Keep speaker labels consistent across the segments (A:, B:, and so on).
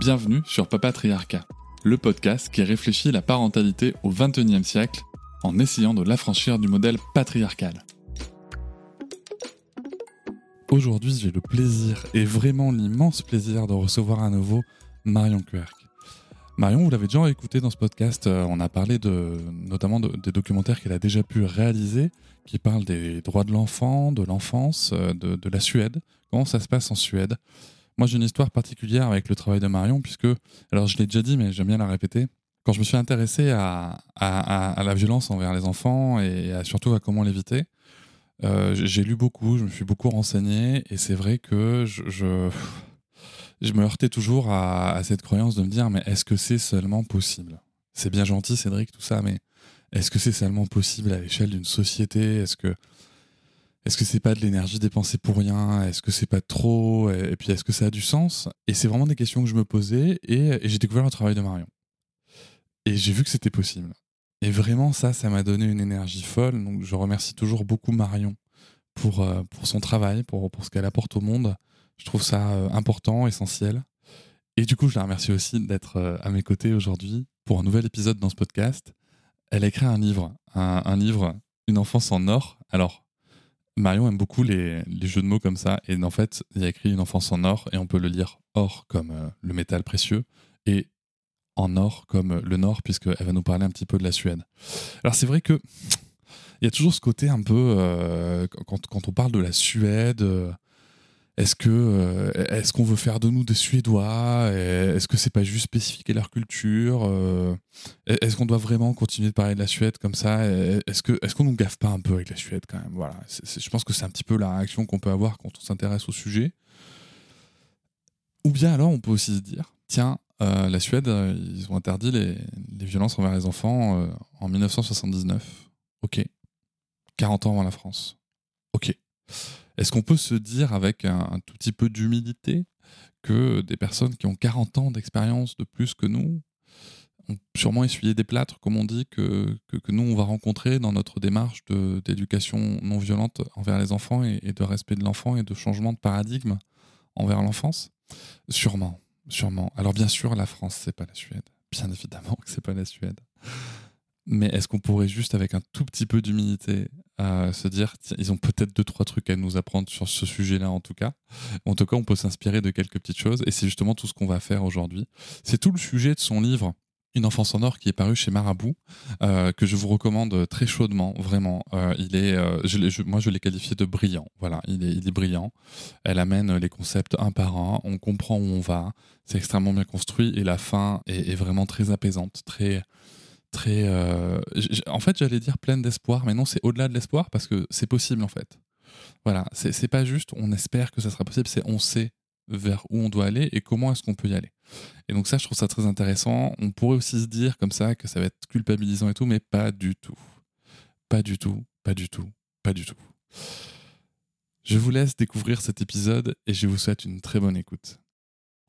A: Bienvenue sur Papatriarcat, le podcast qui réfléchit la parentalité au XXIe siècle en essayant de l'affranchir du modèle patriarcal. Aujourd'hui, j'ai le plaisir et vraiment l'immense plaisir de recevoir à nouveau Marion Querc. Marion, vous l'avez déjà écouté dans ce podcast, euh, on a parlé de, notamment des documentaires qu'elle a déjà pu réaliser, qui parlent des droits de l'enfant, de l'enfance, euh, de, la Suède, comment ça se passe en Suède? Moi, j'ai une histoire particulière avec le travail de Marion, puisque, alors je l'ai déjà dit, mais j'aime bien la répéter, quand je me suis intéressé à, la violence envers les enfants et surtout à comment l'éviter, euh, j'ai lu beaucoup, je me suis beaucoup renseigné, et c'est vrai que je, je, me heurtais toujours à, cette croyance de me dire, mais est-ce que c'est seulement possible? C'est bien gentil, Cédric, tout ça, mais est-ce que c'est seulement possible à l'échelle d'une société? Est-ce que est-ce que c'est pas de l'énergie dépensée pour rien? Est-ce que c'est pas trop? Et, puis est-ce que ça a du sens? Et c'est vraiment des questions que je me posais et j'ai découvert le travail de Marion. Et j'ai vu que c'était possible. Et vraiment, ça, ça m'a donné une énergie folle. Donc, je remercie toujours beaucoup Marion pour, euh, pour son travail, pour, pour ce qu'elle apporte au monde. Je trouve ça euh, important, essentiel. Et du coup, je la remercie aussi d'être euh, à mes côtés aujourd'hui pour un nouvel épisode dans ce podcast. Elle a écrit un livre, un, livre, Une enfance en or. Alors, Marion aime beaucoup les, jeux de mots comme ça. Et en fait, il a écrit Une enfance en or et on peut le lire or comme le métal précieux et en or comme le Nord, puisqu'elle va nous parler un petit peu de la Suède. Alors c'est vrai que il y a toujours ce côté un peu, euh, quand, on parle de la Suède, euh, est-ce que euh, est-ce qu'on veut faire de nous des Suédois? Est-ce que c'est pas juste spécifique à leur culture? Est-ce qu'on doit vraiment continuer de parler de la Suède comme ça? Est-ce que est-ce qu'on nous gaffe pas un peu avec la Suède quand même? Voilà, je pense que c'est un petit peu la réaction qu'on peut avoir quand on s'intéresse au sujet. Ou bien alors on peut aussi se dire, tiens, euh, la Suède, euh, ils ont interdit les, violences envers les enfants euh, en 1979. Ok. 40 ans avant la France. Ok. Est-ce qu'on peut se dire avec un, tout petit peu d'humilité que des personnes qui ont 40 ans d'expérience de plus que nous ont sûrement essuyé des plâtres, comme on dit, que, que, nous, on va rencontrer dans notre démarche d'éducation non violente envers les enfants et, et de respect de l'enfant et de changement de paradigme envers l'enfance? Sûrement. Sûrement. Alors bien sûr, la France, c'est pas la Suède. Bien évidemment que c'est pas la Suède. Mais est-ce qu'on pourrait juste, avec un tout petit peu d'humilité, euh, se dire, ils ont peut-être deux, trois trucs à nous apprendre sur ce sujet-là, en tout cas. En tout cas, on peut s'inspirer de quelques petites choses, et c'est justement tout ce qu'on va faire aujourd'hui. C'est tout le sujet de son livre une enfance en or qui est paru chez Marabout, euh, que je vous recommande très chaudement, vraiment. Euh, il est, moi, je l'ai qualifié de brillant. Voilà, il est, il est brillant. Elle amène les concepts un par un. On comprend où on va. C'est extrêmement bien construit et la fin est, vraiment très apaisante, très, très. en fait, j'allais dire pleine d'espoir, mais non, c'est au-delà de l'espoir parce que c'est possible en fait. Voilà, c'est pas juste on espère que ça sera possible, c'est on sait vers où on doit aller et comment est-ce qu'on peut y aller. Et donc ça, je trouve ça très intéressant. On pourrait aussi se dire comme ça que ça va être culpabilisant et tout, mais pas du tout. Pas du tout, pas du tout, pas du tout. Je vous laisse découvrir cet épisode et je vous souhaite une très bonne écoute.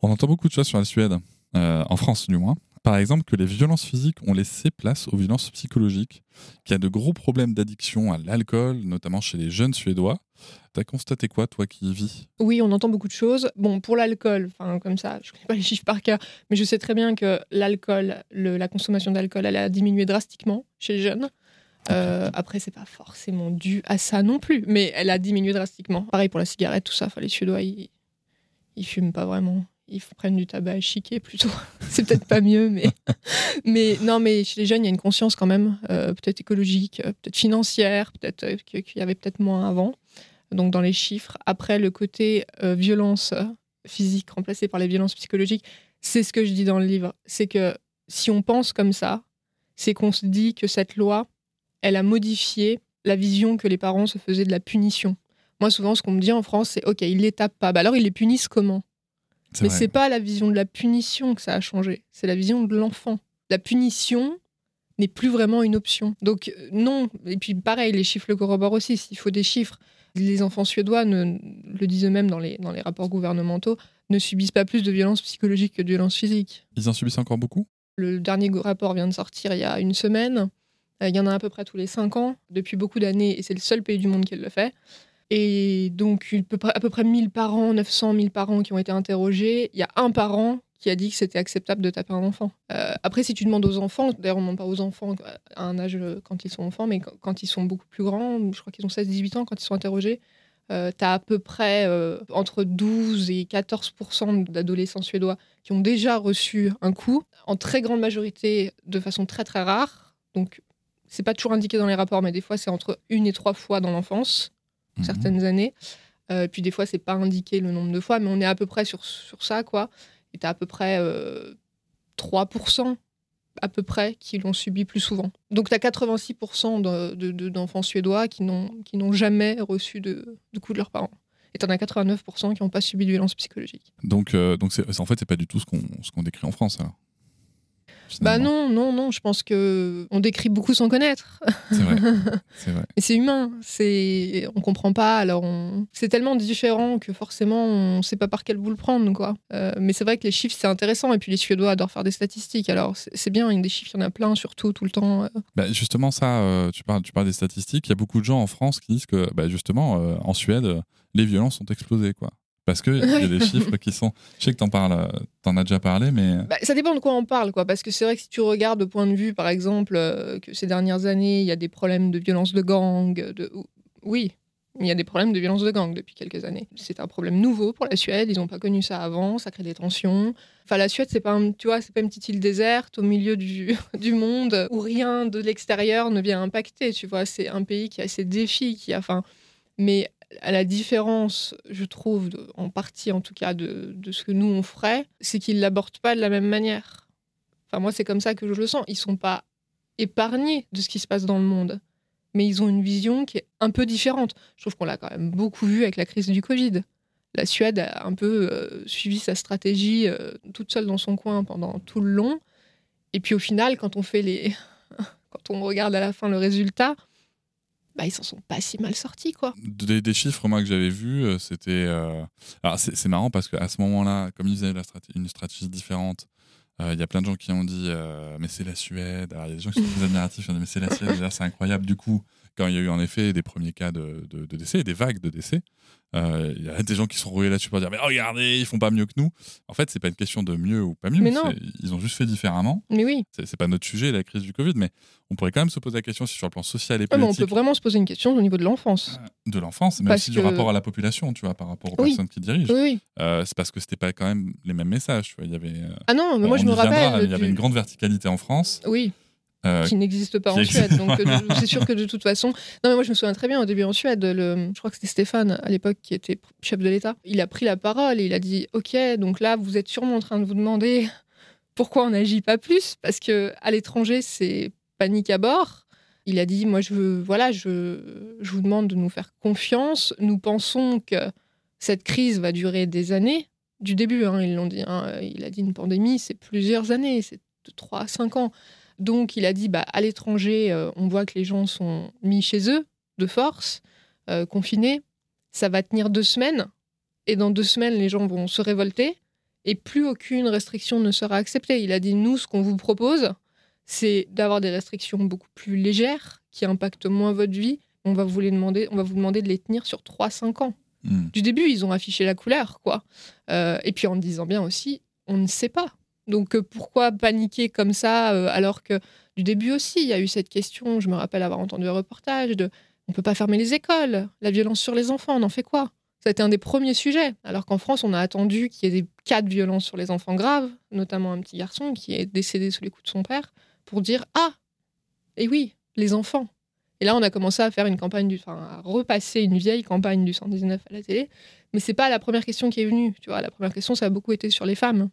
A: On entend beaucoup de choses sur la Suède, euh, en France du moins. Par exemple, que les violences physiques ont laissé place aux violences psychologiques, qu'il y a de gros problèmes d'addiction à l'alcool, notamment chez les jeunes Suédois. T'as constaté quoi, toi qui y vis?
B: Oui, on entend beaucoup de choses. Bon, pour l'alcool, enfin comme ça, je ne connais pas les chiffres par cœur, mais je sais très bien que l'alcool, la consommation d'alcool, elle a diminué drastiquement chez les jeunes. Euh, après, c'est pas forcément dû à ça non plus, mais elle a diminué drastiquement. Pareil pour la cigarette, tout ça. Enfin, les Suédois, ils, ils fument pas vraiment ils prennent du tabac chiqué plutôt. c'est peut-être pas mieux, mais... non, mais chez les jeunes, il y a une conscience quand même, euh, peut-être écologique, euh, peut-être financière, peut-être euh, qu'il y avait peut-être moins avant. Donc dans les chiffres. Après, le côté violence physique remplacée par les violences psychologiques, c'est ce que je dis dans le livre. C'est que si on pense comme ça, c'est qu'on se dit que cette loi, elle a modifié la vision que les parents se faisaient de la punition. Moi, souvent, ce qu'on me dit en France, c'est OK, ils les tapent pas. Bah alors, ils les punissent comment? Mais c'est pas la vision de la punition que ça a changé, c'est la vision de l'enfant. La punition n'est plus vraiment une option. Donc euh, non, et puis pareil, les chiffres le corroborent aussi, s'il faut des chiffres. Les enfants suédois ne, le disent eux-mêmes dans les, dans les rapports gouvernementaux, ne subissent pas plus de violences psychologiques que de violences physiques.
A: Ils en subissent encore beaucoup?
B: Le dernier rapport vient de sortir il y a une semaine. Euh, Il y en a à peu près tous les cinq ans, depuis beaucoup d'années, et c'est le seul pays du monde qui le fait. Et donc, à peu près, à peu près 1000 parents, 900 000 parents qui ont été interrogés. Il y a un parent qui a dit que c'était acceptable de taper un enfant. Euh, après, si tu demandes aux enfants, d'ailleurs, on ne demande pas aux enfants à un âge euh, quand ils sont enfants, mais quand, quand ils sont beaucoup plus grands, je crois qu'ils ont 16-18 ans quand ils sont interrogés, euh, tu as à peu près euh, entre 12 et 14% d'adolescents suédois qui ont déjà reçu un coup, en très grande majorité de façon très très rare. Donc, c'est pas toujours indiqué dans les rapports, mais des fois, c'est entre une et trois fois dans l'enfance
A: Mhm.
B: certaines années. Euh, puis des fois, c'est pas indiqué le nombre de fois, mais on est à peu près sur, sur ça, quoi. Et t'as à peu près euh, 3% à peu près qui l'ont subi plus souvent. Donc t'as 86% de- de- de- d'enfants suédois qui n'ont qui n'ont jamais reçu de, de coups de leurs parents. Et t'en as 89% qui n'ont pas subi de violence psychologique.
A: Donc, euh, donc c'est, c'est- en fait, c'est pas du tout ce qu'on, ce qu'on décrit en France, alors.
B: Bah non, non, non, je pense que on décrit beaucoup sans connaître.
A: C'est vrai. C'est vrai.
B: Et c'est humain, c'est on comprend pas, alors on... c'est tellement différent que forcément on sait pas par quel bout le prendre quoi. Euh, mais c'est vrai que les chiffres c'est intéressant et puis les Suédois adorent faire des statistiques, alors c'est bien, il y a des chiffres, il y en a plein surtout tout le temps. euh.
A: Bah, justement, ça, euh, tu, parles, tu parles des statistiques. Il y a beaucoup de gens en France qui disent que, bah, justement, euh, en Suède, les violences ont explosé, quoi. Parce qu'il y a des chiffres qui sont. Je sais que t'en parles, euh, t'en as déjà parlé, mais.
B: Bah, ça dépend de quoi on parle quoi, parce que c'est vrai que si tu regardes de point de vue par exemple euh, que ces dernières années il y a des problèmes de violence de gang, de oui. Il y a des problèmes de violence de gang depuis quelques années. C'est un problème nouveau pour la Suède. Ils n'ont pas connu ça avant. Ça crée des tensions. Enfin, la Suède, c'est pas, un- tu vois, c'est pas une petite île déserte au milieu du, du monde où rien de l'extérieur ne vient impacter. Tu vois, c'est un pays qui a ses défis, qui a, enfin, mais à la différence, je trouve, en partie en tout cas, de, ce que nous on ferait, c'est qu'ils l'abordent pas de la même manière. Enfin, moi, c'est comme ça que je le sens. Ils sont pas épargnés de ce qui se passe dans le monde, mais ils ont une vision qui est un peu différente. Je trouve qu'on l'a quand même beaucoup vu avec la crise du Covid. La Suède a un peu euh, suivi sa stratégie euh, toute seule dans son coin pendant tout le long. Et puis au final, quand on fait les, quand on regarde à la fin le résultat, bah ils s'en sont pas si mal sortis quoi.
A: Des, chiffres, moi, que j'avais vus, euh, c'était. euh, Alors, c'est marrant parce qu'à ce moment-là, comme ils avaient une stratégie différente, euh, il y a plein de gens qui ont dit Mais c'est la Suède. Alors, il y a des gens qui sont très admiratifs, qui ont dit Mais c'est la Suède, c'est incroyable. Du coup, quand il y a eu en effet des premiers cas de, de- de décès, des vagues de décès, euh, il y a des gens qui sont rués là-dessus pour dire Mais regardez, ils font pas mieux que nous. En fait, c'est pas une question de mieux ou pas mieux.
B: Mais non.
A: c'est- Ils ont juste fait différemment.
B: Mais oui,
A: C'est pas notre sujet, la crise du Covid, mais on pourrait quand même se poser la question si sur le plan social et
B: Ouais, mais on
A: politique
B: peut vraiment se poser une question au niveau de l'enfance.
A: de l'enfance, mais
B: Parce
A: aussi du rapport à la population, tu vois, par rapport aux
B: Oui.
A: personnes qui dirigent.
B: Oui, oui.
A: Euh, c'est parce que c'était pas quand même les mêmes messages, tu vois. Il y avait, euh,
B: Ah non, mais moi je me rappelle.
A: Il y avait une grande verticalité en France.
B: Oui,
A: euh,
B: qui n'existe pas
A: qui
B: en Suède. Donc euh, c'est sûr que de toute façon. Non, mais moi je me souviens très bien au début en Suède. Le, je crois que c'était Stéphane à l'époque qui était chef de l'État. Il a pris la parole et il a dit Ok, donc là vous êtes sûrement en train de vous demander pourquoi on n'agit pas plus Parce que à l'étranger c'est panique à bord. Il a dit Moi je veux, voilà, je, je vous demande de nous faire confiance. Nous pensons que cette crise va durer des années. Du début, hein, ils l'ont dit. hein. il a dit une pandémie, c'est plusieurs années, c'est de 3 à 5 ans. Donc, il a dit, bah, à l'étranger, euh, on voit que les gens sont mis chez eux, de force, euh, confinés. Ça va tenir deux semaines. Et dans deux semaines, les gens vont se révolter. Et plus aucune restriction ne sera acceptée. Il a dit, nous, ce qu'on vous propose, c'est d'avoir des restrictions beaucoup plus légères, qui impactent moins votre vie. On va vous, les demander, on va vous demander de les tenir sur 3-5 ans.
A: hmm.
B: Du début, ils ont affiché la couleur, quoi. Euh, et puis en disant bien aussi, on ne sait pas. Donc euh, pourquoi paniquer comme ça euh, alors que du début aussi, il y a eu cette question, je me rappelle avoir entendu un reportage de on peut pas fermer les écoles, la violence sur les enfants, on en fait quoi? Été un des premiers sujets, alors qu'en France, on a attendu qu'il y ait des cas de violence sur les enfants graves, notamment un petit garçon qui est décédé sous les coups de son père, pour dire ah, et oui, les enfants. Et là, on a commencé à faire une campagne, du, enfin, à repasser une vieille campagne du 119 à la télé. Mais c'est pas la première question qui est venue. Tu vois, la première question, ça a beaucoup été sur les femmes.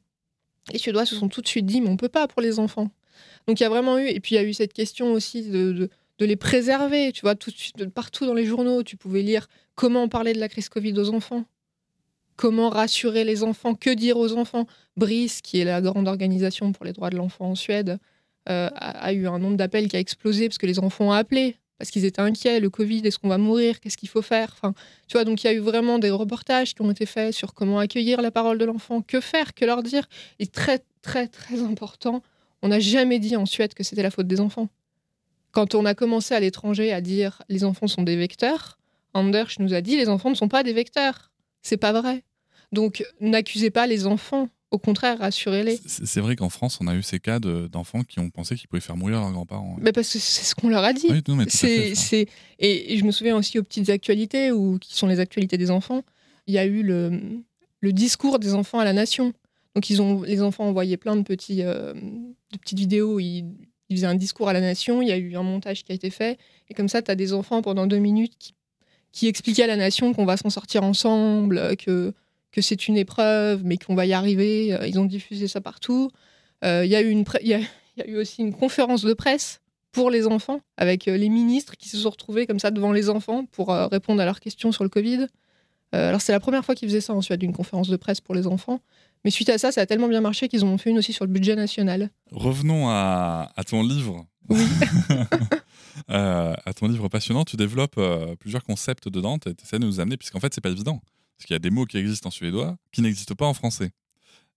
B: Les Suédois se sont tout de suite dit, mais on peut pas pour les enfants. Donc il y a vraiment eu, et puis il y a eu cette question aussi de, les préserver. Tu vois, tout de suite, partout dans les journaux, tu pouvais lire comment parler de la crise Covid aux enfants, comment rassurer les enfants, que dire aux enfants. BRIS, qui est la grande organisation pour les droits de l'enfant en Suède, euh, a eu un nombre d'appels qui a explosé parce que les enfants ont appelé, parce qu'ils étaient inquiets. Le Covid, est-ce qu'on va mourir Qu'est-ce qu'il faut faire enfin, Tu vois, donc il y a eu vraiment des reportages qui ont été faits sur comment accueillir la parole de l'enfant, que faire, que leur dire. Et très, très, très important, on n'a jamais dit en Suède que c'était la faute des enfants. Quand on a commencé à l'étranger à dire les enfants sont des vecteurs, Anders nous a dit les enfants ne sont pas des vecteurs. C'est pas vrai. Donc n'accusez pas les enfants. Au contraire, rassurez-les.
A: C'est vrai qu'en France, on a eu ces cas de- d'enfants qui ont pensé qu'ils pouvaient faire mourir leurs grands-parents.
B: Mais parce que c'est ce qu'on leur a dit.
A: Oui,
B: C'est. Et, et je me souviens aussi aux petites actualités, ou qui sont les actualités des enfants. Il y a eu le, le discours des enfants à la nation. Donc ils ont, les enfants envoyaient plein de, petits, euh, de petites vidéos. ils faisaient un discours à la nation. Il y a eu un montage qui a été fait. Et comme ça, tu as des enfants pendant deux minutes qui, qui expliquaient à la nation qu'on va s'en sortir ensemble, que, que c'est une épreuve, mais qu'on va y arriver. Euh, Ils ont diffusé ça partout. Euh, Il y, a eu une pré- il y, a, il y a eu aussi une conférence de presse pour les enfants, avec euh, les ministres qui se sont retrouvés comme ça devant les enfants pour euh, répondre à leurs questions sur le Covid. Euh, alors c'est la première fois qu'ils faisaient ça en Suède, une conférence de presse pour les enfants. Mais suite à ça, ça a tellement bien marché qu'ils en ont fait une aussi sur le budget national.
A: Revenons à, à ton livre. Euh, à ton livre passionnant, tu développes plusieurs concepts dedans. Tu essaies de nous amener, puisqu'en fait, c'est pas évident. Parce qu'il y a des mots qui existent en suédois qui n'existent pas en français.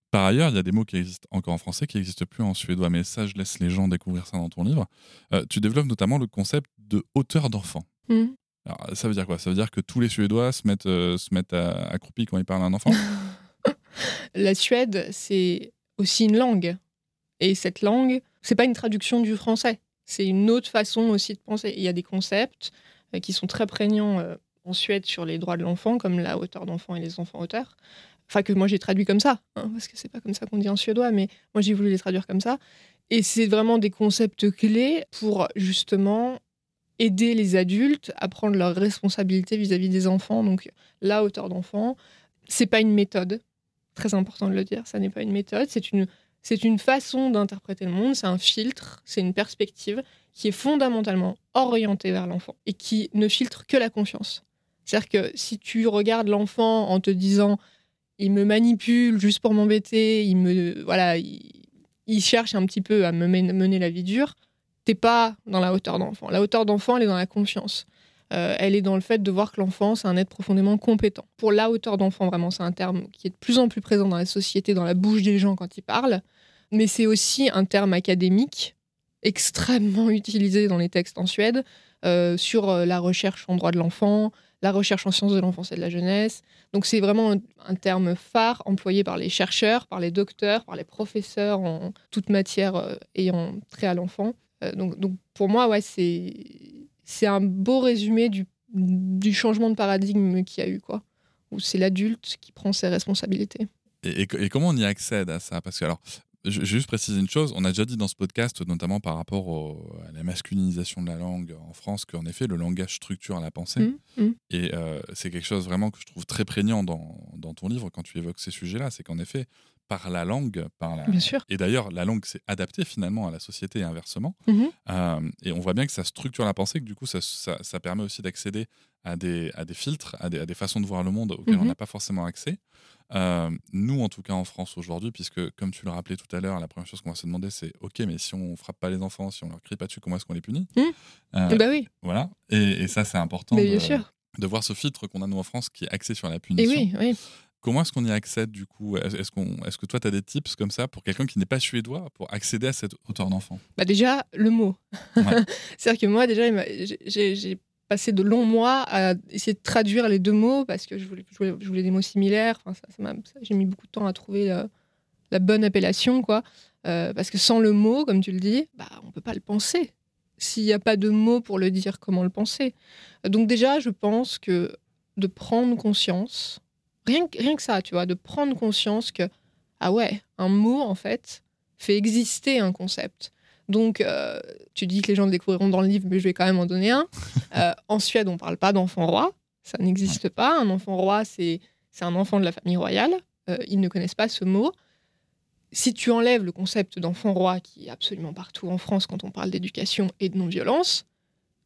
A: Par ailleurs, il y a des mots qui existent encore en français qui n'existent plus en suédois. Mais ça, je laisse les gens découvrir ça dans ton livre. Euh, tu développes notamment le concept de hauteur d'enfant.
B: Mhm.
A: Alors, ça veut dire quoi? Ça veut dire que tous les Suédois se mettent, euh, se mettent à- accroupis quand ils parlent à un enfant?
B: La Suède, c'est aussi une langue. Et cette langue, c'est pas une traduction du français. C'est une autre façon aussi de penser. Il y a des concepts euh, qui sont très prégnants en Suède sur les droits de l'enfant, comme la hauteur d'enfant et les enfants auteurs. Enfin, que moi j'ai traduit comme ça, hein, parce que c'est pas comme ça qu'on dit en suédois, mais moi j'ai voulu les traduire comme ça. Et c'est vraiment des concepts clés pour justement aider les adultes à prendre leurs responsabilités vis-à-vis des enfants. Donc, la hauteur d'enfant, c'est pas une méthode, très important de le dire, ça n'est pas une méthode, c'est une, c'est une façon d'interpréter le monde, c'est un filtre, c'est une perspective qui est fondamentalement orientée vers l'enfant et qui ne filtre que la confiance. C'est-à-dire que si tu regardes l'enfant en te disant il me manipule juste pour m'embêter, il me voilà, il, cherche un petit peu à me men- mener la vie dure, t'es pas dans la hauteur d'enfant. La hauteur d'enfant, elle est dans la confiance. Euh, elle est dans le fait de voir que l'enfant, c'est un être profondément compétent. Pour la hauteur d'enfant, vraiment, c'est un terme qui est de plus en plus présent dans la société, dans la bouche des gens quand ils parlent. Mais c'est aussi un terme académique extrêmement utilisé dans les textes en Suède euh, sur euh, la recherche en droit de l'enfant, la recherche en sciences de l'enfance et de la jeunesse. Donc c'est vraiment un, terme phare employé par les chercheurs, par les docteurs, par les professeurs en toute matière euh, ayant trait à l'enfant. Euh, donc, pour moi, ouais, c'est un beau résumé du, du changement de paradigme qu'il y a eu, quoi. Où c'est l'adulte qui prend ses responsabilités.
A: Et, et- et comment on y accède à ça? Parce que, alors, je vais juste préciser une chose. On a déjà dit dans ce podcast, notamment par rapport au- à la masculinisation de la langue en France, qu'en effet, le langage structure la pensée.
B: Mhm, mhm.
A: Et euh, c'est quelque chose vraiment que je trouve très prégnant dans, dans ton livre quand tu évoques ces sujets-là. C'est qu'en effet, par la langue, par la...
B: Bien sûr.
A: Et d'ailleurs, la langue s'est adaptée finalement à la société et inversement.
B: Mhm.
A: Euh, et on voit bien que ça structure la pensée, que du coup, ça, ça- ça permet aussi d'accéder à des, à des filtres, à des, à des façons de voir le monde auxquelles on n'a pas forcément accès. Euh, nous, en tout cas en France aujourd'hui, puisque comme tu le rappelais tout à l'heure, la première chose qu'on va se demander, c'est OK, mais si on frappe pas les enfants, si on leur crie pas dessus, comment est-ce qu'on les punit? Euh,
B: bah oui,
A: Voilà. Et, et ça, c'est important de,
B: bien sûr.
A: de voir ce filtre qu'on a nous en France qui est axé sur la
B: Et
A: punition.
B: oui, oui.
A: Comment est-ce qu'on y accède du coup? Est-ce qu'on, est-ce que toi, tu as des tips comme ça pour quelqu'un qui n'est pas suédois pour accéder à cette hauteur d'enfant?
B: Bah déjà, le mot.
A: Ouais.
B: C'est-à-dire que moi, déjà, j'ai passé de longs mois à essayer de traduire les deux mots parce que je voulais, des mots similaires. Enfin, ça, j'ai mis beaucoup de temps à trouver la, bonne appellation, quoi. Euh, parce que sans le mot, comme tu le dis, bah, on peut pas le penser. S'il n'y a pas de mots pour le dire, comment le penser? Donc déjà, je pense que de prendre conscience, rien que, rien que ça, tu vois, de prendre conscience que, ah ouais, un mot, en fait, fait exister un concept. Donc, euh, tu dis que les gens le découvriront dans le livre, mais je vais quand même en donner un. Euh, en Suède, on ne parle pas d'enfant roi. Ça n'existe pas. Un enfant roi, c'est un enfant de la famille royale. Euh, ils ne connaissent pas ce mot. Si tu enlèves le concept d'enfant roi, qui est absolument partout en France quand on parle d'éducation et de non-violence,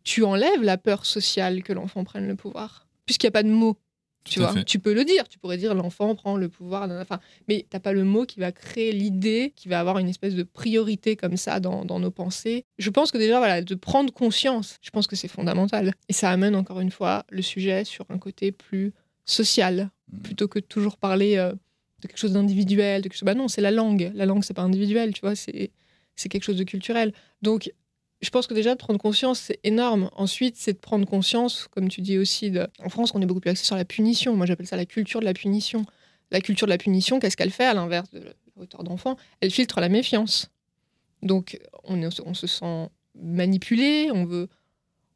B: tu enlèves la peur sociale que l'enfant prenne le pouvoir. Puisqu'il n'y a pas de mots. Tu vois,
A: fait.
B: tu peux le dire, tu pourrais dire l'enfant prend le pouvoir, enfin, mais t'as pas le mot qui va créer l'idée, qui va avoir une espèce de priorité comme ça dans, dans nos pensées. Je pense que déjà, voilà, de prendre conscience, je pense que c'est fondamental. Et ça amène encore une fois le sujet sur un côté plus social,
A: Mm.
B: plutôt que de toujours parler euh, de quelque chose d'individuel, de quelque chose. Bah non, c'est la langue. La langue, c'est pas individuel, tu vois, c'est c'est quelque chose de culturel. Donc, je pense que déjà de prendre conscience, c'est énorme. Ensuite, c'est de prendre conscience, comme tu dis aussi, de... en France, on est beaucoup plus axé sur la punition. Moi, j'appelle ça la culture de la punition. La culture de la punition, qu'est-ce qu'elle fait à l'inverse de la hauteur d'enfant? Elle filtre la méfiance. Donc, on se sent manipulé, on veut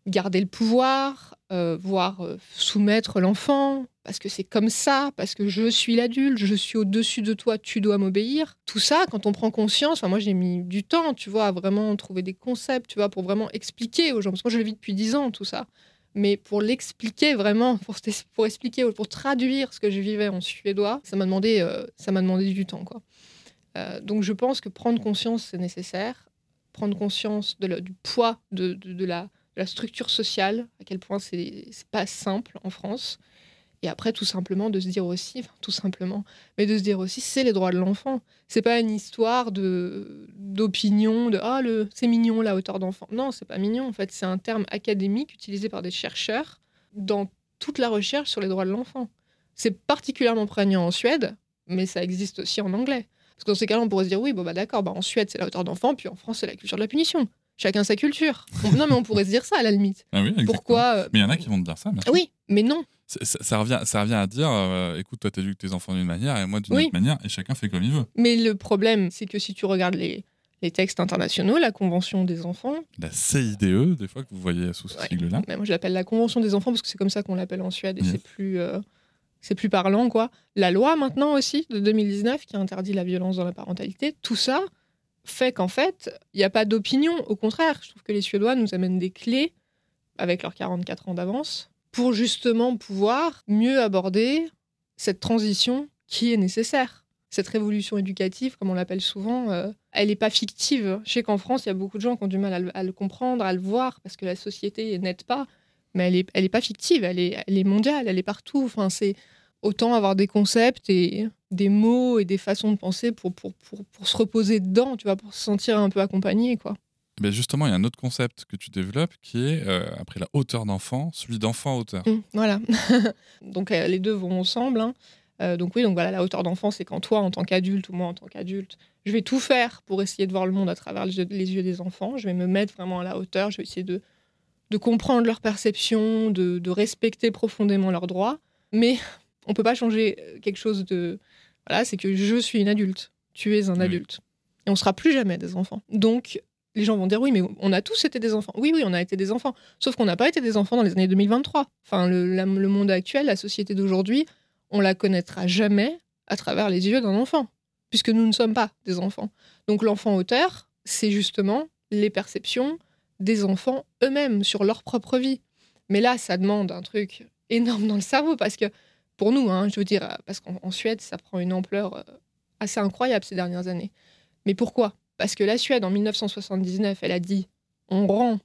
B: garder le pouvoir, euh, voire euh, soumettre l'enfant, parce que c'est comme ça, parce que je suis l'adulte, je suis au-dessus de toi, tu dois m'obéir. Tout ça, quand on prend conscience, enfin, moi j'ai mis du temps, tu vois, à vraiment trouver des concepts, tu vois, pour vraiment expliquer aux gens, parce que moi je le vis depuis 10 ans, tout ça. Mais pour l'expliquer vraiment, pour, expliquer, pour traduire ce que je vivais en suédois, ça m'a demandé, euh, ça m'a demandé du temps, quoi. Euh, donc je pense que prendre conscience, c'est nécessaire. Prendre conscience du poids de, la, de la structure sociale, à quel point c'est pas simple en France. Et après, tout simplement, de se dire aussi, enfin, tout simplement, mais de se dire aussi, c'est les droits de l'enfant. C'est pas une histoire de d'opinion, de ah le c'est mignon la hauteur d'enfant. Non, c'est pas mignon. En fait, c'est un terme académique utilisé par des chercheurs dans toute la recherche sur les droits de l'enfant. C'est particulièrement prégnant en Suède, mais ça existe aussi en anglais. Parce que dans ces cas-là, on pourrait se dire oui, bon bah d'accord, bah en Suède c'est la hauteur d'enfant, puis en France c'est la culture de la punition. Chacun sa culture. On- non, mais on pourrait se dire ça à la limite.
A: Ah oui.
B: Pourquoi euh,
A: Mais il y en a qui vont te dire ça. sûr.
B: Oui, mais non.
A: Ça, revient, ça revient à dire euh, écoute, toi, t'éduques tes enfants d'une manière et moi d'une
B: Oui.
A: autre manière, et chacun fait comme il veut.
B: Mais le problème, c'est que si tu regardes les, les textes internationaux, la Convention des enfants,
A: La CIDE, des fois, que vous voyez sous ce
B: Ouais.
A: sigle-là.
B: moi je l'appelle la Convention des enfants parce que c'est comme ça qu'on l'appelle en Suède et
A: Yes.
B: c'est plus, euh, c'est plus parlant quoi. La loi maintenant aussi de 2019 qui interdit la violence dans la parentalité, tout ça fait qu'en fait il n'y a pas d'opinion. Au contraire, je trouve que les Suédois nous amènent des clés avec leurs 44 ans d'avance pour justement pouvoir mieux aborder cette transition qui est nécessaire. Cette révolution éducative, comme on l'appelle souvent, euh, elle n'est pas fictive. Je sais qu'en France, il y a beaucoup de gens qui ont du mal à le, comprendre, à le voir, parce que la société n'aide pas. Mais elle n'est elle est pas fictive, elle est, elle est mondiale, elle est partout. Enfin, c'est autant avoir des concepts et des mots et des façons de penser pour, pour, pour, pour se reposer dedans, tu vois, pour se sentir un peu accompagné, quoi.
A: Eh bien, justement, il y a un autre concept que tu développes qui est, euh, après la hauteur d'enfant, celui d'enfant à hauteur.
B: Mm, voilà. donc euh, les deux vont ensemble. hein. Euh, donc oui, donc voilà, la hauteur d'enfant, c'est quand toi, en tant qu'adulte ou moi, en tant qu'adulte, je vais tout faire pour essayer de voir le monde à travers les yeux, des enfants. Je vais me mettre vraiment à la hauteur. Je vais essayer de, de comprendre leur perception, de, de respecter profondément leurs droits. Mais on peut pas changer quelque chose de... Voilà, c'est que je suis une adulte. Tu es un
A: Oui.
B: adulte. Et on sera plus jamais des enfants. Donc, les gens vont dire oui, mais on a tous été des enfants. Oui, oui, on a été des enfants. Sauf qu'on n'a pas été des enfants dans les années 2023. Enfin, le, le monde actuel, la société d'aujourd'hui, on la connaîtra jamais à travers les yeux d'un enfant, puisque nous ne sommes pas des enfants. Donc l'enfant auteur, c'est justement les perceptions des enfants eux-mêmes sur leur propre vie. Mais là, ça demande un truc énorme dans le cerveau, parce que pour nous, hein, je veux dire, parce qu'en en Suède, ça prend une ampleur euh, assez incroyable ces dernières années. Mais pourquoi? Parce que la Suède, en 1979, elle a dit on rend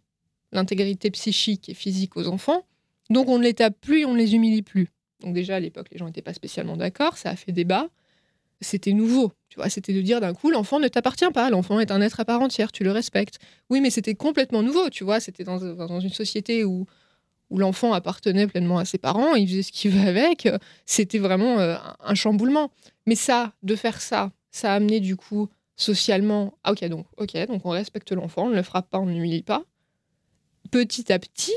B: l'intégrité psychique et physique aux enfants, donc on ne les tape plus, on ne les humilie plus. Donc déjà, à l'époque, les gens n'étaient pas spécialement d'accord, ça a fait débat. C'était nouveau, tu vois, c'était de dire d'un coup, l'enfant ne t'appartient pas, l'enfant est un être à part entière, tu le respectes. Oui, mais c'était complètement nouveau, tu vois, c'était dans, une société où, où l'enfant appartenait pleinement à ses parents, il faisait ce qu'il veut avec, euh, c'était vraiment euh, un chamboulement. Mais ça, de faire ça, ça a amené du coup socialement, ah ok, donc, ok, donc on respecte l'enfant, on ne le frappe pas, on ne l'humilie pas. Petit à petit,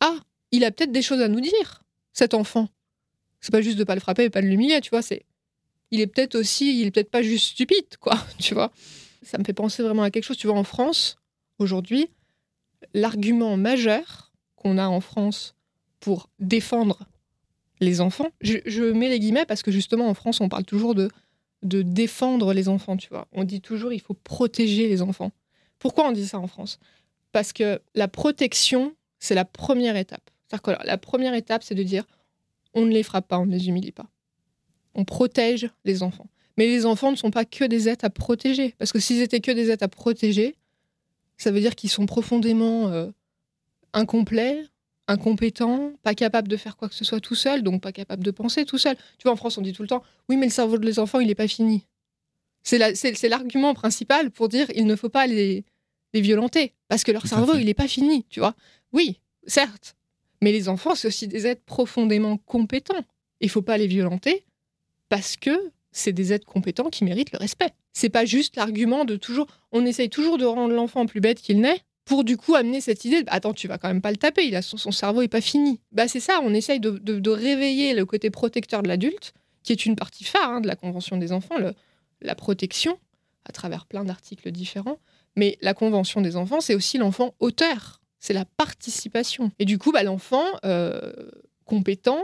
B: ah, il a peut-être des choses à nous dire, cet enfant. C'est pas juste de pas le frapper et pas de l'humilier, tu vois, c'est il est peut-être aussi, il est peut-être pas juste stupide, quoi, tu vois. Ça me fait penser vraiment à quelque chose, tu vois, en France, aujourd'hui, l'argument majeur qu'on a en France pour défendre les enfants, je, je mets les guillemets parce que justement en France, on parle toujours de, de défendre les enfants, tu vois. On dit toujours il faut protéger les enfants. Pourquoi on dit ça en France? Parce que la protection, c'est la première étape. Que la première étape, c'est de dire on ne les frappe pas, on ne les humilie pas. On protège les enfants. Mais les enfants ne sont pas que des êtres à protéger. Parce que s'ils étaient que des êtres à protéger, ça veut dire qu'ils sont profondément euh, incomplet, incompétent, pas capable de faire quoi que ce soit tout seul, donc pas capable de penser tout seul. Tu vois, en France, on dit tout le temps, oui, mais le cerveau des enfants, il n'est pas fini. C'est la- c'est c'est l'argument principal pour dire il ne faut pas les, les violenter, parce que leur
A: Tout
B: cerveau, il n'est pas fini, tu vois. Oui, certes, mais les enfants, c'est aussi des êtres profondément compétents. Il faut pas les violenter, parce que c'est des êtres compétents qui méritent le respect. C'est pas juste l'argument de toujours. On essaye toujours de rendre l'enfant plus bête qu'il n'est pour du coup amener cette idée de, attends, tu vas quand même pas le taper, il a son, son cerveau est pas fini. Bah c'est ça, on essaye de, de- de réveiller le côté protecteur de l'adulte, qui est une partie phare hein, de la Convention des enfants, le- la protection, à travers plein d'articles différents. Mais la Convention des enfants, c'est aussi l'enfant auteur, c'est la participation. Et du coup, bah, l'enfant euh, compétent,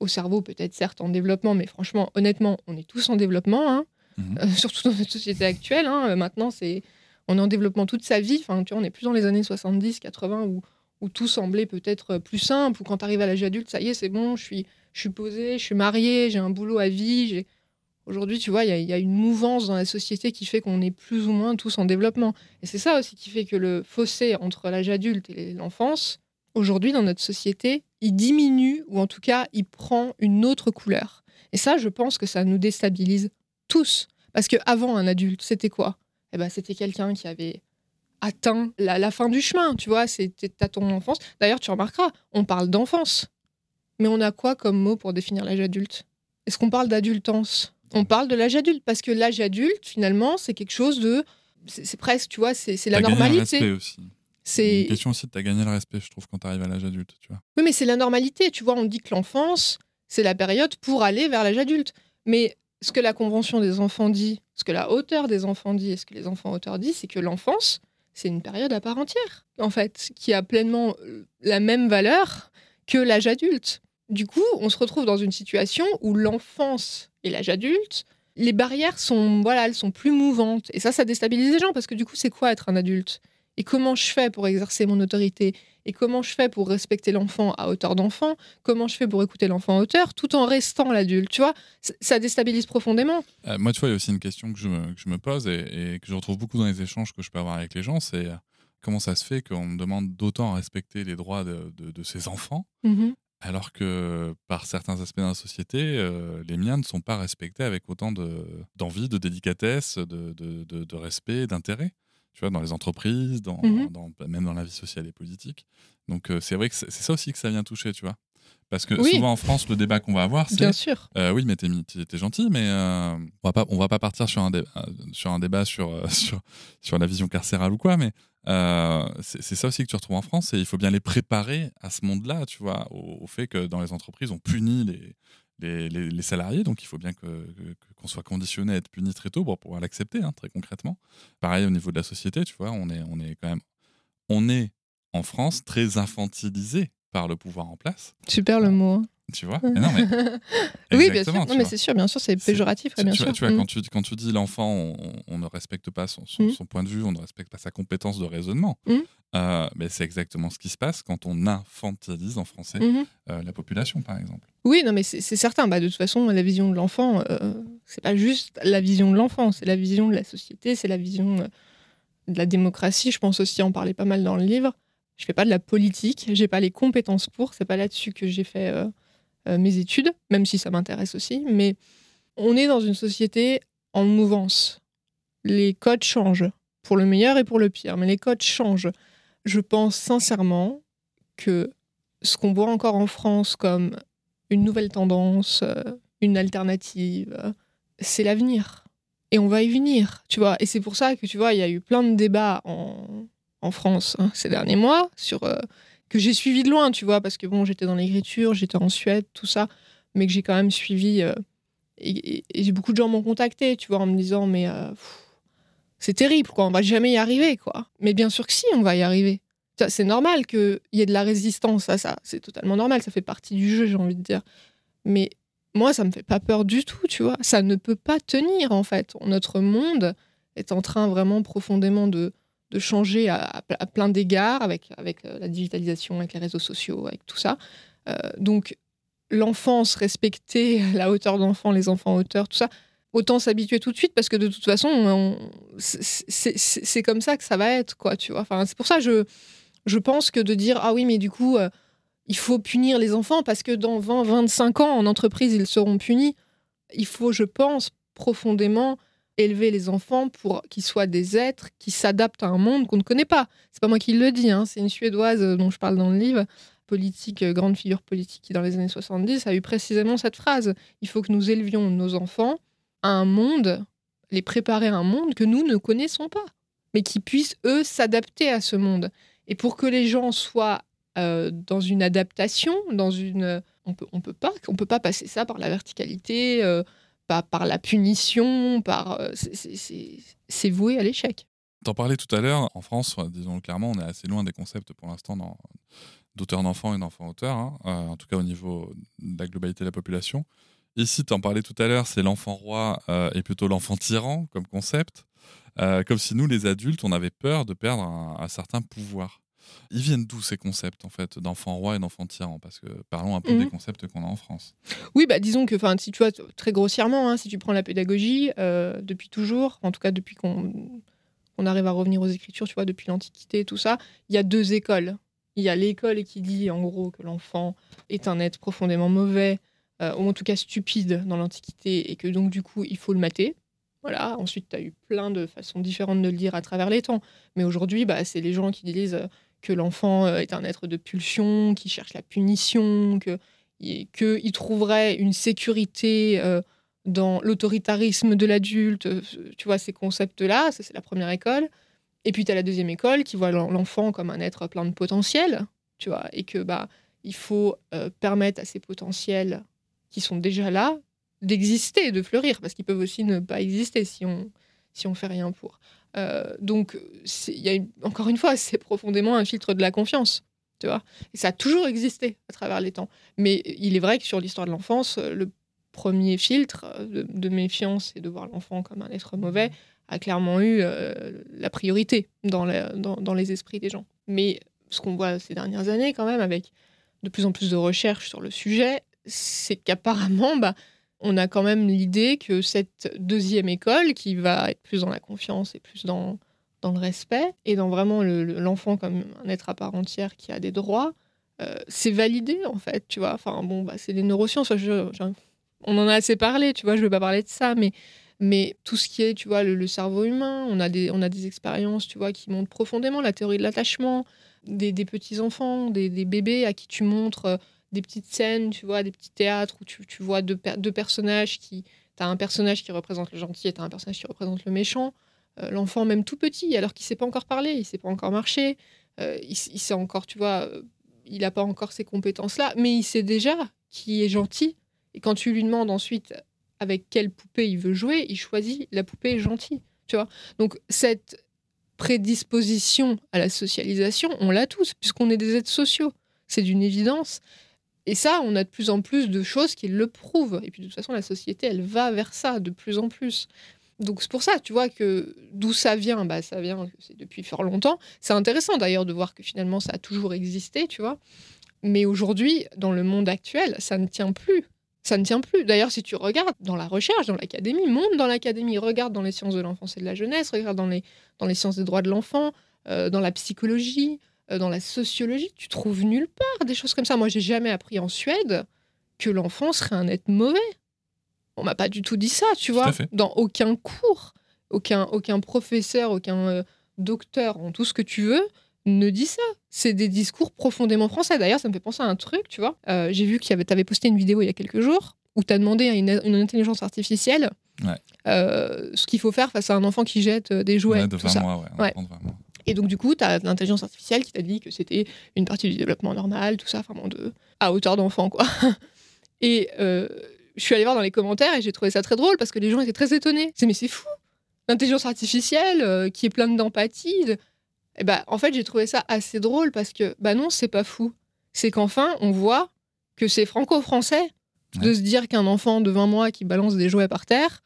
B: au cerveau peut-être certes en développement, mais franchement, honnêtement, on est tous en développement, hein.
A: Mhm.
B: Euh, surtout dans notre société actuelle. hein. Euh, maintenant, c'est on est en développement toute sa vie. Enfin, tu vois, on n'est plus dans les années 70, 80 où, où tout semblait peut-être plus simple, où quand tu arrives à l'âge adulte, ça y est, c'est bon, je suis, je je suis mariée, j'ai un boulot à vie. Aujourd'hui, tu vois, il y, y a une mouvance dans la société qui fait qu'on est plus ou moins tous en développement. Et c'est ça aussi qui fait que le fossé entre l'âge adulte et l'enfance, aujourd'hui, dans notre société, il diminue, ou en tout cas, il prend une autre couleur. Et ça, je pense que ça nous déstabilise tous. Parce qu'avant, un adulte, c'était quoi? Eh ben, C'était quelqu'un qui avait atteint la, la fin du chemin, tu vois, c'était à ton enfance. D'ailleurs, tu remarqueras, on parle d'enfance. Mais on a quoi comme mot pour définir l'âge adulte? Est-ce qu'on parle d'adultance? On parle de l'âge adulte, parce que l'âge adulte, finalement, c'est quelque chose de... C'est presque, tu vois, c'est la normalité.
A: aussi.
B: C'est
A: Une question aussi de t'as gagné le respect, je trouve, quand t'arrives à l'âge adulte, tu vois.
B: Oui, mais c'est la normalité. Tu vois, on dit que l'enfance, c'est la période pour aller vers l'âge adulte. Mais ce que la Convention des enfants dit, ce que la hauteur des enfants dit et ce que les enfants auteurs disent, c'est que l'enfance, c'est une période à part entière, en fait, qui a pleinement euh, la même valeur que l'âge adulte. Du coup, on se retrouve dans une situation où l'enfance et l'âge adulte, les barrières sont, voilà, elles sont plus mouvantes. Et ça, ça déstabilise les gens parce que du coup, c'est quoi être un adulte? Et comment je fais pour exercer mon autorité? Et comment je fais pour respecter l'enfant à hauteur d'enfant? Comment je fais pour écouter l'enfant à hauteur tout en restant l'adulte? Tu vois, ça déstabilise profondément.
A: Euh, moi, tu vois, il y a aussi une question que je me, que je me pose et, et que je retrouve beaucoup dans les échanges que je peux avoir avec les gens, c'est euh, comment ça se fait qu'on me demande d'autant respecter les droits de, de, de ses enfants, alors que par certains aspects de la société, euh, les miens ne sont pas respectés avec autant de- d'envie, de, délicatesse, de, de, de- de respect, d'intérêt? Tu vois, dans les entreprises, dans,
B: Mhm.
A: dans- même dans la vie sociale et politique. Donc, euh, c'est vrai que c'est ça aussi que ça vient toucher, tu vois. Parce que
B: Oui.
A: souvent en France, le débat qu'on va avoir, c'est
B: Bien sûr.
A: euh, oui, mais t'es, t'es gentil, mais euh, on va pas, on va pas partir sur un, dé- euh, sur un débat sur, sur, sur la vision carcérale ou quoi, mais c'est, c'est ça aussi que tu retrouves en France, et il faut bien les préparer à ce monde-là, tu vois, au, au fait que dans les entreprises, on punit les, les, les- les salariés, donc il faut bien que, que- qu'on soit conditionné à être puni très tôt pour pouvoir l'accepter, hein, très concrètement. Pareil au niveau de la société, tu vois, on est, on est quand même, on est en France très infantilisé par le pouvoir en place,
B: Super le mot. hein.
A: tu vois. Mais non, mais
B: oui, bien sûr. Non, mais c'est sûr, bien sûr, c'est péjoratif, bien
A: tu
B: sûr.
A: vois, tu vois,
B: Mm.
A: quand, tu, quand tu dis l'enfant, on, on ne respecte pas son, son,
B: Mm.
A: son point de vue, on ne respecte pas sa compétence de raisonnement.
B: Mm.
A: Euh, mais c'est exactement ce qui se passe quand on infantilise en français
B: Mhm.
A: euh, la population, par exemple.
B: Oui, non, mais c'est certain. Bah, de toute façon, la vision de l'enfant, euh, c'est pas juste la vision de l'enfant, c'est la vision de la société, c'est la vision euh, de la démocratie. Je pense aussi en parler pas mal dans le livre. Je fais pas de la politique, j'ai pas les compétences pour. C'est pas là-dessus que j'ai fait mes études, même si ça m'intéresse aussi. Mais on est dans une société en mouvance. Les codes changent, pour le meilleur et pour le pire, mais les codes changent. Je pense sincèrement que ce qu'on voit encore en France comme une nouvelle tendance, euh, une alternative, euh, c'est l'avenir. Et on va y venir, tu vois. Et c'est pour ça que, tu vois, il y a eu plein de débats en, en France hein, ces derniers mois sur euh, que j'ai suivi de loin, tu vois, parce que bon, j'étais dans l'écriture, j'étais en Suède, tout ça, mais que j'ai quand même suivi. et et- beaucoup de gens m'ont contacté, tu vois, en me disant, mais c'est terrible, quoi, on va jamais y arriver, quoi. Mais bien sûr que si, on va y arriver. C'est normal qu'il y ait de la résistance à ça. C'est totalement normal. Ça fait partie du jeu, j'ai envie de dire. Mais moi, ça me fait pas peur du tout, tu vois. Ça ne peut pas tenir, en fait. Notre monde est en train vraiment profondément de, de changer à, plein d'égards avec, avec euh, la digitalisation, avec les réseaux sociaux, avec tout ça. Euh, donc, l'enfance respecter la hauteur d'enfant, les enfants hauteur, tout ça, autant s'habituer tout de suite parce que de toute façon, on- c'est- comme ça que ça va être, quoi, tu vois. Enfin, c'est pour ça que je Je pense que de dire ah oui mais du coup euh, il faut punir les enfants parce que dans 20 25 ans en entreprise ils seront punis. Il faut je pense profondément élever les enfants pour qu'ils soient des êtres qui s'adaptent à un monde qu'on ne connaît pas. C'est pas moi qui le dis, hein, c'est une Suédoise euh, dont je parle dans le livre, politique, euh, grande figure politique qui dans les années 70 a eu précisément cette phrase. Il faut que nous élevions nos enfants un monde, les préparer à un monde que nous ne connaissons pas, mais qui puissent, eux, s'adapter à ce monde. Et pour que les gens soient euh, dans une adaptation, dans une... On peut, on peut pas, peut pas passer ça par la verticalité, pas par la punition, par euh, c'est voué à l'échec.
A: T'en parlais tout à l'heure, en France, disons clairement, on est assez loin des concepts pour l'instant d'auteur d'enfants et d'enfants-auteurs, hein, euh, en tout cas au niveau de la globalité de la population. Ici, tu en parlais tout à l'heure, c'est l'enfant roi euh, et plutôt l'enfant tyran comme concept, comme si nous, les adultes, on avait peur de perdre un certain pouvoir. Ils viennent d'où ces concepts en fait d'enfant roi et d'enfant tyran? Parce que parlons un peu des mhm. concepts qu'on a en France.
B: Oui, bah disons que, enfin, si tu vois très grossièrement, hein, si tu prends la pédagogie euh, depuis toujours, en tout cas depuis qu'on arrive à revenir aux écritures, tu vois, depuis l'Antiquité et tout ça, il y a deux écoles. Il y a l'école qui dit en gros que l'enfant est un être profondément mauvais, euh, ou en tout cas stupide dans l'Antiquité, et que donc du coup il faut le mater. Voilà. Ensuite, tu as eu plein de façons différentes de le dire à travers les temps. Mais aujourd'hui, bah, c'est les gens qui disent euh, que l'enfant euh, est un être de pulsion, qui cherche la punition, que qu'il trouverait une sécurité euh, dans l'autoritarisme de l'adulte, tu vois, ces concepts-là, ça c'est la première école. Et puis tu as la deuxième école qui voit l'enfant comme un être plein de potentiel, tu vois, et que bah il faut permettre à ces potentiels qui sont déjà là d'exister, de fleurir, parce qu'ils peuvent aussi ne pas exister si on si on fait rien pour. Euh, donc, y a encore une fois, c'est profondément un filtre de la confiance. Tu vois Et ça a toujours existé à travers les temps. Mais il est vrai que sur l'histoire de l'enfance, le premier filtre de, méfiance et de voir l'enfant comme un être mauvais a clairement eu euh, la priorité dans, dans, les esprits des gens. Mais ce qu'on voit ces dernières années, quand même, avec de plus en plus de recherches sur le sujet, c'est qu'apparemment, bah, on a quand même l'idée que cette deuxième école, qui va être plus dans la confiance et plus dans, dans le respect, et dans vraiment l'enfant comme un être à part entière qui a des droits, euh, c'est validé en fait, tu vois. Enfin bon, bah, c'est les neurosciences, on en a assez parlé, tu vois, je ne vais pas parler de ça, mais, mais tout ce qui est, tu vois, le, cerveau humain, on a, des, on a des expériences, tu vois, qui montrent profondément la théorie de l'attachement, des, petits-enfants, des, des, bébés à qui tu montres euh, des petites scènes, tu vois, des petits théâtres où tu, tu vois deux, personnages qui. Tu as un personnage qui représente le gentil et tu as un personnage qui représente le méchant. Euh, l'enfant, même tout petit, alors qu'il sait pas encore parler, il sait pas encore marcher, euh, il, il, sait encore, tu vois, euh, il n'a pas encore ces compétences-là, mais il sait déjà qui est gentil. Et quand tu lui demandes ensuite avec quelle poupée il veut jouer, il choisit la poupée gentille, tu vois. Donc, cette prédisposition à la socialisation, on l'a tous, puisqu'on est des êtres sociaux. C'est d'une évidence. Et ça, on a de plus en plus de choses qui le prouvent. Et puis de toute façon, la société, elle va vers ça de plus en plus. Donc c'est pour ça, tu vois, que d'où ça vient, bah, ça vient c'est depuis fort longtemps. C'est intéressant d'ailleurs de voir que finalement ça a toujours existé, tu vois. Mais aujourd'hui, dans le monde actuel, ça ne tient plus. Ça ne tient plus. D'ailleurs, si tu regardes dans la recherche, dans l'académie, monte dans l'académie, regarde dans les sciences de l'enfance et de la jeunesse, regarde dans les, dans les sciences des droits de l'enfant, euh, dans la psychologie, dans la sociologie, tu trouves nulle part des choses comme ça. Moi, j'ai jamais appris en Suède que l'enfant serait un être mauvais. On m'a pas du tout dit ça, tu vois. Dans aucun cours, aucun, aucun professeur, aucun euh, docteur, en tout ce que tu veux, ne dit ça. C'est des discours profondément français. D'ailleurs, ça me fait penser à un truc, tu vois. Euh, j'ai vu que tu avais posté une vidéo il y a quelques jours où tu as demandé à une, intelligence artificielle ce qu'il faut faire face à un enfant qui jette des jouets.
A: de tout ça. Mois, ouais,
B: et donc, du coup, tu as l'intelligence artificielle qui t'a dit que c'était une partie du développement normal, tout ça, de, à hauteur d'enfant, quoi. Et euh, je suis allée voir dans les commentaires et j'ai trouvé ça très drôle parce que les gens étaient très étonnés. C'est mais c'est fou L'intelligence artificielle euh, qui est pleine d'empathie. Et eh ben, en fait, j'ai trouvé ça assez drôle parce que, bah non, c'est pas fou. C'est qu'enfin, on voit que c'est franco-français de se dire qu'un enfant de 20 mois qui balance des jouets par terre,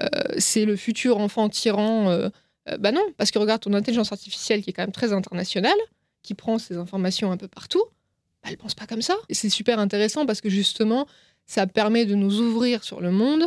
B: euh, c'est le futur enfant tyran euh, bah non, parce que regarde ton intelligence artificielle qui est quand même très internationale, qui prend ces informations un peu partout, bah, elle pense pas comme ça. Et c'est super intéressant parce que justement, ça permet de nous ouvrir sur le monde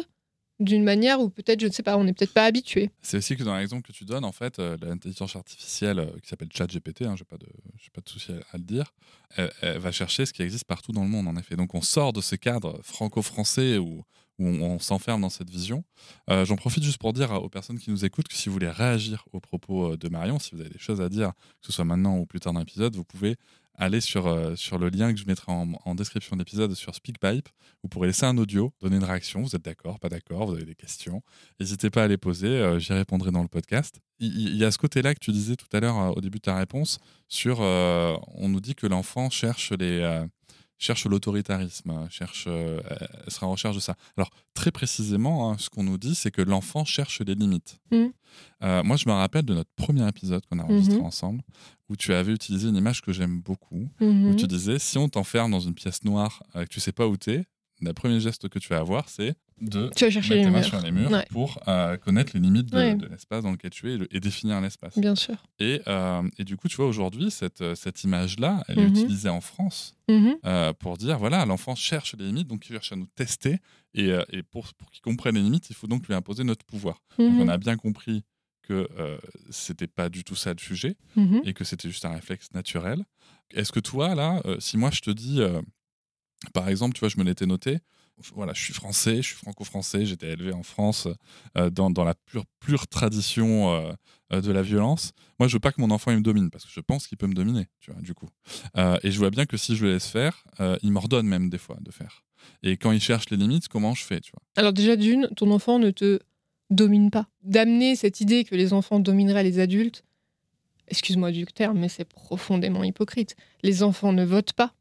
B: d'une manière où peut-être, je ne sais pas, on n'est peut-être pas habitué.
A: C'est aussi que dans l'exemple que tu donnes, en fait, euh, l'intelligence artificielle euh, qui s'appelle ChatGPT, hein, je n'ai pas, de, de souci à, le dire, elle va chercher ce qui existe partout dans le monde, en effet. Donc on sort de ce cadre franco-français où, où on, s'enferme dans cette vision. Euh, j'en profite juste pour dire aux personnes qui nous écoutent que si vous voulez réagir aux propos euh, de Marion, si vous avez des choses à dire, que ce soit maintenant ou plus tard dans l'épisode, vous pouvez aller sur, euh, sur le lien que je mettrai en, description de l'épisode sur SpeakPipe. Vous pourrez laisser un audio, donner une réaction. Vous êtes d'accord, pas d'accord, vous avez des questions. N'hésitez pas à les poser, j'y répondrai dans le podcast. Il, y a ce côté-là que tu disais tout à l'heure au début de ta réponse sur on nous dit que l'enfant cherche les. Euh, cherche l'autoritarisme, euh, cherche, euh, elle sera en recherche de ça. Alors, très précisément, hein, ce qu'on nous dit, c'est que l'enfant cherche les limites.
B: Mhm.
A: Euh, moi, je me rappelle de notre premier épisode qu'on a enregistré
B: Mhm.
A: ensemble, où tu avais utilisé une image que j'aime beaucoup, où tu disais si on t'enferme dans une pièce noire euh, que tu sais pas où t'es, le premier geste que tu vas avoir, c'est de
B: Tu vas chercher
A: mettre
B: les murs.
A: sur les murs
B: Ouais.
A: pour euh, connaître les limites de,
B: Ouais.
A: de l'espace dans lequel tu es et, le- et définir l'espace.
B: Bien sûr.
A: Et, euh, et du coup, tu vois, aujourd'hui, cette, euh, cette image-là, elle est
B: Mhm.
A: utilisée en France
B: Mhm.
A: euh, pour dire voilà, l'enfant cherche les limites, donc il cherche à nous tester. Et, et pour, pour qu'il comprenne les limites, il faut donc lui imposer notre pouvoir. Donc
B: Mhm.
A: on a bien compris que c'était pas du tout ça le sujet et que c'était juste un réflexe naturel. Est-ce que toi, là, si moi je te dis, par exemple, tu vois, je me l'étais noté, voilà, je suis français, je suis franco-français, j'étais élevé en France euh, dans, dans la pure, pure tradition euh, euh, de la violence. Moi, je veux pas que mon enfant me domine parce que je pense qu'il peut me dominer, tu vois, du coup. Et je vois bien que si je le laisse faire, il m'ordonne même des fois de faire. Et quand il cherche les limites, comment je fais, tu vois?
B: Alors déjà d'une, ton enfant ne te domine pas. D'amener cette idée que les enfants domineraient les adultes, excuse-moi du terme, mais c'est profondément hypocrite. Les enfants ne votent pas.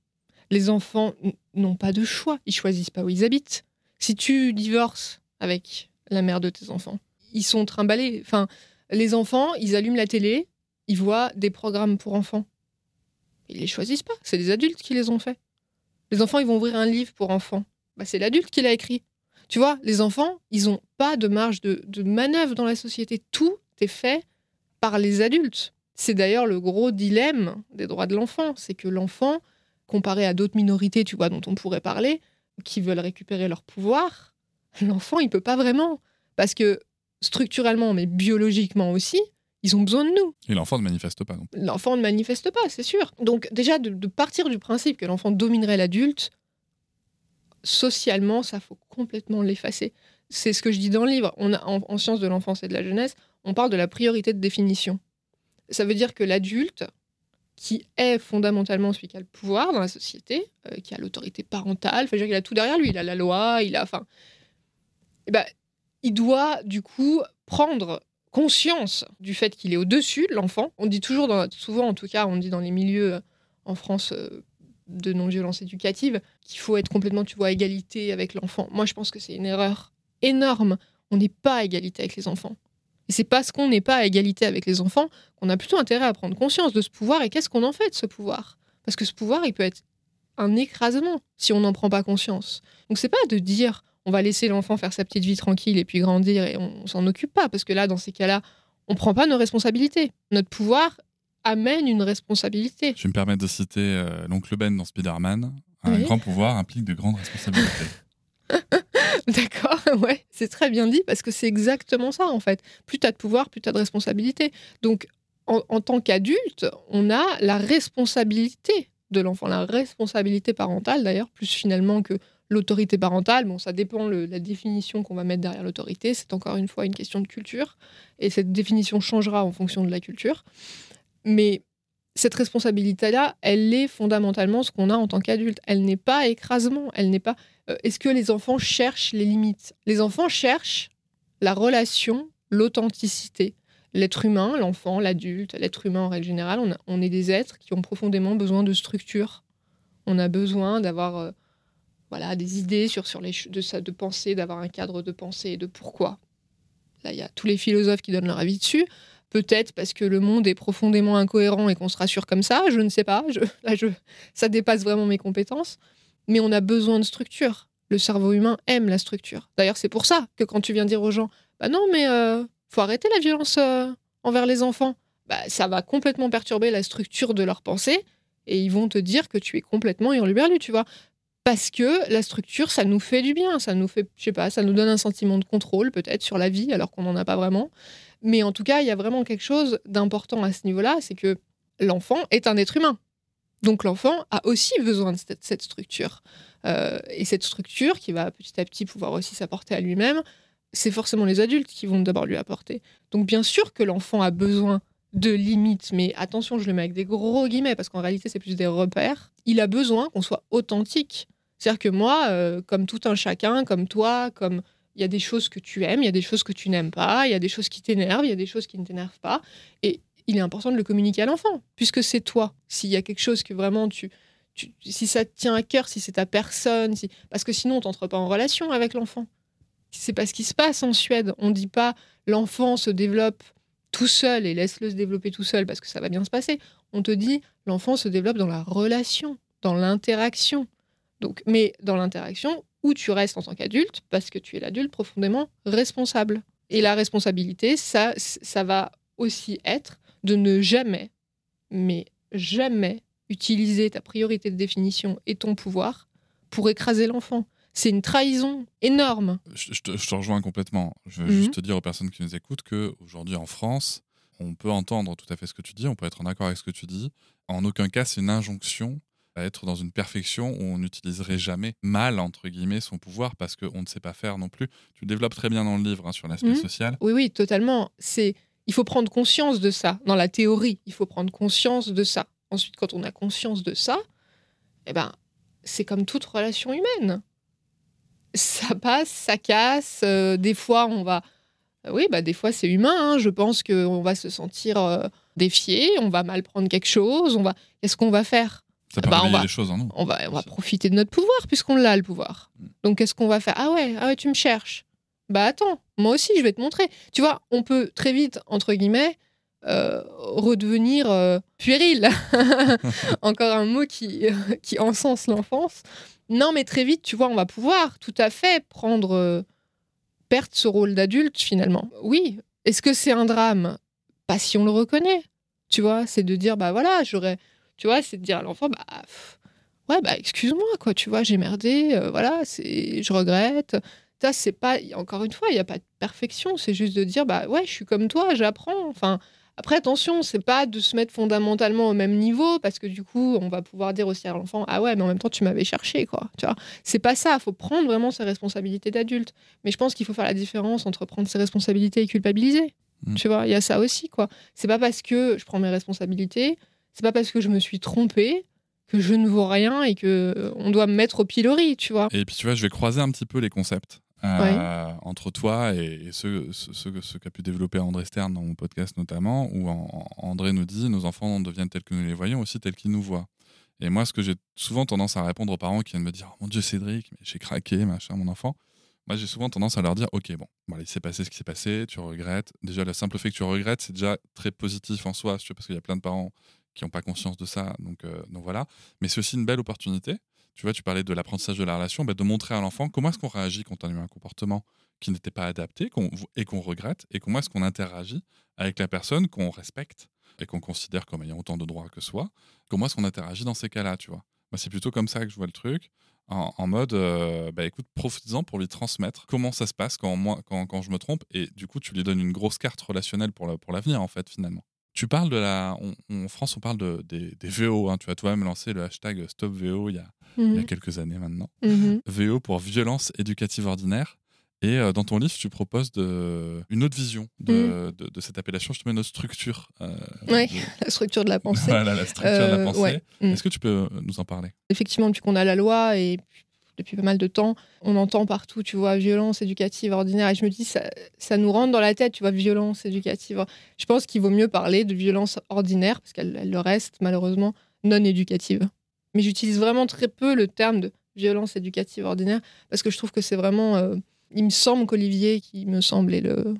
B: Les enfants n'ont pas de choix. Ils choisissent pas où ils habitent. Si tu divorces avec la mère de tes enfants, ils sont trimballés. Enfin, les enfants, ils allument la télé, ils voient des programmes pour enfants. Ils les choisissent pas. C'est les adultes qui les ont faits. Les enfants, ils vont ouvrir un livre pour enfants. Bah, c'est l'adulte qui l'a écrit. Tu vois, les enfants, ils n'ont pas de marge de manœuvre dans la société. Tout est fait par les adultes. C'est d'ailleurs le gros dilemme des droits de l'enfant. C'est que l'enfant, comparé à d'autres minorités, tu vois, dont on pourrait parler, qui veulent récupérer leur pouvoir, l'enfant, il peut pas vraiment. Parce que structurellement, mais biologiquement aussi, ils ont besoin de nous.
A: Et l'enfant ne manifeste pas, non
B: L'enfant ne manifeste pas, c'est sûr. Donc déjà, de, de partir du principe que l'enfant dominerait l'adulte, socialement, ça faut complètement l'effacer. C'est ce que je dis dans le livre. On a, en, en sciences de l'enfance et de la jeunesse, on parle de la priorité de définition. Ça veut dire que l'adulte, qui est fondamentalement celui qui a le pouvoir dans la société, euh, qui a l'autorité parentale, enfin, il a tout derrière lui, il a la loi, il a, enfin, eh ben, il doit du coup prendre conscience du fait qu'il est au-dessus de l'enfant. On dit toujours, souvent en tout cas, on dit dans les milieux euh, en France euh, de non-violence éducative, qu'il faut être complètement, tu vois, à égalité avec l'enfant. Moi, je pense que c'est une erreur énorme. On n'est pas à égalité avec les enfants. Et c'est parce qu'on n'est pas à égalité avec les enfants qu'on a plutôt intérêt à prendre conscience de ce pouvoir et qu'est-ce qu'on en fait de ce pouvoir. Parce que ce pouvoir, il peut être un écrasement si on n'en prend pas conscience. Donc c'est pas de dire on va laisser l'enfant faire sa petite vie tranquille et puis grandir et on, on s'en occupe pas parce que là dans ces cas-là on prend pas nos responsabilités. Notre pouvoir amène une responsabilité.
A: Je vais me permettre de citer euh, l'oncle Ben dans Spider-Man. Un
B: Oui.
A: grand pouvoir implique de grandes responsabilités.
B: D'accord, ouais, c'est très bien dit parce que c'est exactement ça en fait. Plus tu as de pouvoir, plus tu as de responsabilité. Donc en, en tant qu'adulte, on a la responsabilité de l'enfant, la responsabilité parentale d'ailleurs, plus finalement que l'autorité parentale. Bon, ça dépend de la définition qu'on va mettre derrière l'autorité. C'est encore une fois une question de culture et cette définition changera en fonction de la culture. Mais cette responsabilité-là, elle est fondamentalement ce qu'on a en tant qu'adulte. Elle n'est pas écrasement, elle n'est pas est-ce que les enfants cherchent les limites? Les enfants cherchent la relation, l'authenticité. L'être humain, l'enfant, l'adulte, l'être humain en règle générale, on, est des êtres qui ont profondément besoin de structure. On a besoin d'avoir euh, voilà, des idées sur, sur les, de, de penser, d'avoir un cadre de pensée et de pourquoi. Là, il y a tous les philosophes qui donnent leur avis dessus. Peut-être parce que le monde est profondément incohérent et qu'on se rassure comme ça, je ne sais pas. Je, ça dépasse vraiment mes compétences mais on a besoin de structure. Le cerveau humain aime la structure. D'ailleurs, c'est pour ça que quand tu viens dire aux gens, bah non, mais euh, faut arrêter la violence euh, envers les enfants, bah, ça va complètement perturber la structure de leur pensée et ils vont te dire que tu es complètement hurluberlu, tu vois. Parce que la structure, ça nous fait du bien, ça nous fait, je sais pas, ça nous donne un sentiment de contrôle peut-être sur la vie, alors qu'on n'en a pas vraiment. Mais en tout cas, il y a vraiment quelque chose d'important à ce niveau-là, c'est que l'enfant est un être humain. Donc l'enfant a aussi besoin de cette, structure. Euh, et cette structure qui va petit à petit pouvoir aussi s'apporter à lui-même, c'est forcément les adultes qui vont d'abord lui apporter. Donc bien sûr que l'enfant a besoin de limites, mais attention, je le mets avec des gros guillemets, parce qu'en réalité, c'est plus des repères. Il a besoin qu'on soit authentique. C'est-à-dire que moi, euh, comme tout un chacun, comme toi, comme il y a des choses que tu aimes, il y a des choses que tu n'aimes pas, il y a des choses qui t'énervent, il y a des choses qui ne t'énervent pas. Et il est important de le communiquer à l'enfant, puisque c'est toi. S'il y a quelque chose que vraiment tu, si ça te tient à cœur, si c'est ta personne, parce que sinon on t'entre pas en relation avec l'enfant. C'est pas ce qui se passe en Suède. On dit pas l'enfant se développe tout seul et laisse-le se développer tout seul parce que ça va bien se passer. On te dit l'enfant se développe dans la relation, dans l'interaction. Donc, mais dans l'interaction où tu restes en tant qu'adulte parce que tu es l'adulte profondément responsable. Et la responsabilité, ça, ça va aussi être de ne jamais, mais jamais utiliser ta priorité de définition et ton pouvoir pour écraser l'enfant. C'est une trahison énorme.
A: Je, te, rejoins complètement. Je veux juste mhm. te dire aux personnes qui nous écoutent qu'aujourd'hui en France, on peut entendre tout à fait ce que tu dis, on peut être en accord avec ce que tu dis. En aucun cas, c'est une injonction à être dans une perfection où on n'utiliserait jamais mal, entre guillemets, son pouvoir parce qu'on ne sait pas faire non plus. Tu le développes très bien dans le livre hein, sur l'aspect mhm. social.
B: Oui, oui, totalement. C'est il faut prendre conscience de ça. Dans la théorie, il faut prendre conscience de ça. Ensuite, quand on a conscience de ça, eh ben, c'est comme toute relation humaine. Ça passe, ça casse. Euh, des fois, on va. Oui, bah, des fois, c'est humain. Hein. Je pense qu'on va se sentir euh, défié, on va mal prendre quelque chose. On va... Qu'est-ce qu'on va faire?
A: Ça peut bah, on va, les choses en nous.
B: On va, on va profiter de notre pouvoir puisqu'on l'a le pouvoir. Mm. Donc qu'est-ce qu'on va faire? Ah ouais, ah ouais, tu me cherches. Bah attends, moi aussi je vais te montrer. Tu vois, on peut très vite entre guillemets euh, redevenir euh, puéril. Encore un mot qui qui encense l'enfance. Non, mais très vite, tu vois, on va pouvoir tout à fait prendre euh, perdre ce rôle d'adulte finalement. Oui. Est-ce que c'est un drame? Pas si on le reconnaît. Tu vois, c'est de dire bah voilà, j'aurais tu vois, c'est de dire à l'enfant, bah, ouais, bah, excuse-moi, quoi, tu vois, j'ai merdé, euh, voilà, c'est, je regrette. Ça, c'est pas, encore une fois, il n'y a pas de perfection, c'est juste de dire, bah, ouais, je suis comme toi, j'apprends. Enfin, après, attention, c'est pas de se mettre fondamentalement au même niveau, parce que du coup, on va pouvoir dire aussi à l'enfant, ah ouais, mais en même temps, tu m'avais cherché, quoi. Tu vois, c'est pas ça, il faut prendre vraiment ses responsabilités d'adulte. Mais je pense qu'il faut faire la différence entre prendre ses responsabilités et culpabiliser. Mm. Tu vois, il y a ça aussi, quoi. C'est pas parce que je prends mes responsabilités c'est pas parce que je me suis trompée que je ne vaux rien et que euh, on doit me mettre au pilori, tu vois?
A: Et puis tu vois, je vais croiser un petit peu les concepts. Euh, entre toi et, ce, ce, qu'a pu développer André Stern dans mon podcast notamment, où André nous dit nos enfants deviennent tels que nous les voyons aussi tels qu'ils nous voient. Et moi, ce que j'ai souvent tendance à répondre aux parents qui viennent me dire oh, Mon Dieu, Cédric, j'ai craqué, machin, mon enfant. Moi, j'ai souvent tendance à leur dire Ok, bon, bon il s'est passé ce qui s'est passé, tu regrettes. Déjà, le simple fait que tu regrettes, c'est déjà très positif en soi, parce qu'il y a plein de parents qui n'ont pas conscience de ça. Euh, donc voilà. Mais c'est aussi une belle opportunité. Tu vois, tu parlais de l'apprentissage de la relation, bah, de montrer à l'enfant comment est-ce qu'on réagit quand on a eu un comportement qui n'était pas adapté et qu'on regrette, et comment est-ce qu'on interagit avec la personne qu'on respecte et qu'on considère comme ayant autant de droits que soi. Comment est-ce qu'on interagit dans ces cas-là, tu vois? Moi, c'est plutôt comme ça que je vois le truc. En, mode, euh, bah écoute, profites-en pour lui transmettre comment ça se passe quand, moi, quand, quand, je me trompe, et du coup, tu lui donnes une grosse carte relationnelle pour l'avenir, en fait, finalement. Tu parles de la. en France, on parle de, des, VO. Hein. Tu as toi-même lancé le hashtag StopVO il y a, il y a mhm. quelques années maintenant. Mhm. VO pour violence éducative ordinaire. Et euh, dans ton livre, tu proposes de, une autre vision de, mhm. de, cette appellation, Je te mets notre structure.
B: Euh, oui, la structure de la pensée.
A: voilà, la structure de la euh, pensée. Est-ce que tu peux nous en parler?
B: Effectivement, depuis qu'on a la loi et depuis pas mal de temps. On entend partout, tu vois, violence éducative ordinaire. Et je me dis, ça, ça nous rentre dans la tête, tu vois, violence éducative. Je pense qu'il vaut mieux parler de violence ordinaire, parce qu'elle le reste, malheureusement, non éducative. Mais j'utilise vraiment très peu le terme de violence éducative ordinaire, parce que je trouve que c'est vraiment. Euh, il me semble qu'Olivier, qui me semble est le,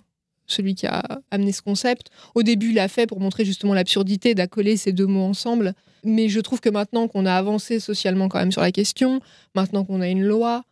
B: celui qui a amené ce concept. Au début, l'a fait pour montrer justement l'absurdité d'accoler ces deux mots ensemble. Mais je trouve que maintenant qu'on a avancé socialement quand même sur la question, maintenant qu'on a une loi,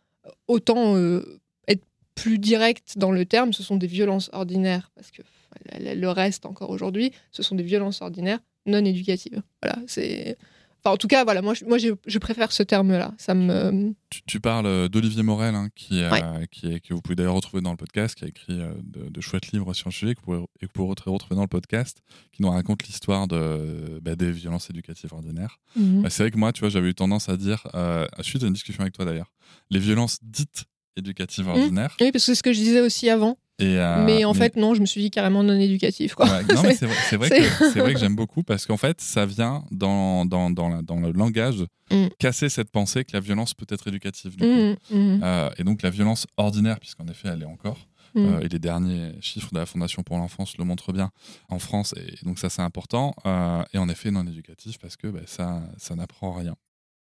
B: autant euh, être plus direct dans le terme, ce sont des violences ordinaires, parce que le reste encore aujourd'hui, ce sont des violences ordinaires non éducatives. Voilà, c'est Enfin, en tout cas, voilà, moi, je, moi je, je préfère ce terme-là. Ça me.
A: Tu, tu parles euh, d'Olivier Morel, hein, qui,
B: Ouais.
A: qui que vous pouvez d'ailleurs retrouver dans le podcast, qui a écrit euh, de, de chouettes livres sur le sujet, que vous pouvez, et que vous pouvez retrouver dans le podcast, qui nous raconte l'histoire de, bah, des violences éducatives ordinaires.
B: Mhm.
A: Bah, c'est vrai que moi, tu vois, j'avais eu tendance à dire, euh, suite à une discussion avec toi d'ailleurs, les violences dites éducatives ordinaires.
B: Oui, parce que c'est ce que je disais aussi avant.
A: Et, euh,
B: mais en fait, non, je me suis dit carrément non éducatif. Quoi.
A: Ouais, non, mais c'est vrai, c'est vrai que, vrai que j'aime beaucoup parce qu'en fait, ça vient dans, dans, dans, la- dans le langage
B: Mm.
A: casser cette pensée que la violence peut être éducative. Du coup.
B: Mhm, mhm,
A: Euh, et donc la violence ordinaire, puisqu'en effet elle est encore, euh, et les derniers chiffres de la Fondation pour l'enfance le montrent bien en France, et donc ça c'est important, et en effet non éducatif parce que bah, ça, ça n'apprend rien.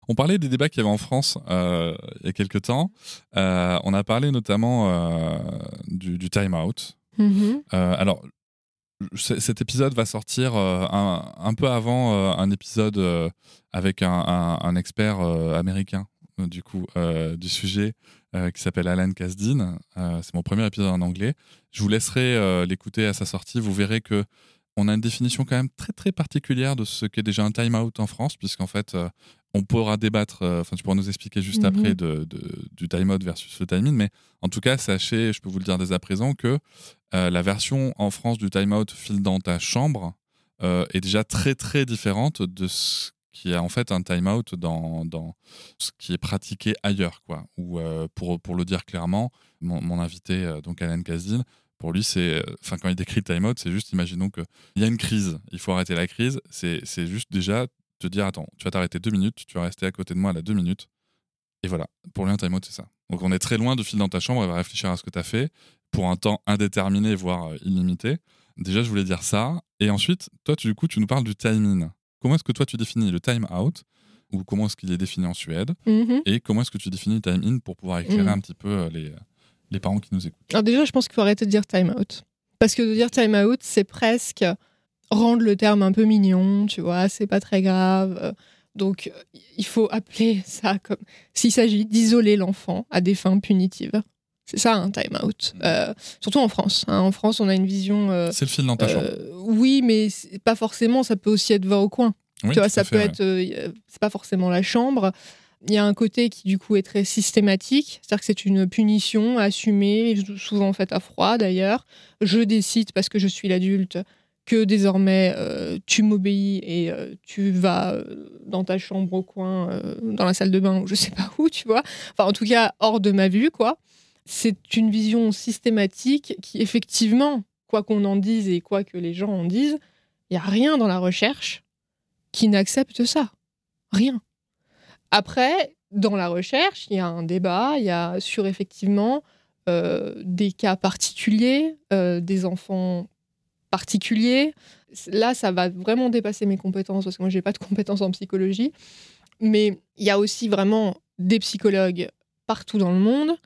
A: On parlait des débats qu'il y avait en France euh, il y a quelques temps. Euh, on a parlé notamment euh, du, du time out.
B: Mhm.
A: Euh, alors, cet épisode va sortir un, un peu avant un épisode avec un, un- un expert américain, du coup, du sujet, qui s'appelle Alan Kasdin. C'est mon premier épisode en anglais. Je vous laisserai l'écouter à sa sortie. Vous verrez que on a une définition quand même très très particulière de ce qu'est déjà un time out en France, puisqu'en fait, euh, on pourra débattre, euh, enfin tu pourras nous expliquer juste
B: Mhm.
A: après de, de- du time out versus le time in, mais en tout cas, sachez, je peux vous le dire dès à présent, que euh, la version en France du time out file dans ta chambre euh, est déjà très très différente de ce qui est en fait un time out dans, dans ce qui est pratiqué ailleurs. Quoi. Ou euh, pour, pour le dire clairement, mon, mon invité, donc Alan Kazdin, pour lui, c'est, enfin quand il décrit le time out, c'est juste, imaginons qu'il y a une crise, il faut arrêter la crise, c'est juste déjà te dire, attends, tu vas t'arrêter deux minutes, tu vas rester à côté de moi là deux minutes, et voilà. Pour lui, un time out, c'est ça. Donc on est très loin de fil dans ta chambre, il va réfléchir à ce que tu as fait pour un temps indéterminé, voire euh, illimité. Déjà, je voulais dire ça. Et ensuite, toi, tu, du coup, tu nous parles du time in. Comment est-ce que toi, tu définis le time out Ou comment est-ce qu'il est défini en Suède
B: Mhm.
A: Et comment est-ce que tu définis le time in pour pouvoir éclairer
B: Mm.
A: un petit peu euh, les, les parents qui nous écoutent?
B: Alors déjà, je pense qu'il faut arrêter de dire time out. Parce que de dire time out, c'est presque rendre le terme un peu mignon, tu vois, c'est pas très grave. Donc, il faut appeler ça comme s'il s'agit d'isoler l'enfant à des fins punitives. C'est ça un time out. Euh, surtout en France. hein. En France, on a une vision. euh,
A: C'est le fil dans ta chambre.
B: euh, oui, mais pas forcément. Ça peut aussi être va au coin.
A: Oui,
B: tu vois, ça
A: fait,
B: peut
A: ouais.
B: être. c'est pas forcément la chambre. Il y a un côté qui, du coup, est très systématique. C'est-à-dire que c'est une punition assumée, souvent faite à froid d'ailleurs. Je décide, parce que je suis l'adulte, que désormais euh, tu m'obéis et euh, tu vas euh, dans ta chambre au coin, dans la salle de bain ou je sais pas où, tu vois. Enfin, en tout cas, hors de ma vue, quoi. C'est une vision systématique qui, effectivement, quoi qu'on en dise et quoi que les gens en disent, il n'y a rien dans la recherche qui n'accepte ça. Rien. Après, dans la recherche, il y a un débat, il y a sur effectivement des cas particuliers, des enfants particuliers. Là, ça va vraiment dépasser mes compétences parce que moi, j'ai pas de compétences en psychologie. Mais il y a aussi vraiment des psychologues partout dans le monde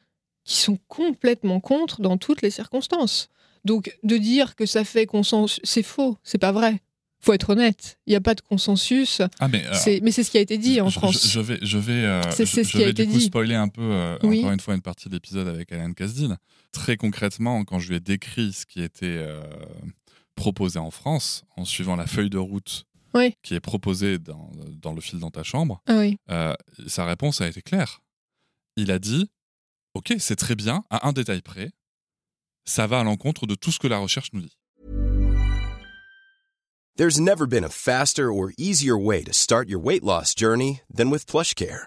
B: qui sont complètement contre dans toutes les circonstances. Donc, de dire que ça fait consensus, c'est faux, c'est pas vrai. Faut être honnête. Il n'y a pas de consensus.
A: Ah, mais. alors,
B: C'est- mais c'est ce qui a été dit en
A: je,
B: France.
A: Je, je vais, je vais, euh, je-
B: c'est ce
A: je
B: qui a
A: vais
B: été
A: du coup
B: dit.
A: spoiler un peu, euh,
B: Oui.
A: encore une fois, une partie de l'épisode avec Alan Kasdin. Très concrètement, quand je lui ai décrit ce qui était euh, proposé en France, en suivant la feuille de route
B: Oui.
A: qui est proposée dans, dans le fil dans ta chambre,
B: Ah oui.
A: euh, sa réponse a été claire. Il a dit Ok, c'est très bien, à un détail près, ça va à l'encontre de tout ce que la recherche nous dit.
C: There's never been a faster or easier way to start your weight loss journey than with PlushCare.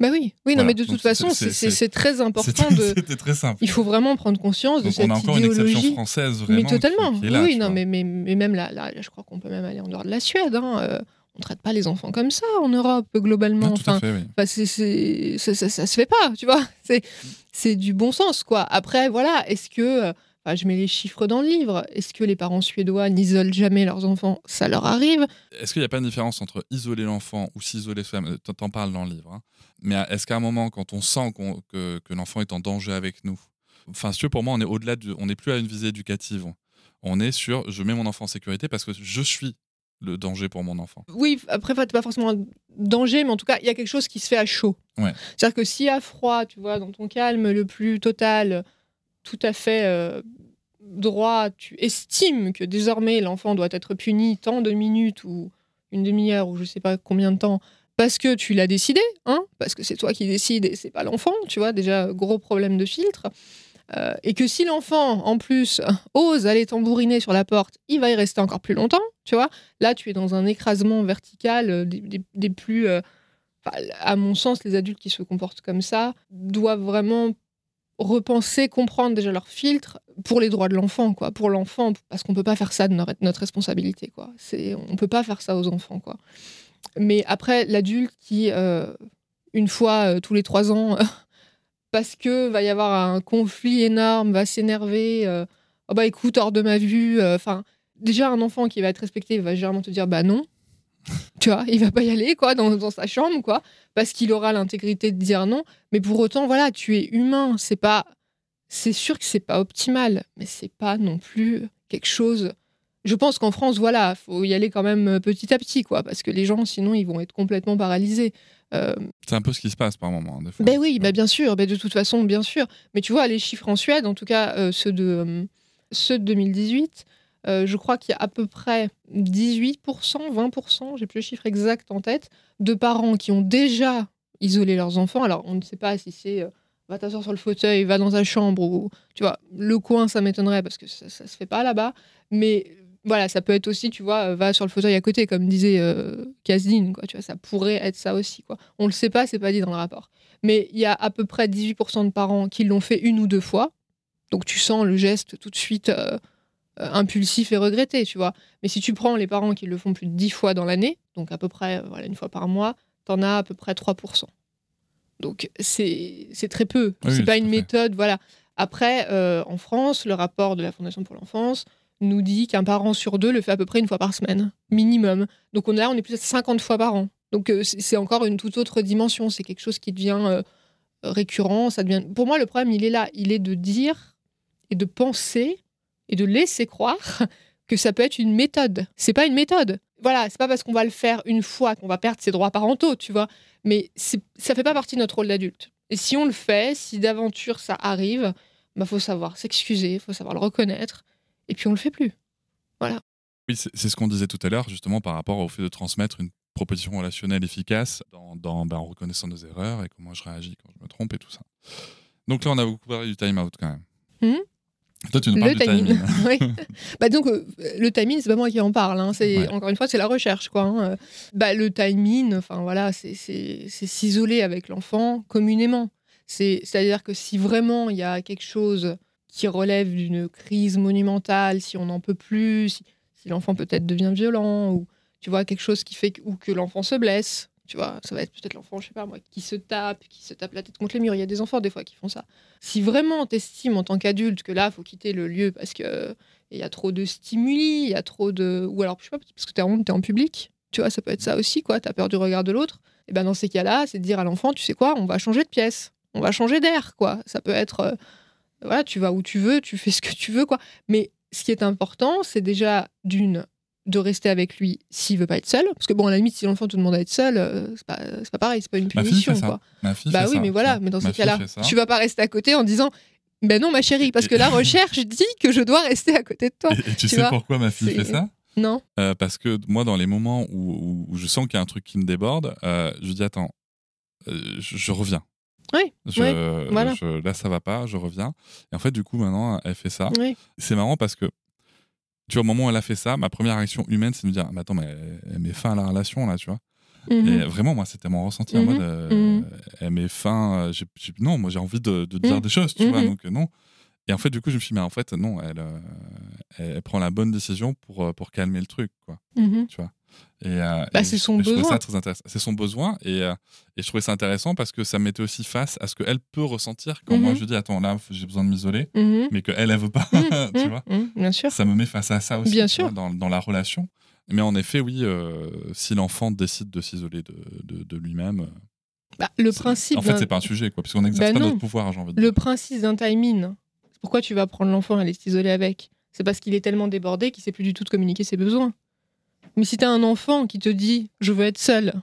B: Bah oui. Oui, non,
A: Voilà.
B: mais de
A: Donc,
B: toute façon,
A: c'est-
B: très important
A: C'était
B: de.
A: c'était très simple.
B: Il faut vraiment prendre conscience de
A: Donc
B: cette
A: on a encore une exception
B: idéologie.
A: française vraiment.
B: Mais totalement.
A: qui- là,
B: oui, non, mais, mais, mais même là, là, je crois qu'on peut même aller en dehors de la Suède. Hein. euh, on traite pas les enfants comme ça en Europe, globalement.
A: Tout à fait, oui.
B: C'est, c'est- ça, ça, ça se fait pas, tu vois. C'est, c'est du bon sens, quoi. Après, voilà, est-ce que, euh, Enfin, je mets les chiffres dans le livre. Est-ce que les parents suédois n'isolent jamais leurs enfants? Ça leur arrive.
A: Est-ce qu'il n'y a pas une différence entre isoler l'enfant ou s'isoler soi-même? Tu en parles dans le livre. hein. Mais est-ce qu'à un moment, quand on sent que, que l'enfant est en danger avec nous, enfin, si tu veux, pour moi, on est au-delà du. On n'est plus à une visée éducative. On est sur je mets mon enfant en sécurité parce que je suis le danger pour mon enfant.
B: Oui, après, pas forcément un danger, mais en tout cas, il y a quelque chose qui se fait à chaud.
A: Ouais.
B: C'est-à-dire que y a froid, tu vois, dans ton calme le plus total, tout à fait euh, droit, tu estimes que désormais l'enfant doit être puni tant de minutes ou une demi-heure ou je sais pas combien de temps parce que tu l'as décidé, hein, parce que c'est toi qui décides et c'est pas l'enfant, tu vois, déjà gros problème de filtre. Euh, et que si l'enfant, en plus, ose aller tambouriner sur la porte, il va y rester encore plus longtemps, tu vois. Là, tu es dans un écrasement vertical euh, des, plus. euh, à mon sens, les adultes qui se comportent comme ça doivent vraiment repenser, comprendre déjà leur filtre pour les droits de l'enfant, quoi. Pour l'enfant, parce qu'on peut pas faire ça de notre, notre responsabilité, quoi. C'est, on peut pas faire ça aux enfants, quoi. Mais après, l'adulte qui, euh, une fois euh, tous les trois ans, parce que va y avoir un conflit énorme, va s'énerver, euh, oh bah écoute, hors de ma vue, enfin, déjà un enfant qui va être respecté va généralement te dire bah non. Tu vois, il va pas y aller quoi dans, dans sa chambre quoi parce qu'il aura l'intégrité de dire non, mais pour autant voilà, tu es humain, c'est pas c'est sûr que c'est pas optimal, mais c'est pas non plus quelque chose je pense qu'en France, voilà, faut y aller quand même euh, petit à petit, quoi, parce que les gens, sinon, ils vont être complètement paralysés. Euh,
A: C'est un peu ce qui se passe par moment. Des fois.
B: ben oui, ben bien sûr, ben de toute façon, bien sûr. Mais tu vois, les chiffres en Suède, en tout cas euh, ceux, de, euh, ceux de 2018, euh, je crois qu'il y a à peu près 18%, 20%, j'ai plus le chiffre exact en tête, de parents qui ont déjà isolé leurs enfants. Alors, on ne sait pas si c'est va t'asseoir sur le fauteuil, va dans ta chambre, ou tu vois, le coin, ça m'étonnerait parce que ça, ça se fait pas là-bas. Mais voilà, ça peut être aussi, tu vois, euh, va sur le fauteuil à côté, comme disait euh, Kasdin, quoi. Tu vois, ça pourrait être ça aussi, quoi. On le sait pas, c'est pas dit dans le rapport. Mais il y a à peu près 18% de parents qui l'ont fait une ou deux fois. Donc tu sens le geste tout de suite euh, euh, impulsif et regretté, tu vois. Mais si tu prends les parents qui le font plus de 10 fois dans l'année, donc à peu près voilà, une fois par mois, t'en as à peu près 3%. Donc c'est c'est très peu.
A: Oui,
B: c'est pas une
A: fait.
B: méthode, voilà. Après, euh, en France, le rapport de la Fondation pour l'enfance nous dit qu'un parent sur deux le fait à peu près une fois par semaine, minimum. Donc on là, on est plus à 50 fois par an. Donc euh, c'est encore une toute autre dimension. C'est quelque chose qui devient euh, récurrent. Ça devient. Pour moi, le problème, il est là. Il est de dire et de penser et de laisser croire que ça peut être une méthode. C'est pas une méthode. Voilà, c'est pas parce qu'on va le faire une fois qu'on va perdre ses droits parentaux, tu vois. Mais ça fait pas partie de notre rôle d'adulte. Et si on le fait, si d'aventure ça arrive, bah faut savoir s'excuser, faut savoir le reconnaître, et puis on le fait plus.
A: Oui, c'est ce qu'on disait tout à l'heure, justement, par rapport au fait de transmettre une proposition relationnelle efficace dans, dans- ben, en reconnaissant nos erreurs et comment je réagis quand je me trompe et tout ça. Donc là, on a beaucoup parlé du time-out quand même.
B: Hmm?
A: Toi, tu nous parles
B: Le
A: du
B: timing.
A: timing.
B: oui. Bah donc euh, le timing, c'est pas moi qui en parle. hein. C'est
A: Ouais.
B: encore une fois, c'est la recherche, quoi. hein. Bah le timing, voilà, c'est s'isoler avec l'enfant communément. C'est c'est à dire que si vraiment il y a quelque chose qui relève d'une crise monumentale, si on n'en peut plus, si, l'enfant peut-être devient violent ou tu vois quelque chose qui fait que, ou que l'enfant se blesse. Tu vois, ça va être peut-être l'enfant, je sais pas moi, qui se tape, qui se tape la tête contre les murs. Il y a des enfants des fois qui font ça. Si vraiment t'estimes en tant qu'adulte que là, faut quitter le lieu parce que il y a trop de stimuli, il y a trop de. Ou alors, je sais pas, parce que t'es honte, t'es en public. Tu vois, ça peut être ça aussi, quoi. T'as peur du regard de l'autre. Et ben dans ces cas-là, c'est de dire à l'enfant, tu sais quoi, on va changer de pièce. On va changer d'air, quoi. Ça peut être. euh, voilà, tu vas où tu veux, tu fais ce que tu veux, quoi. Mais ce qui est important, c'est déjà d'une de rester avec lui s'il veut pas être seul. Parce que bon à la limite si l'enfant te demande à être seul euh, c'est pas c'est pas pareil c'est pas une
A: Ma fille
B: punition
A: fait ça.
B: quoi.
A: Ma fille
B: bah oui
A: ça,
B: mais voilà mais dans
A: Ma fille
B: cas-là tu vas pas rester à côté en disant ben non ma chérie parce que la recherche dit que je dois rester à côté de toi.
A: Et, et tu,
B: tu
A: sais
B: vois,
A: pourquoi ma fille fait ça?
B: Non.
A: Euh, Parce que moi, dans les moments où, où- où je sens qu'il y a un truc qui me déborde, euh, je dis attends, euh, je, je reviens.
B: Oui,
A: Je-
B: oui, voilà.
A: je- là, ça va pas, je reviens. Et en fait, du coup, maintenant, elle fait ça.
B: oui
A: C'est marrant parce que, tu vois, au moment où elle a fait ça, ma première réaction humaine, c'est de me dire, mais attends, mais elle, elle met fin à la relation, là, tu vois.
B: Mhm.
A: Et vraiment, moi, c'était mon ressenti en
B: Mhm.
A: mode, euh,
B: Mhm.
A: elle met fin. euh, non, moi, j'ai envie de, de dire des choses, tu vois, donc euh, non. Et en fait, du coup, je me suis dit, mais en fait, non, elle, euh, elle, elle prend la bonne décision pour, euh, pour calmer le truc, quoi, tu vois. Et, euh,
B: Bah, c'est son
A: je
B: besoin.
A: ça très intéressant. C'est son besoin. Et, euh, et je trouvais ça intéressant parce que ça me mettait aussi face à ce qu'elle peut ressentir quand moi
B: Mhm.
A: je dis Attends, là, j'ai besoin de m'isoler,
B: Mhm.
A: mais qu'elle, elle veut pas.
B: Mhm,
A: tu vois
B: Bien sûr.
A: ça me met face à ça aussi
B: Bien
A: tu
B: sûr.
A: vois, dans, dans la relation. Mais en effet, oui, euh, si l'enfant décide de s'isoler de, de, de lui-même, euh,
B: Bah, le principe.
A: En fait, c'est pas un sujet, quoi, parce qu'on n'exerce
B: Bah
A: pas notre pouvoir, j'ai envie de
B: Le principe d'un timing, pourquoi tu vas prendre l'enfant et aller t'isoler avec? C'est parce qu'il est tellement débordé qu'il sait plus du tout de communiquer ses besoins. Mais si t'as un enfant qui te dit je veux être seul,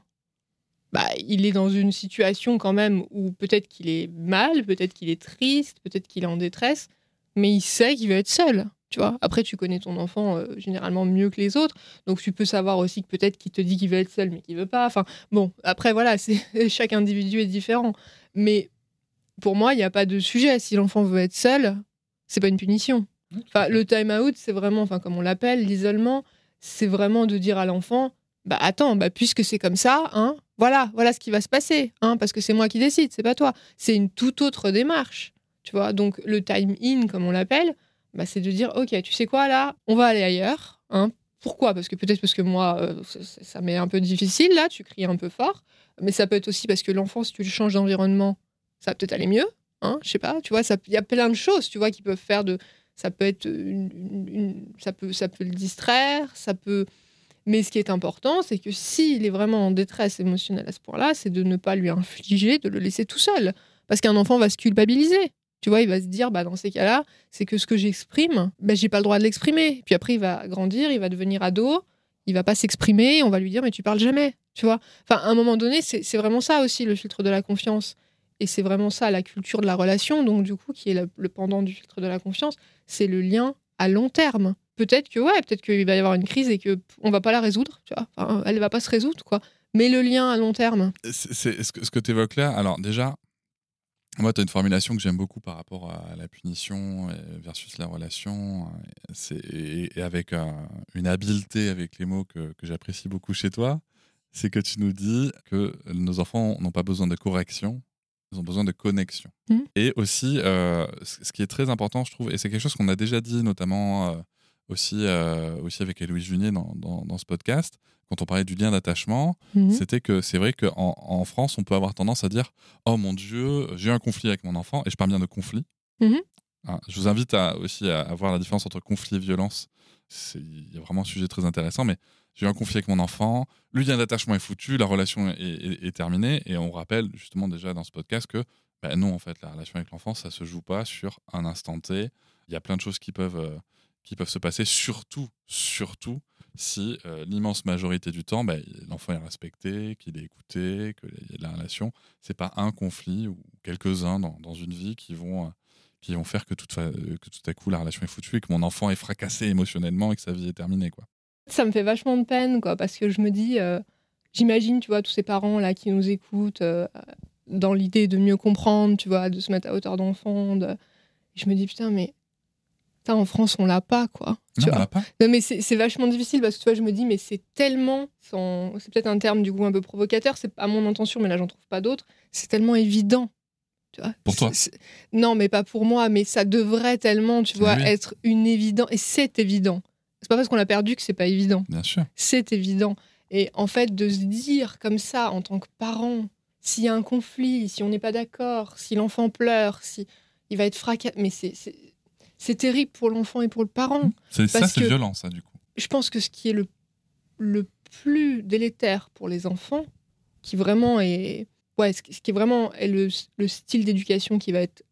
B: bah il est dans une situation quand même où peut-être qu'il est mal, peut-être qu'il est triste, peut-être qu'il est en détresse, mais il sait qu'il veut être seul. Tu vois Après, tu connais ton enfant euh, généralement mieux que les autres, donc tu peux savoir aussi que peut-être qu'il te dit qu'il veut être seul, mais qu'il veut pas. Enfin, bon, après voilà, c'est chaque individu est différent, mais pour moi, il n'y a pas de sujet. Si l'enfant veut être seul, c'est pas une punition. Enfin, le time out, c'est vraiment, enfin, comme on l'appelle, l'isolement, c'est vraiment de dire à l'enfant, bah attends, bah puisque c'est comme ça, hein, voilà, voilà ce qui va se passer, hein, parce que c'est moi qui décide, c'est pas toi. C'est une toute autre démarche, tu vois. Donc le time in, comme on l'appelle, bah, c'est de dire, ok, tu sais quoi là, on va aller ailleurs, hein. Pourquoi? Parce que peut-être parce que moi, euh, ça, m'est un peu difficile là, tu cries un peu fort, mais ça peut être aussi parce que l'enfant, si tu le changes d'environnement, ça peut-être aller mieux, hein, je sais pas, tu vois, il y a plein de choses, tu vois, qui peuvent faire de, ça peut être une, ça peut, ça peut le distraire, ça peut, mais ce qui est important, c'est que s'il est vraiment en détresse émotionnelle à ce point-là, c'est de ne pas lui infliger, de le laisser tout seul, parce qu'un enfant va se culpabiliser. Tu vois, il va se dire, bah, dans ces cas-là, c'est que ce que j'exprime, bah, j'ai pas le droit de l'exprimer. Puis après, il va grandir, il va devenir ado, il va pas s'exprimer, on va lui dire, mais tu parles jamais. Tu vois? Enfin, à un moment donné, c'est vraiment ça aussi, le filtre de la confiance. Et c'est vraiment ça, la culture de la relation, donc du coup, qui est le, pendant du filtre de la confiance, c'est le lien à long terme. Peut-être que, ouais, peut-être qu'il va y avoir une crise et que on va pas la résoudre, tu vois. Elle va pas se résoudre, quoi. Mais le lien à long terme.
A: C'est- ce que, tu évoques là, alors déjà, moi, tu as une formulation que j'aime beaucoup par rapport à la punition versus la relation, et, et avec une habileté avec les mots que, que j'apprécie beaucoup chez toi, c'est que tu nous dis que nos enfants n'ont pas besoin de correction, ils ont besoin de connexion.
B: Mhm.
A: Et aussi, euh, ce qui est très important, je trouve, et c'est quelque chose qu'on a déjà dit notamment euh, aussi, euh, aussi avec Héloïse Junier dans, dans- dans ce podcast, quand on parlait du lien d'attachement,
B: Mhm.
A: c'était que c'est vrai qu'en en France, on peut avoir tendance à dire Oh mon Dieu, j'ai eu un conflit avec mon enfant, et je parle bien de conflit.
B: Mhm.
A: Hein, je vous invite à, aussi à, à voir la différence entre conflit et violence. Il y a vraiment un sujet très intéressant, mais j'ai eu un conflit avec mon enfant, le lien d'attachement est foutu, la relation est, terminée, et on rappelle justement déjà dans ce podcast que ben non, en fait, la relation avec l'enfant, ça se joue pas sur un instant T. Il y a plein de choses qui peuvent, euh, qui peuvent se passer, surtout, surtout si euh, l'immense majorité du temps, ben, l'enfant est respecté, qu'il est écouté, qu'il y a de la relation. C'est pas un conflit ou quelques-uns dans, dans une vie qui vont, euh, qui vont faire que tout, que tout à coup la relation est foutue et que mon enfant est fracassé émotionnellement et que sa vie est terminée. Quoi.
B: Ça me fait vachement de peine, quoi, parce que je me dis, euh, j'imagine, tu vois, tous ces parents là qui nous écoutent, euh, dans l'idée de mieux comprendre, tu vois, de se mettre à hauteur d'enfant. de- Je me dis, putain, mais putain, en France, on l'a pas, quoi. Tu
A: Non, on
B: vois?
A: l'a pas.
B: Non, mais c'est vachement difficile parce que tu vois, je me dis, mais c'est tellement, sans- c'est peut-être un terme du coup un peu provocateur, c'est pas mon intention, mais là j'en trouve pas d'autres. C'est tellement évident. Tu vois?
A: Pour toi?
B: Non, mais pas pour moi, mais ça devrait tellement, tu vois,
A: Oui.
B: être une évidence. Et c'est évident. C'est pas parce qu'on l'a perdu que c'est pas évident.
A: Bien sûr.
B: C'est évident. Et en fait, de se dire comme ça, en tant que parent, s'il y a un conflit, si on n'est pas d'accord, si l'enfant pleure, si il va être fracassé, mais c'est- terrible pour l'enfant et pour le parent
A: C'est, ça, c'est violent, ça, du coup.
B: je pense que ce qui est le, le plus délétère pour les enfants, qui vraiment est, ouais, ce qui est vraiment est le, le style d'éducation qui va être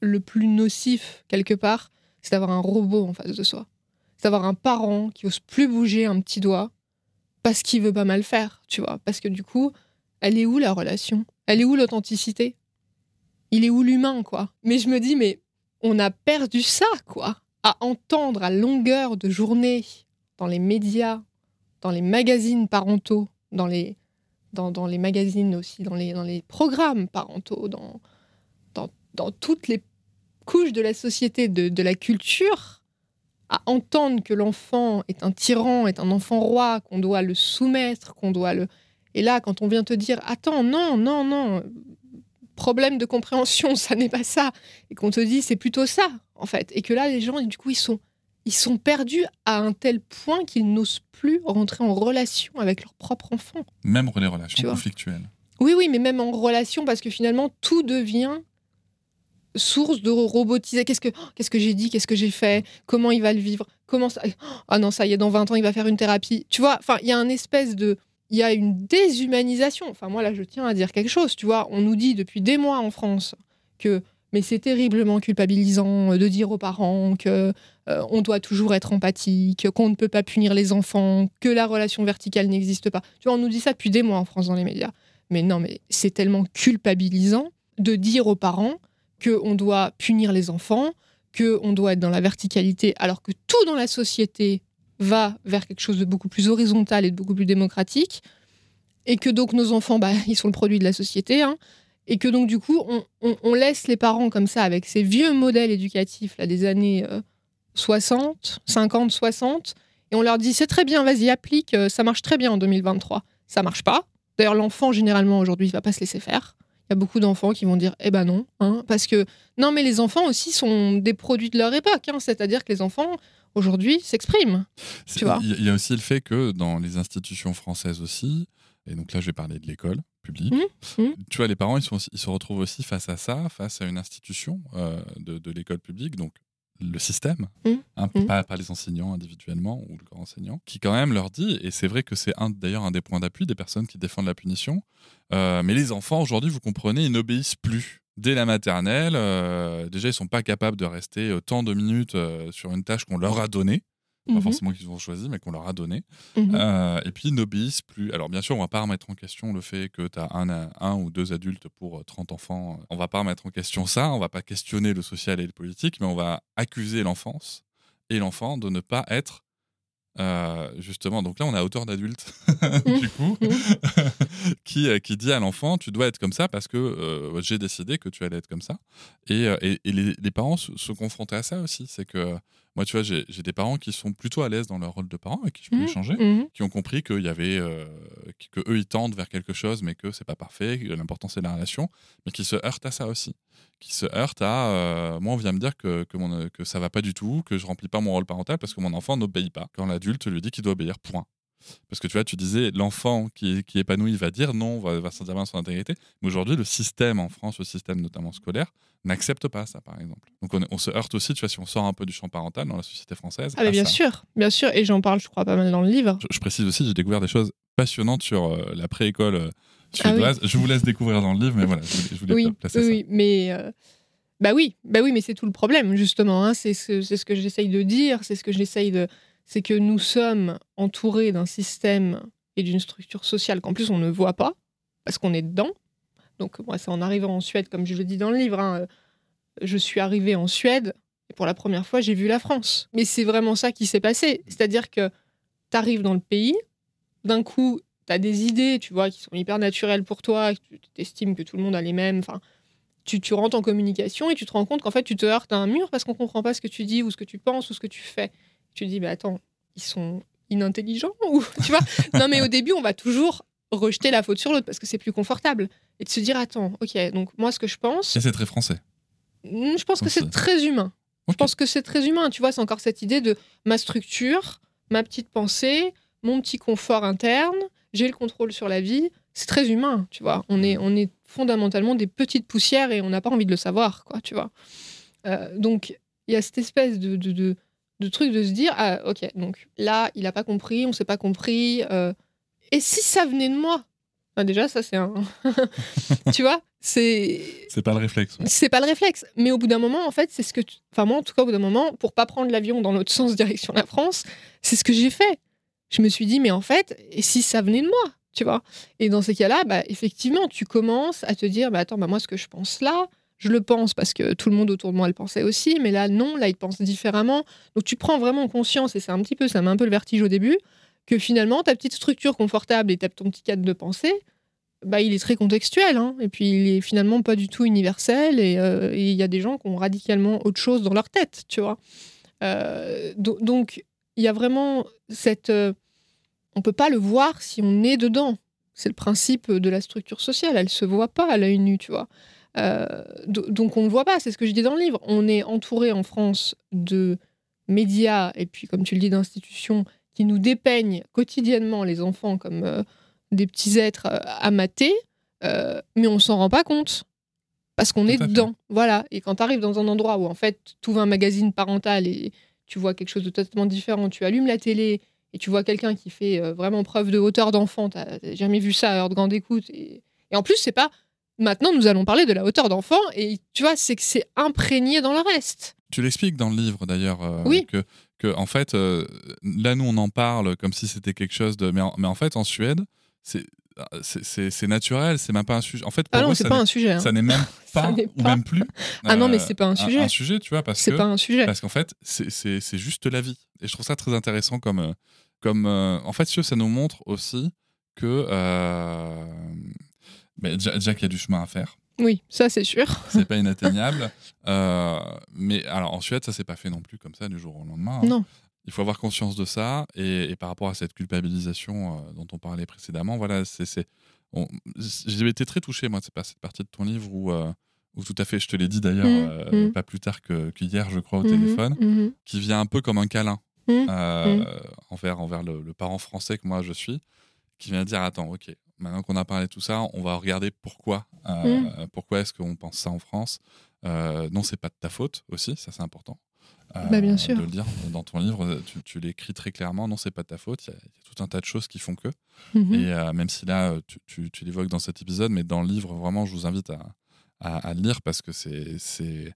B: le plus nocif quelque part, c'est d'avoir un robot en face de soi. D'avoir un parent qui ose plus bouger un petit doigt parce qu'il veut pas mal faire, tu vois. Parce que du coup, elle est où la relation? Elle est où l'authenticité? Il est où l'humain, quoi? Mais je me dis, mais on a perdu ça, quoi. À entendre à longueur de journée dans les médias, dans les magazines parentaux, dans les, dans, dans les magazines aussi, dans les, dans les programmes parentaux, dans, dans, dans toutes les couches de la société, de, de la culture, à entendre que l'enfant est un tyran, est un enfant roi, qu'on doit le soumettre, qu'on doit le... Et là, quand on vient te dire, attends, non, non, non, problème de compréhension, ça n'est pas ça, et qu'on te dit, c'est plutôt ça, en fait, et que là, les gens, du coup, ils sont ils sont perdus à un tel point qu'ils n'osent plus rentrer en relation avec leur propre enfant.
A: Même les relations conflictuelles.
B: Oui, oui, mais même en relation, parce que finalement, tout devient source de robotiser. Qu'est-ce que, oh, qu'est-ce que j'ai dit? Qu'est-ce que j'ai fait? Comment il va le vivre? Comment ça Ah non, ça y est, dans 20 ans, il va faire une thérapie. Tu vois, enfin, il y a un espèce de... Il y a une déshumanisation. Enfin, moi, là, je tiens à dire quelque chose. Tu vois, on nous dit depuis des mois en France que... Mais c'est terriblement culpabilisant de dire aux parents que euh, on doit toujours être empathique, qu'on ne peut pas punir les enfants, que la relation verticale n'existe pas. Tu vois, on nous dit ça depuis des mois en France dans les médias. Mais non, mais c'est tellement culpabilisant de dire aux parents qu'on doit punir les enfants, qu'on doit être dans la verticalité, alors que tout dans la société va vers quelque chose de beaucoup plus horizontal et de beaucoup plus démocratique, et que donc nos enfants, bah, ils sont le produit de la société, hein, et que donc du coup, on, laisse les parents comme ça, avec ces vieux modèles éducatifs là, des années euh, 60, 50, 60, et on leur dit c'est très bien, vas-y, applique, euh, ça marche très bien en 2023. Ça marche pas. D'ailleurs, l'enfant, généralement, aujourd'hui, il va pas se laisser faire. Il y a beaucoup d'enfants qui vont dire eh ben non, hein, parce que non, mais les enfants aussi sont des produits de leur époque, hein, c'est-à-dire que les enfants aujourd'hui s'expriment.
A: C'est-
B: Tu vois.
A: Il y, a- aussi le fait que dans les institutions françaises aussi, et donc là je vais parler de l'école publique,
B: Mhm, mhm.
A: tu vois, les parents ils, sont aussi- ils se retrouvent aussi face à ça, face à une institution euh, de, de l'école publique, donc le système,
B: Mhm,
A: hein,
B: mhm.
A: pas, pas les enseignants individuellement ou le corps enseignant, qui quand même leur dit, et c'est vrai que c'est un- d'ailleurs un des points d'appui des personnes qui défendent la punition, euh, mais les enfants aujourd'hui, vous comprenez, ils n'obéissent plus. Dès la maternelle, euh, déjà ils sont pas capables de rester euh, tant de minutes euh, sur une tâche qu'on leur a donnée, pas
B: Mhm,
A: forcément qu'ils ont choisi, mais qu'on leur a donné.
B: mhm.
A: Euh, et puis, ils n'obéissent plus. Alors, bien sûr, on va pas remettre en question le fait que tu as un, un ou deux adultes pour euh, 30 enfants. On va pas remettre en question ça. On va pas questionner le social et le politique, mais on va accuser l'enfance et l'enfant de ne pas être. euh, justement, donc là on est à hauteur d'adulte, du coup, qui, euh, qui dit à l'enfant tu dois être comme ça parce que euh, j'ai décidé que tu allais être comme ça. Et, euh, et, et les, les parents se, se confrontent à ça aussi. C'est que moi, tu vois, j'ai des parents qui sont plutôt à l'aise dans leur rôle de parents avec qui je peux échanger
B: mhm.
A: qui ont compris qu'il y avait euh, que eux ils tendent vers quelque chose mais que c'est pas parfait que l'important c'est la relation mais qui se heurtent à ça aussi. Qui se heurtent à euh, moi on vient me dire que que, mon, que ça va pas du tout que je remplis pas mon rôle parental parce que mon enfant n'obéit pas. Quand l'adulte lui dit qu'il doit obéir point parce que tu vois tu disais l'enfant qui, qui est épanoui va dire non va, va sentir bien son intégrité mais aujourd'hui le système en France le système notamment scolaire n'accepte pas ça par exemple donc on, on se heurte aussi tu vois si on sort un peu du champ parental dans la société française
B: Ah, mais bien
A: ça.
B: sûr, bien sûr, et j'en parle, je crois, pas mal dans le livre.
A: Je, je précise aussi, j'ai découvert des choses passionnantes sur euh, la préécole euh,
B: Ah oui.
A: suédoise. Je vous laisse découvrir dans le livre, mais voilà, je voulais, je voulais
B: Oui,
A: placer
B: oui,
A: ça.
B: oui, mais euh, bah oui, bah oui, mais c'est tout le problème justement. hein. C'est ce, c'est ce que j'essaye de dire, c'est ce que j'essaye de, c'est que nous sommes entourés d'un système et d'une structure sociale qu'en plus on ne voit pas parce qu'on est dedans. Donc moi, c'est en arrivant en Suède, comme je le dis dans le livre, hein, euh, je suis arrivée en Suède et pour la première fois j'ai vu la France. Mais c'est vraiment ça qui s'est passé, c'est-à-dire que tu arrives dans le pays, d'un coup tu as des idées, tu vois, qui sont hyper naturelles pour toi, tu estimes que tout le monde a les mêmes, enfin tu, tu rentres en communication et tu te rends compte qu'en fait, tu te heurtes à un mur parce qu'on comprend pas ce que tu dis ou ce que tu penses ou ce que tu fais. Tu te dis, mais attends, ils sont inintelligents ou tu vois? Non, mais au début, on va toujours rejeter la faute sur l'autre parce que c'est plus confortable et de se dire, attends, ok, donc moi, ce que je pense,
A: Et c'est très français.
B: hmm, je pense que c'est très humain. Je pense que c'est très humain. Tu vois, c'est encore cette idée de ma structure, ma petite pensée, mon petit confort interne, j'ai le contrôle sur la vie. C'est très humain, tu vois? On est, on est fondamentalement des petites poussières et on n'a pas envie de le savoir, quoi, tu vois? Euh, donc, il y a cette espèce de, de, de, de truc de se dire, ah, ok, donc là, il n'a pas compris, on s'est pas compris. euh, et si ça venait de moi? Déjà, ça, c'est un. tu vois C'est
A: C'est pas le réflexe. ouais.
B: c'est pas le réflexe. Mais au bout d'un moment, en fait, c'est ce que. tu- Enfin, moi, en tout cas, au bout d'un moment, pour pas prendre l'avion dans l'autre sens, direction la France, c'est ce que j'ai fait. Je me suis dit, mais en fait, et si ça venait de moi Tu vois? Et dans ces cas-là, bah, effectivement, tu commences à te dire, bah, attends, bah, moi, ce que je pense là, je le pense parce que tout le monde autour de moi le pensait aussi, mais là, non, là, il pense différemment. Donc, tu prends vraiment conscience, et c'est un petit peu, ça met un peu le vertige au début, que finalement, ta petite structure confortable et ton petit cadre de pensée, bah, il est très contextuel, hein. et puis il est finalement pas du tout universel, et euh, et il y a des gens qui ont radicalement autre chose dans leur tête, tu vois. Euh, do- donc, il y a vraiment cette... euh, on peut pas le voir si on est dedans. C'est le principe de la structure sociale, elle se voit pas à l'œil nu, tu vois. Euh, do- donc on ne le voit pas, c'est ce que je dis dans le livre. On est entouré en France de médias et puis, comme tu le dis, d'institutions qui nous dépeignent quotidiennement les enfants comme euh, des petits êtres euh, à mater, euh, mais on s'en rend pas compte. Parce qu'on est
A: fait.
B: dedans. Voilà. Et quand tu arrives dans un endroit où, en fait, tu ouvres un magazine parental et tu vois quelque chose de totalement différent, tu allumes la télé et tu vois quelqu'un qui fait vraiment preuve de hauteur d'enfant, tu jamais vu ça à heure de grande écoute. Et, et en plus, c'est pas. Maintenant, nous allons parler de la hauteur d'enfant et tu vois, c'est que c'est imprégné dans le reste.
A: Tu l'expliques dans le livre d'ailleurs euh,
B: Oui.
A: que, que en fait euh, là nous on en parle comme si c'était quelque chose de mais en, mais en fait en Suède c'est c'est- c'est naturel c'est même pas un sujet en fait pour
B: Ah non, c'est pas un sujet. hein.
A: ça n'est même pas ou
B: pas.
A: même plus
B: Ah non, mais
A: euh,
B: c'est pas un sujet.
A: un, sujet tu vois parce
B: C'est
A: que
B: pas un sujet.
A: parce qu'en fait c'est- juste la vie et je trouve ça très intéressant comme comme en fait ça nous montre aussi que ben, déjà qu'il y a du chemin à faire
B: Oui, ça c'est sûr.
A: c'est pas inatteignable. Euh, mais alors en Suède, ça s'est pas fait non plus comme ça du jour au lendemain. hein.
B: Non.
A: Il faut avoir conscience de ça et, et par rapport à cette culpabilisation euh, dont on parlait précédemment, voilà, c'est, j'ai été très touché moi, c'est pas cette partie de ton livre où, euh, où tout à fait, je te l'ai dit d'ailleurs, euh,
B: mhm.
A: pas plus tard que, qu'hier, je crois, au
B: Mhm,
A: téléphone, qui vient un peu comme un câlin envers, envers le, le parent français que moi je suis, qui vient dire attends, ok, maintenant qu'on a parlé de tout ça, on va regarder pourquoi,
B: Mhm.
A: pourquoi est-ce qu'on pense ça en France. Euh, non, c'est pas de ta faute aussi, ça c'est important. euh,
B: Bah, bien sûr.
A: De le dire dans ton livre, tu, tu l'écris très clairement. Non, c'est pas de ta faute. Il y, a- il y a tout un tas de choses qui font que.
B: Mhm.
A: Et euh, même si là, tu, tu- tu l'évoques dans cet épisode, mais dans le livre, vraiment, je vous invite à, à- à le lire parce que c'est, c'est,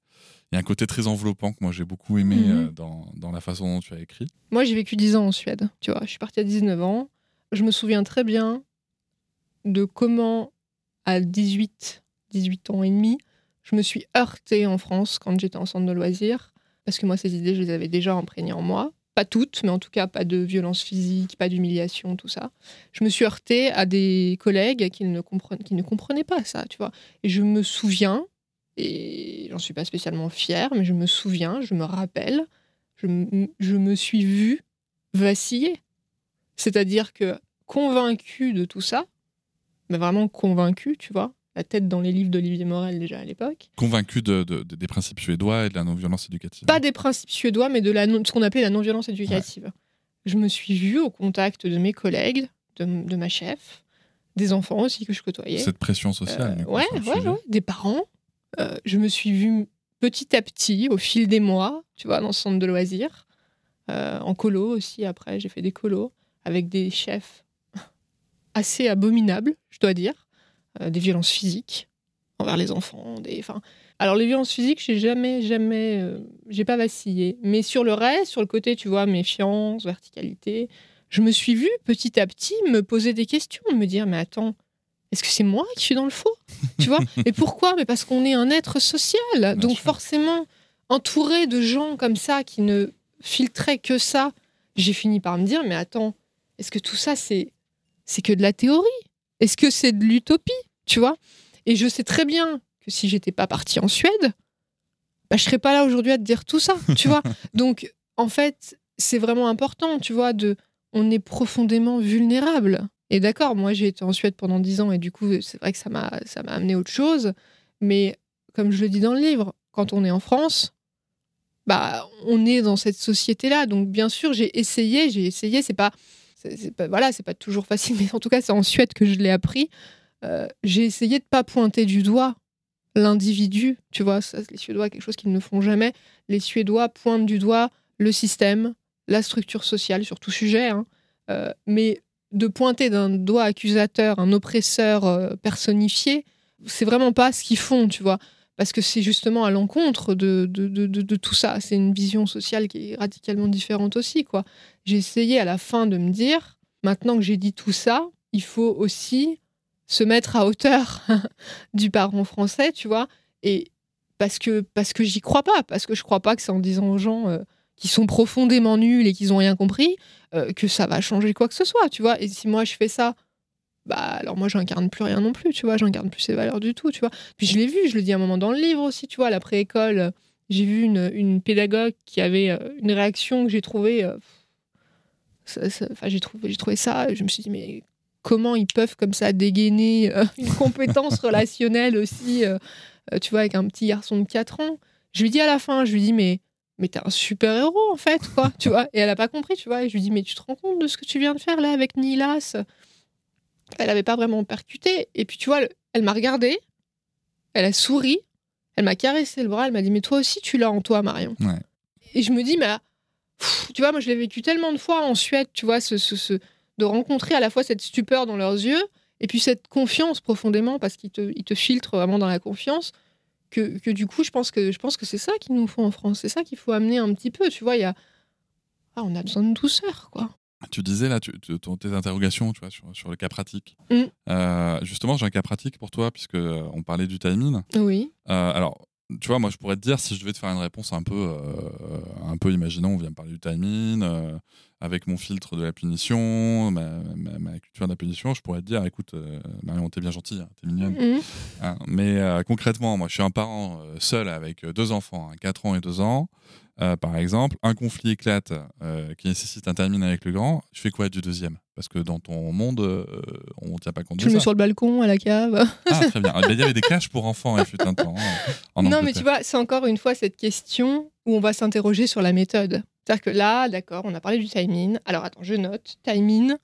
A: il y a un côté très enveloppant que moi j'ai beaucoup aimé
B: Mhm.
A: euh, dans, dans la façon dont tu as écrit.
B: Moi, j'ai vécu 10 ans en Suède. Tu vois, je suis partie à 19 ans. Je me souviens très bien de comment, à 18, 18 ans et demi, je me suis heurtée en France quand j'étais en centre de loisirs. Parce que moi, ces idées, je les avais déjà imprégnées en moi. Pas toutes, mais en tout cas, pas de violence physique, pas d'humiliation, tout ça. Je me suis heurtée à des collègues qui ne, qui ne comprenaient pas ça, tu vois. Et je me souviens, et j'en suis pas spécialement fière, mais je me souviens, je me rappelle, je, je me suis vue vaciller. C'est-à-dire que convaincue de tout ça, mais vraiment convaincue, tu vois, la tête dans les livres d'Olivier Morel déjà à l'époque,
A: Convaincu de, de- de- des principes suédois et de la non-violence éducative.
B: pas des principes suédois, mais de, la non- ce qu'on appelait la non-violence éducative. Je me suis vue au contact de mes collègues, de, de ma chef, des enfants aussi que je côtoyais.
A: Cette pression sociale.
B: Euh,
A: coup,
B: ouais,
A: le
B: ouais, ouais, des parents. Euh, je me suis vue petit à petit, au fil des mois, tu vois, dans ce centre de loisirs, Euh, en colo aussi. Après, j'ai fait des colos avec des chefs assez abominables, dois dire, Euh, des violences physiques envers les enfants. Des, enfin, alors les violences physiques, j'ai jamais, jamais, euh, j'ai pas vacillé. Mais sur le reste, sur le côté, tu vois, méfiance, verticalité, je me suis vue petit à petit me poser des questions, me dire, mais attends, est-ce que c'est moi qui suis dans le faux? Tu vois? Et pourquoi? Mais parce qu'on est un être social. donc
A: sûr.
B: forcément, entouré de gens comme ça qui ne filtraient que ça, j'ai fini par me dire, mais attends, est-ce que tout ça, c'est c'est que de la théorie? Est-ce que c'est de l'utopie Tu vois? Et je sais très bien que si j'étais pas partie en Suède, bah, je serais pas là aujourd'hui à te dire tout ça, tu vois Donc, en fait, c'est vraiment important, tu vois, de on est profondément vulnérable. Et d'accord, moi j'ai été en Suède pendant 10 ans et du coup, c'est vrai que ça m'a ça m'a amené autre chose, mais comme je le dis dans le livre, quand on est en France, bah on est dans cette société-là. Donc bien sûr, j'ai essayé, j'ai essayé, c'est pas c'est pas voilà, c'est pas toujours facile, mais en tout cas, c'est en Suède que je l'ai appris. Euh, j'ai essayé de pas pointer du doigt l'individu, tu vois, ça, les Suédois, quelque chose qu'ils ne font jamais. Les Suédois pointent du doigt le système, la structure sociale sur tout sujet, hein. Euh, mais de pointer d'un doigt accusateur un oppresseur euh, personnifié, c'est vraiment pas ce qu'ils font, tu vois, parce que c'est justement à l'encontre de, de, de, tout ça. C'est une vision sociale qui est radicalement différente aussi, quoi. J'ai essayé à la fin de me dire, maintenant que j'ai dit tout ça, il faut aussi se mettre à hauteur du parent français, tu vois, et parce que parce que j'y crois pas, parce que je crois pas que c'est en disant aux gens euh, qui sont profondément nuls et qu'ils ont rien compris euh, que ça va changer quoi que ce soit, tu vois. Et si moi je fais ça, bah alors moi j'incarne plus rien non plus, tu vois, j'incarne plus ces valeurs du tout, tu vois. Puis je l'ai vu, je le dis à un moment dans le livre aussi, tu vois, à l'après-école, euh, j'ai vu une, une pédagogue qui avait euh, une réaction que j'ai trouvée. euh, Enfin, j'ai trouvé, j'ai trouvé ça, je me suis dit, mais comment ils peuvent comme ça dégainer euh, une compétence relationnelle aussi, euh, tu vois, avec un petit garçon de 4 ans? Je lui dis à la fin, je lui dis, mais, mais t'es un super héros en fait, quoi, tu vois. Et elle a pas compris, tu vois. Et je lui dis, mais tu te rends compte de ce que tu viens de faire là avec Nilas Elle avait pas vraiment percuté. Et puis, tu vois, elle m'a regardé, elle a souri, elle m'a caressé le bras, elle m'a dit, mais toi aussi, tu l'as en toi, Marion.
A: Ouais.
B: Et je me dis, mais pff, tu vois, moi, je l'ai vécu tellement de fois en Suède, tu vois, ce, ce- ce- de rencontrer à la fois cette stupeur dans leurs yeux et puis cette confiance profondément, parce qu'ils te, ils te filtrent vraiment dans la confiance, que, que du coup, je pense que, je pense que c'est ça qu'il nous faut en France. C'est ça qu'il faut amener un petit peu, tu vois. Il y a... ah, on a besoin de douceur, quoi.
A: Tu disais là, tu, tu- ton- tes interrogations, tu vois, sur, sur le cas pratique.
B: Mm.
A: Euh, justement, j'ai un cas pratique pour toi, puisque euh, on parlait du timing.
B: Oui.
A: Euh, alors, tu vois, moi, je pourrais te dire, si je devais te faire une réponse un peu, euh, un peu imaginons, on vient me parler du timing, avec mon filtre de la punition, ma, ma- ma culture de la punition, je pourrais te dire, écoute, Marion, t'es bien gentille, hein, t'es mignonne.
B: Mhm.
A: hein. mais concrètement, moi, je suis un parent seul avec deux enfants, 4 ans et 2 ans. Euh, par exemple, un conflit éclate euh, qui nécessite un timing avec le grand, je fais quoi du deuxième? Parce que dans ton monde, euh, on ne tient pas compte
B: Je
A: de
B: le mets
A: ça.
B: sur le balcon, à la cave.
A: Ah, très bien. Ah, Il y avait des caches pour enfants, il fut un temps. hein, en
B: non, mais tu vois, c'est encore une fois cette question où on va s'interroger sur la méthode. C'est-à-dire que là, d'accord, on a parlé du timing. Alors attends, je note. Timing,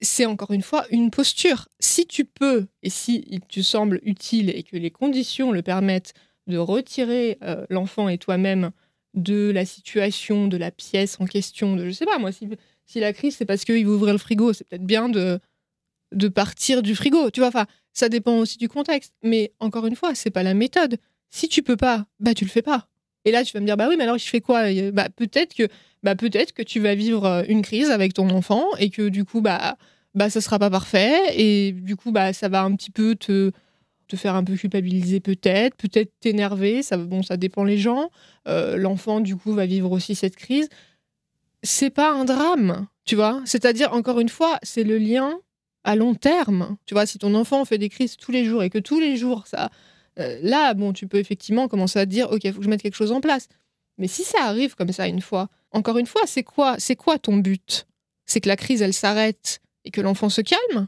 B: c'est encore une fois une posture. Si tu peux, et si il te semble utile et que les conditions le permettent de retirer l'enfant et toi-même de la situation, de la pièce en question, de je sais pas moi, si, si la crise c'est parce qu'il veut ouvrir le frigo, c'est peut-être bien de, de partir du frigo. Tu vois, enfin, ça dépend aussi du contexte. Mais encore une fois, c'est pas la méthode. Si tu peux pas, bah tu le fais pas. Et là, tu vas me dire, bah oui, mais alors je fais quoi? Et, Bah peut-être que, bah peut-être que tu vas vivre euh, une crise avec ton enfant et que du coup, bah, bah ça sera pas parfait et du coup, bah ça va un petit peu te faire un peu culpabiliser peut-être, peut-être t'énerver, ça bon ça dépend les gens. Euh, L'enfant du coup va vivre aussi cette crise. C'est pas un drame, tu vois. C'est-à-dire encore une fois, c'est le lien à long terme. Tu vois, si ton enfant fait des crises tous les jours et que tous les jours ça euh, là, bon, tu peux effectivement commencer à te dire, ok, il faut que je mette quelque chose en place. Mais si ça arrive comme ça une fois, encore une fois, c'est quoi, c'est quoi ton but? C'est que la crise, elle s'arrête et que l'enfant se calme?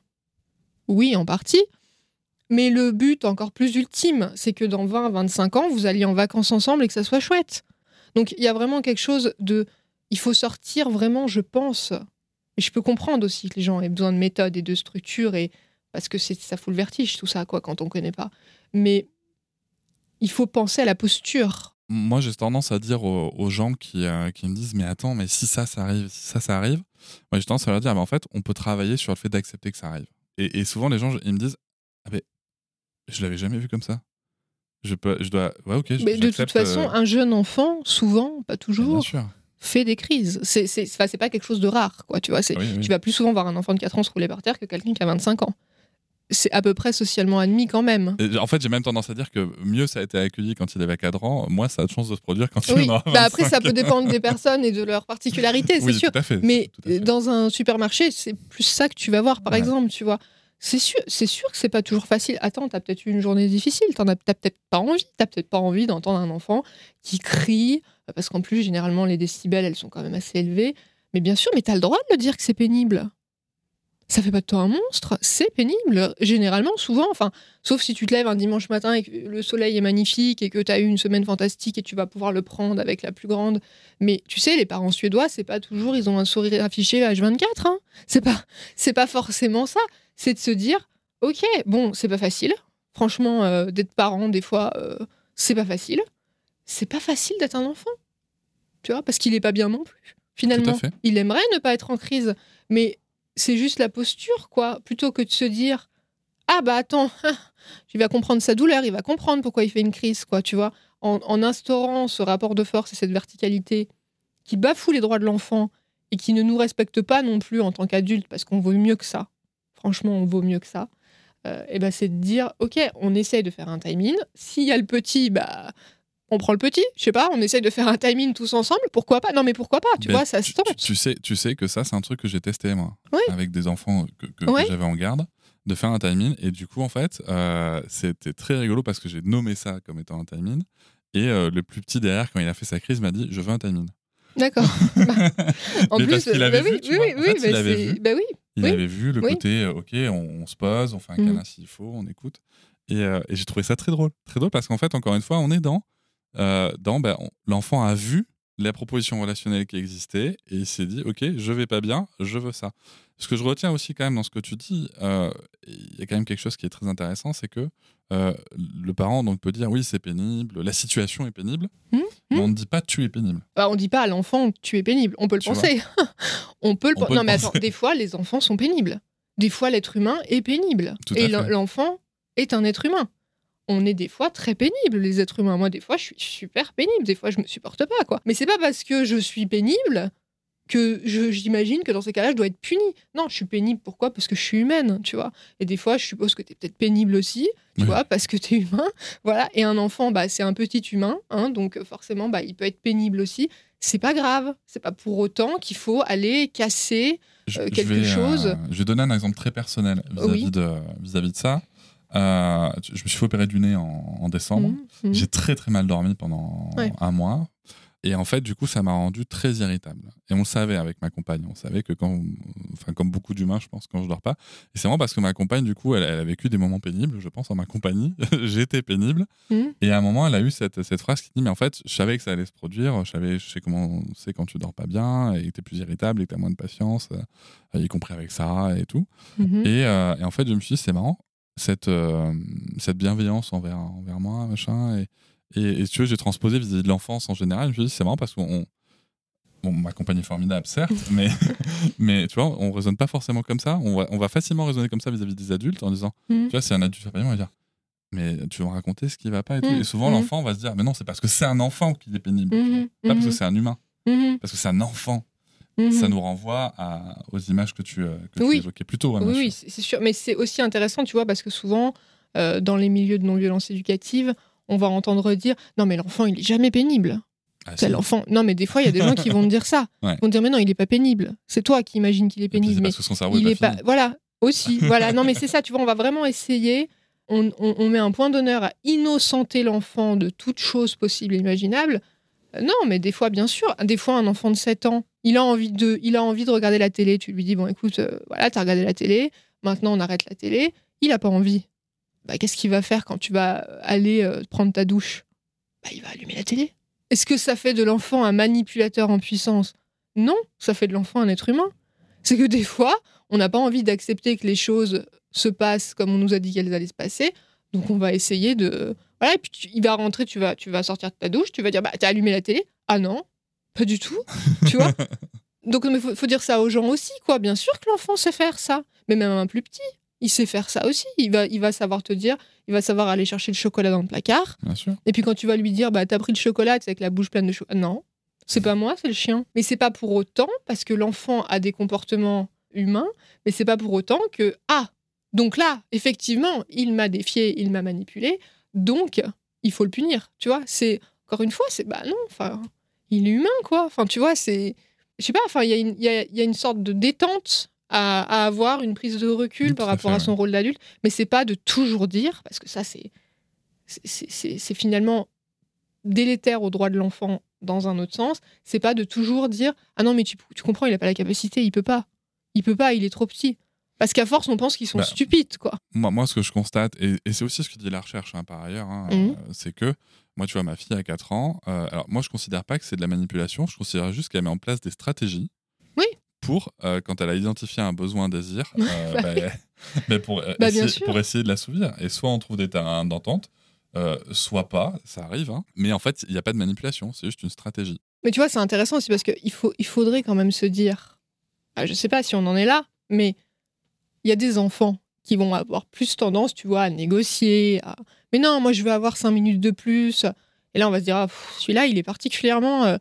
B: Oui, en partie. Mais le but encore plus ultime, c'est que dans 20, 25 ans, vous alliez en vacances ensemble et que ça soit chouette. Donc il y a vraiment quelque chose de... Il faut sortir vraiment, je pense. Et je peux comprendre aussi que les gens aient besoin de méthode et de structure, et parce que ça fout le vertige, tout ça, quoi, quand on connaît pas. Mais il faut penser à la posture.
A: Moi, j'ai tendance à dire aux, gens qui, euh, qui me disent Mais attends, mais si ça, ça arrive, si ça, ça arrive, moi, j'ai tendance à leur dire Mais en fait, on peut travailler sur le fait d'accepter que ça arrive. Et, souvent, les gens, ils me disent Ah, je l'avais jamais vu comme ça. Je, peux, je dois. Ouais, ok. je-
B: Mais de toute
A: j'accepte,
B: façon,
A: euh,
B: un jeune enfant, souvent, pas
A: bien
B: toujours,
A: sûr.
B: fait des crises. C'est c'est pas quelque chose de rare, quoi. Tu vois,
A: Oui, oui.
B: tu vas plus souvent voir un enfant de 4 ans se rouler par terre que quelqu'un qui a 25 ans. C'est à peu près socialement admis quand même.
A: Et En fait, j'ai même tendance à dire que mieux ça a été accueilli quand il avait cadran, moins ça a de chance de se produire quand il en a
B: bah après, ça
A: 25.
B: peut dépendre des personnes et de leurs particularités, c'est sûr.
A: tout à fait.
B: Mais
A: tout à fait.
B: dans un supermarché, c'est plus ça que tu vas voir, par
A: Ouais.
B: exemple, tu vois. C'est sûr, c'est sûr que c'est pas toujours facile. Attends, t'as peut-être eu une journée difficile, t'en as, t'as peut-être pas envie, t'as peut-être pas envie d'entendre un enfant qui crie, euh, parce qu'en plus, généralement, les décibels, elles sont quand même assez élevées. Mais bien sûr, mais t'as le droit de le dire que c'est pénible. Ça fait pas de toi un monstre, c'est pénible. Généralement, souvent, enfin, sauf si tu te lèves un dimanche matin et que le soleil est magnifique et que tu as eu une semaine fantastique et tu vas pouvoir le prendre avec la plus grande. Mais tu sais, les parents suédois, c'est pas toujours, ils ont un sourire affiché H24. Hein. C'est pas, c'est pas forcément ça. C'est de se dire, ok, bon, c'est pas facile. Franchement, euh, d'être parent, des fois, euh, c'est pas facile. C'est pas facile d'être un enfant. Tu vois, parce qu'il est pas bien non plus. Finalement, il aimerait ne pas être en crise, mais c'est juste la posture, quoi. Plutôt que de se dire, ah bah attends, il va comprendre sa douleur, il va comprendre pourquoi il fait une crise, quoi, tu vois. En, en instaurant ce rapport de force et cette verticalité qui bafoue les droits de l'enfant et qui ne nous respecte pas non plus en tant qu'adulte, parce qu'on vaut mieux que ça. Franchement, on vaut mieux que ça. et ben c'est de dire, ok, on essaye de faire un timing. S'il y a le petit, bah on prend le petit, je sais pas, on essaye de faire un timing tous ensemble, pourquoi pas? Non mais pourquoi pas, tu vois, ça se tente.
A: Tu, tu sais, tu sais que ça, c'est un truc que j'ai testé, moi,
B: Oui.
A: avec des enfants que, que- que
B: Oui.
A: j'avais en garde, de faire un timing. Et du coup, en fait, euh, c'était très rigolo parce que j'ai nommé ça comme étant un timing. Et euh, le plus petit derrière, quand il a fait sa crise, m'a dit Je veux un timing.
B: D'accord. Bah, en
A: Mais
B: plus,
A: parce qu'il
B: bah
A: avait
B: oui,
A: vu, tu
B: oui,
A: vois. En fait,
B: bah
A: il avait vu.
B: bah oui.
A: Il
B: Oui.
A: avait vu le
B: Oui.
A: côté euh, Ok, on, on se pose, on fait un
B: Mm.
A: câlin s'il faut, on écoute. Et, euh, et j'ai trouvé ça très drôle. Très drôle parce qu'en fait, encore une fois, on est dans. euh, dans ben, L'enfant a vu la proposition relationnelle qui existait et il s'est dit ok je vais pas bien je veux ça ce que je retiens aussi quand même dans ce que tu dis euh, il y a quand même quelque chose qui est très intéressant c'est que euh, le parent donc peut dire oui c'est pénible la situation est pénible
B: Mmh,
A: mais on ne dit pas tu es pénible
B: Bah, on dit pas à l'enfant tu es pénible. On peut le
A: Tu
B: penser. on peut le
A: On peut
B: Non,
A: le
B: mais
A: penser.
B: attends, des fois, les enfants sont pénibles. Des fois, l'être humain est pénible.
A: Tout
B: Et l'enfant est un être humain. On est des fois très pénibles, les êtres humains. Moi, des fois, je suis super pénible. Des fois, je me supporte pas, quoi. Mais c'est pas parce que je suis pénible que j'imagine que dans ces cas-là, je dois être punie. Non, je suis pénible. Pourquoi? Parce que je suis humaine, tu vois. Et des fois, je suppose que tu es peut-être pénible aussi, tu
A: Ouais.
B: vois, parce que tu es humain. Voilà. Et un enfant, bah, c'est un petit humain, hein, donc euh, forcément, bah, il peut être pénible aussi. C'est pas grave. C'est pas pour autant qu'il faut aller casser. Euh,
A: je
B: quelque
A: vais,
B: chose.
A: je vais donner un exemple très personnel vis-à-vis
B: Oui.
A: de, vis-à-vis de ça. Euh, je me suis fait opérer du nez en, en décembre.
B: Mhm, mhm.
A: J'ai très très mal dormi pendant
B: Ouais.
A: un mois. Et en fait, du coup, ça m'a rendu très irritable. Et on le savait avec ma compagne. On savait que quand, enfin, comme beaucoup d'humains, je pense, quand je dors pas. Et c'est vraiment parce que ma compagne, du coup, elle, elle a vécu des moments pénibles, je pense, en ma compagnie. J'étais pénible.
B: Mhm.
A: Et à un moment, elle a eu cette, cette phrase qui dit, mais en fait, je savais que ça allait se produire. Je savais, je sais comment c'est quand tu dors pas bien et que t'es plus irritable et que t'as moins de patience, euh, y compris avec Sarah et tout.
B: Mhm.
A: Et, euh, et en fait, je me suis dit, c'est marrant, cette, euh, cette bienveillance envers, envers moi, machin. Et, et, et tu vois, j'ai transposé vis-à-vis de l'enfance en général. Je me suis dit, c'est marrant parce qu'on. Bon, ma compagnie est formidable, certes, mais, mais tu vois, on raisonne pas forcément comme ça. On va, on va facilement raisonner comme ça vis-à-vis des adultes en disant,
B: Mhm.
A: tu vois, c'est un adulte, on va dire, mais tu vas me raconter ce qui va pas et tout.
B: Mhm.
A: Et souvent,
B: Mhm.
A: l'enfant va se dire, mais non, c'est parce que c'est un enfant qu'il est pénible.
B: Mhm.
A: Pas parce que c'est un humain, parce que c'est un enfant. Ça nous renvoie à, aux images que tu, euh, que tu évoquais plus tôt. hein,
B: Oui, oui, c'est sûr. Mais c'est aussi intéressant, tu vois, parce que souvent, euh, dans les milieux de non-violence éducative, on va entendre dire Non, mais l'enfant, il est jamais pénible.
A: Ah,
B: C'est l'enfant. Non, mais des fois, il y a des gens qui vont dire ça.
A: Ouais.
B: Ils vont dire Mais non, il est pas pénible. C'est toi qui imagines qu'il est pénible. Mais
A: parce que son
B: il
A: est
B: est
A: pas.
B: Voilà, aussi. voilà. Non, mais c'est ça, tu vois, on va vraiment essayer. On, on- on met un point d'honneur à innocenter l'enfant de toute chose possible et imaginable. Euh, Non, mais des fois, bien sûr, des fois, un enfant de 7 ans, il a envie de, il a envie de regarder la télé. Tu lui dis, bon, écoute, euh, voilà, t'as regardé la télé, maintenant on arrête la télé. Il a pas envie. Bah, qu'est-ce qu'il va faire quand tu vas aller euh, prendre ta douche? Bah, Il va allumer la télé. Est-ce que ça fait de l'enfant un manipulateur en puissance? Non, ça fait de l'enfant un être humain. C'est que des fois, on n'a pas envie d'accepter que les choses se passent comme on nous a dit qu'elles allaient se passer. Donc on va essayer de... Voilà, et puis tu- il va rentrer, tu vas, tu vas sortir de ta douche, tu vas dire, bah, t'as allumé la télé? Ah non, pas du tout, tu vois Donc il faut, faut dire ça aux gens aussi, quoi. Bien sûr que l'enfant sait faire ça, mais même un plus petit, il sait faire ça aussi. Il va, il va savoir te dire, il va savoir aller chercher le chocolat dans le placard.
A: Bien sûr.
B: Et puis quand tu vas lui dire, bah t'as pris le chocolat, sais, avec la bouche pleine de chocolat. Non, c'est pas moi, c'est le chien. Mais c'est pas pour autant, parce que l'enfant a des comportements humains, mais c'est pas pour autant que, ah, donc là, effectivement, il m'a défié, il m'a manipulé, donc il faut le punir. Tu vois, c'est, encore une fois, c'est, bah non, enfin, il est humain, quoi. Enfin, tu vois, c'est, je sais pas, enfin, il y, a, y a une sorte de détente à, à avoir, une prise de recul par rapport
A: fait,
B: à son rôle d'adulte, mais c'est pas de toujours dire, parce que ça, c'est c'est- finalement délétère aux droits de l'enfant dans un autre sens. C'est pas de toujours dire ah non mais tu, tu comprends il a pas la capacité il peut pas il peut pas il est trop petit parce qu'à force on pense qu'ils sont
A: Bah,
B: stupides quoi.
A: Moi, moi, ce que je constate, et, et c'est aussi ce que dit la recherche hein, par ailleurs, hein,
B: Mhm.
A: euh, c'est que moi, tu vois, ma fille a 4 ans. euh, alors, moi, je considère pas que c'est de la manipulation. Je considère juste qu'elle met en place des stratégies. Pour, euh, quand elle a identifié un besoin, un désir, euh,
B: Bah
A: bah, pour, euh,
B: Bah,
A: essayer, pour essayer de l'assouvir. Et soit on trouve des terrains d'entente, soit pas, ça arrive. hein. Mais en fait, il n'y a pas de manipulation, c'est juste une stratégie.
B: Mais tu vois c'est intéressant aussi parce qu'il faut il faudrait quand même se dire ah, je sais pas si on en est là mais il y a des enfants qui vont avoir plus tendance tu vois à négocier à... mais non moi je veux avoir cinq minutes de plus et là on va se dire ah, celui-là il est particulièrement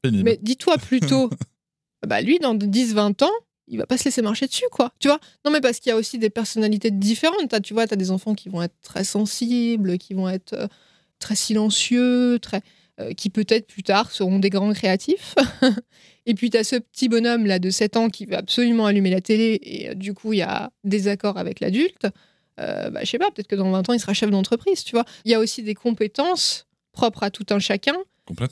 A: Pénible.
B: Mais dis-toi plutôt, bah lui, dans 10-20 ans, il va pas se laisser marcher dessus, quoi. Tu vois? Non, mais parce qu'il y a aussi des personnalités différentes. T'as- tu vois, tu as des enfants qui vont être très sensibles, qui vont être euh, très silencieux, très, euh, qui peut-être plus tard seront des grands créatifs. et puis tu as ce petit bonhomme là de 7 ans qui veut absolument allumer la télé et euh, du coup, il y a des accords avec l'adulte. Bah, je sais pas, peut-être que dans 20 ans, il sera chef d'entreprise, tu vois? Il y a aussi des compétences propres à tout un chacun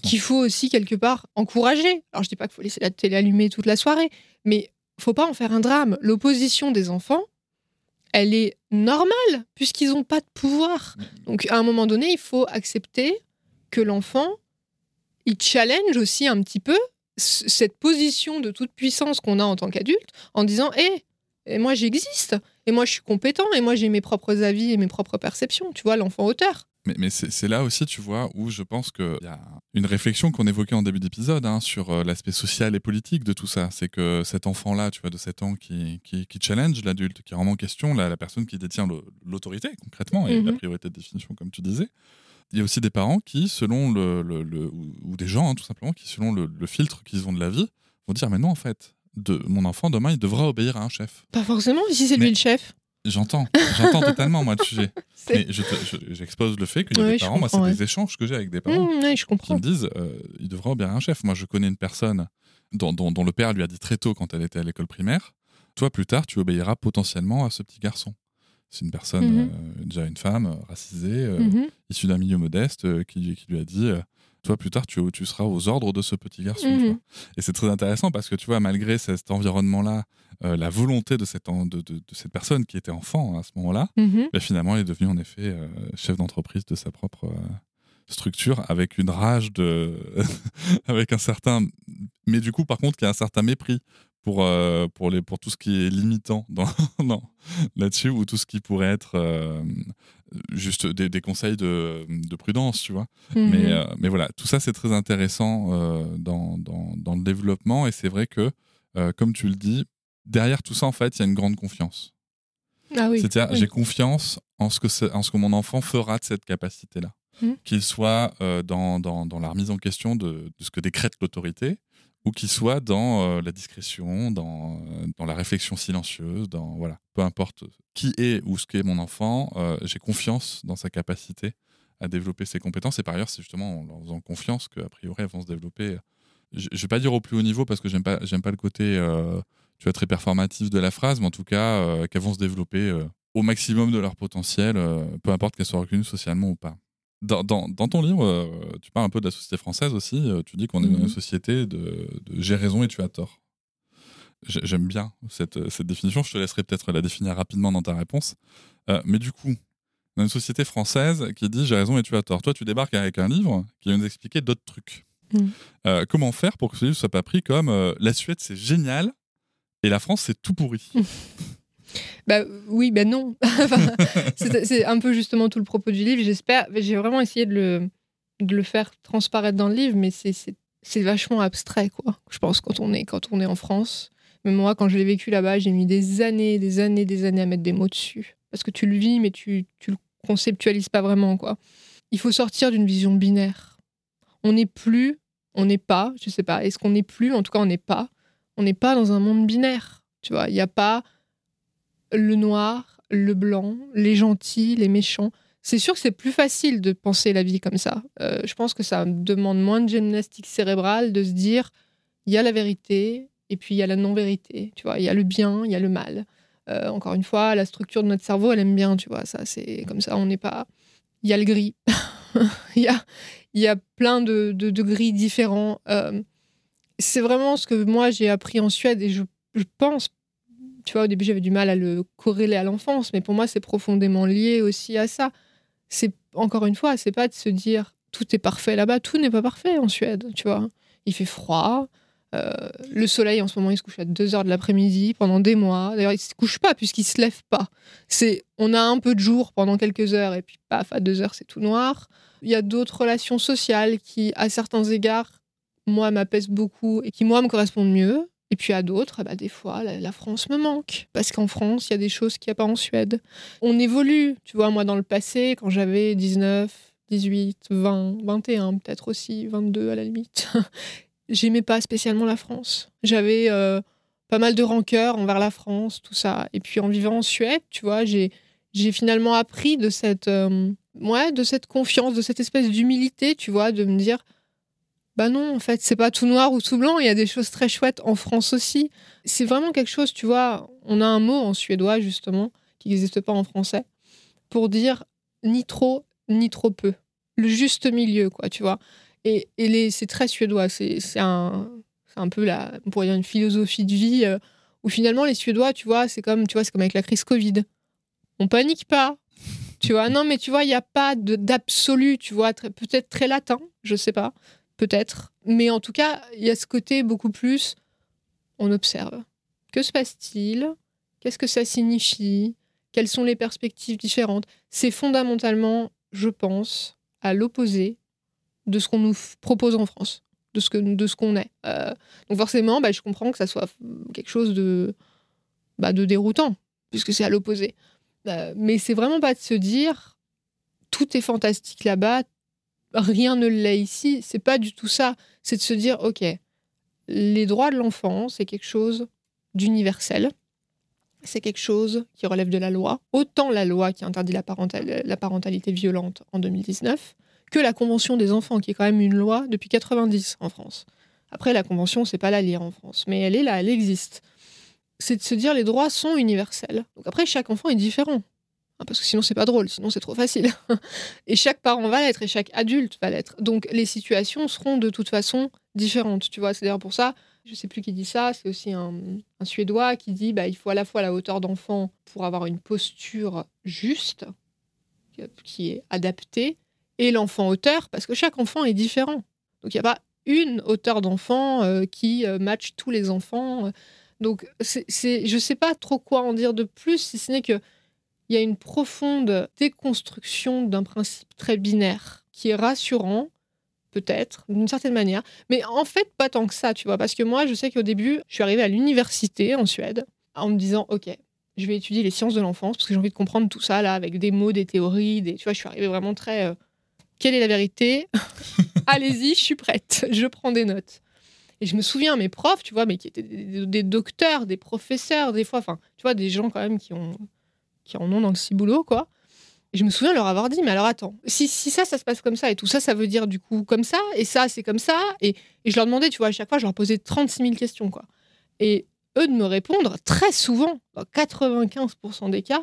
B: Qu'il faut aussi quelque part encourager. Alors je dis pas qu'il faut laisser la télé allumée toute la soirée, mais faut pas en faire un drame. L'opposition des enfants, elle est normale puisqu'ils n'ont pas de pouvoir. Donc à un moment donné, il faut accepter que l'enfant, il challenge aussi un petit peu cette position de toute puissance qu'on a en tant qu'adulte en disant Hé, et moi j'existe, et moi je suis compétent, et moi j'ai mes propres avis et mes propres perceptions. Tu vois, l'enfant auteur.
A: Mais, mais c'est là aussi, tu vois, où je pense qu'il y a une réflexion qu'on évoquait en début d'épisode hein, sur euh, l'aspect social et politique de tout ça. C'est que cet enfant-là, tu vois, de 7 ans qui, qui, qui challenge l'adulte, qui remet en question la, la personne qui détient l'autorité, concrètement, et la
B: Mhm.
A: priorité de définition, comme tu disais. Il y a aussi des parents qui, selon le. le- le- ou, des gens, hein, tout simplement, qui, selon le, le filtre qu'ils ont de la vie, vont dire Mais non, en fait, de, mon enfant, demain, il devra obéir à un chef.
B: Pas forcément, si c'est lui le chef.
A: J'entends, j'entends totalement, moi, le sujet. Mais je te- je- j'expose le fait qu'il y a
B: Oui,
A: des parents, moi, c'est des échanges que j'ai avec des parents
B: Mmh, je
A: qui
B: comprends.
A: me disent euh, il devrait obéir à un chef. Moi, je connais une personne dont, dont- dont le père lui a dit très tôt quand elle était à l'école primaire Toi, plus tard, tu obéiras potentiellement à ce petit garçon. C'est une personne,
B: Mhm.
A: euh, déjà une femme, euh, racisée, euh,
B: Mhm.
A: issue d'un milieu modeste, qui, lui- qui lui a dit Toi, plus tard, tu, tu seras aux ordres de ce petit garçon. tu
B: Mhm.
A: vois. Et c'est très intéressant parce que, tu vois, malgré cet environnement-là, euh, la volonté de cette, en- de, de- de cette personne qui était enfant à ce moment-là,
B: Mhm.
A: bah, finalement, elle est devenue en effet euh, chef d'entreprise de sa propre euh, structure avec une rage de. avec un certain. Mais du coup, par contre, qui a un certain mépris pour, euh, pour, les, pour tout ce qui est limitant là-dessus ou tout ce qui pourrait être euh, juste des, des conseils de, de prudence, tu vois.
B: Mhm.
A: Mais, euh, mais voilà, tout ça, c'est très intéressant dans, dans, dans le développement et c'est vrai que, comme tu le dis, derrière tout ça, en fait, il y a une grande confiance.
B: Ah oui.
A: C'est-à-dire,
B: oui.
A: j'ai confiance en ce, que en ce que mon enfant fera de cette capacité-là.
B: Mhm.
A: Qu'il soit euh, dans, dans, dans la remise en question de, de ce que décrète l'autorité, ou qu'il soit dans euh, la discrétion, dans, euh, dans la réflexion silencieuse, dans voilà, peu importe qui est ou ce qu'est mon enfant, euh, j'ai confiance dans sa capacité à développer ses compétences. Et par ailleurs, c'est justement en leur faisant confiance qu'a priori, elles vont se développer. Je ne vais pas dire au plus haut niveau parce que j'aime pas, j'aime pas le côté tu vois, très performatif de la phrase, mais en tout cas, qu'elles vont se développer au maximum de leur potentiel, peu importe qu'elles soient reconnues socialement ou pas. Dans, dans- dans ton livre, euh, tu parles un peu de la société française aussi. euh, tu dis qu'on est dans
B: Mhm.
A: une société de, de j'ai raison et tu as tort. J'ai- J'aime bien cette, cette définition. Je te laisserai peut-être la définir rapidement dans ta réponse. Euh, mais du coup, dans une société française qui dit j'ai raison et tu as tort, toi, tu débarques avec un livre qui va nous expliquer d'autres trucs.
B: Mhm.
A: Euh, comment faire pour que ce livre soit pas pris comme euh, la Suède, c'est génial et la France, c'est tout pourri?
B: Bah oui, ben non. Enfin, c'est un peu justement tout le propos du livre. J'espère. J'ai vraiment essayé de le, de le faire transparaître dans le livre, mais c'est vachement abstrait, quoi. Je pense quand on est quand on est en France. Mais moi, quand je l'ai vécu là-bas, j'ai mis des années, des années, des années à mettre des mots dessus, parce que tu le vis, mais tu tu le conceptualises pas vraiment, quoi. Il faut sortir d'une vision binaire. On n'est plus, on n'est pas, je sais pas. Est-ce qu'on n'est plus En tout cas, on n'est pas. On n'est pas dans un monde binaire. Tu vois, il n'y a pas le noir, le blanc, les gentils, les méchants. C'est sûr que c'est plus facile de penser la vie comme ça. Euh, je pense que ça demande moins de gymnastique cérébrale de se dire il y a la vérité et puis il y a la non-vérité. Tu vois, il y a le bien, il y a le mal. Euh, encore une fois, la structure de notre cerveau, elle aime bien, tu vois. Ça, c'est comme ça, on n'est pas. Il y a le gris. Il y a, y a plein de, de, de gris différents. Euh, c'est vraiment ce que moi j'ai appris en Suède et je pense tu vois, au début, j'avais du mal à le corréler à l'enfance, mais pour moi, c'est profondément lié aussi à ça. C'est encore une fois, c'est pas de se dire tout est parfait là-bas, tout n'est pas parfait en Suède, tu vois. Il fait froid, euh, le soleil en ce moment, il se couche à 2 heures de l'après-midi pendant des mois. D'ailleurs, il se couche pas puisqu'il se lève pas. C'est, on a un peu de jour pendant quelques heures et puis paf, à 2 heures, c'est tout noir. Il y a d'autres relations sociales qui, à certains égards, moi, m'apaisent beaucoup et qui, moi, me correspondent mieux. Et puis à d'autres, bah, des fois, la, France me manque. Parce qu'en France, il y a des choses qu'il n'y a pas en Suède. On évolue. Tu vois, moi, dans le passé, quand j'avais 19, 18, 20, 21, peut-être aussi 22 à la limite, j'aimais pas spécialement la France. J'avais euh, pas mal de rancœur envers la France, tout ça. Et puis en vivant en Suède, tu vois, j'ai j'ai finalement appris de cette, euh, de cette confiance, de cette espèce d'humilité, tu vois, de me dire bah non, en fait, c'est pas tout noir ou tout blanc. Il y a des choses très chouettes en France aussi. C'est vraiment quelque chose, tu vois. On a un mot en suédois, justement, qui n'existe pas en français, pour dire ni trop, ni trop peu. Le juste milieu, quoi, tu vois. Et, et c'est très suédois. C'est, un, un peu, la, on pourrait dire, une philosophie de vie euh, où finalement, les Suédois, tu vois, c'est comme, tu vois, c'est comme avec la crise Covid. On panique pas. Tu vois, non, mais tu vois, il n'y a pas d'absolu, tu vois, peut-être très latin, je sais pas peut-être. Mais en tout cas, il y a ce côté beaucoup plus, on observe. Que se passe-t-il? Qu'est-ce que ça signifie? Quelles sont les perspectives différentes? C'est fondamentalement, je pense, à l'opposé de ce qu'on nous propose en France, de ce qu'on est. Euh, donc forcément, bah, je comprends que ça soit quelque chose de, bah, de déroutant, puisque c'est à l'opposé. Euh, mais c'est vraiment pas de se dire tout est fantastique là-bas, rien ne l'est ici. C'est pas du tout ça. C'est de se dire ok, les droits de l'enfant, c'est quelque chose d'universel. C'est quelque chose qui relève de la loi. Autant la loi qui interdit la, parental- la parentalité violente en 2019 que la Convention des enfants, qui est quand même une loi depuis 90 en France. Après, la Convention, c'est pas la lire en France, mais elle est là, elle existe. C'est de se dire les droits sont universels. Donc après, chaque enfant est différent. Hein, Parce que sinon, c'est pas drôle, sinon, c'est trop facile. et chaque parent va l'être et chaque adulte va l'être. Donc les situations seront de toute façon différentes. Tu vois, c'est d'ailleurs pour ça, je sais plus qui dit ça, c'est aussi un, Suédois qui dit bah, il faut à la fois la hauteur d'enfant pour avoir une posture juste, qui est adaptée, et l'enfant hauteur, parce que chaque enfant est différent. Donc il n'y a pas une hauteur d'enfant euh, qui euh, match tous les enfants. Donc c'est, je sais pas trop quoi en dire de plus, si ce n'est que il y a une profonde déconstruction d'un principe très binaire qui est rassurant, peut-être, d'une certaine manière. Mais en fait, pas tant que ça, tu vois. Parce que moi, je sais qu'au début, je suis arrivée à l'université en Suède en me disant, OK, je vais étudier les sciences de l'enfance parce que j'ai envie de comprendre tout ça, là, avec des mots, des théories. Des... Tu vois, je suis arrivée vraiment très... euh, quelle est la vérité? Allez-y, je suis prête. Je prends des notes. Et je me souviens, mes profs, tu vois, mais qui étaient des, des- des docteurs, des professeurs, des fois, enfin, tu vois, des gens quand même qui, ont, qui en ont dans le ciboulot, quoi. Et je me souviens leur avoir dit, mais alors attends, si, si ça, ça se passe comme ça, et tout ça, ça veut dire du coup comme ça, et ça, c'est comme ça. Et, je leur demandais, tu vois, à chaque fois, je leur posais 36 000 questions, quoi. Et eux de me répondre très souvent, dans 95% des cas,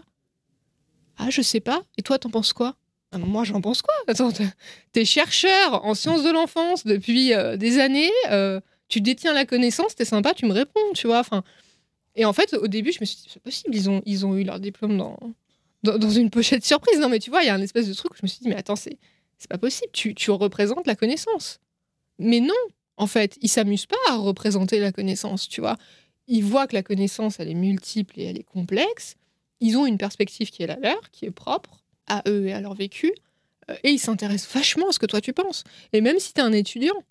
B: ah, je sais pas, et toi, t'en penses quoi? Ah, Moi, j'en pense quoi? Attends, t'es- t'es chercheur en sciences de l'enfance depuis euh, des années, euh, tu détiens la connaissance, t'es sympa, tu me réponds, tu vois. Enfin, et en fait, au début, je me suis dit, c'est possible, ils ont, ils ont eu leur diplôme dans, dans, une pochette surprise. Non, mais tu vois, il y a un espèce de truc où je me suis dit, mais attends, c'est, c'est pas possible, tu, tu représentes la connaissance. Mais non, en fait, ils s'amusent pas à représenter la connaissance, tu vois. Ils voient que la connaissance, elle est multiple et elle est complexe. Ils ont une perspective qui est la leur, qui est propre à eux et à leur vécu. euh, Et ils s'intéressent vachement à ce que toi tu penses. Et même si tu es un étudiant,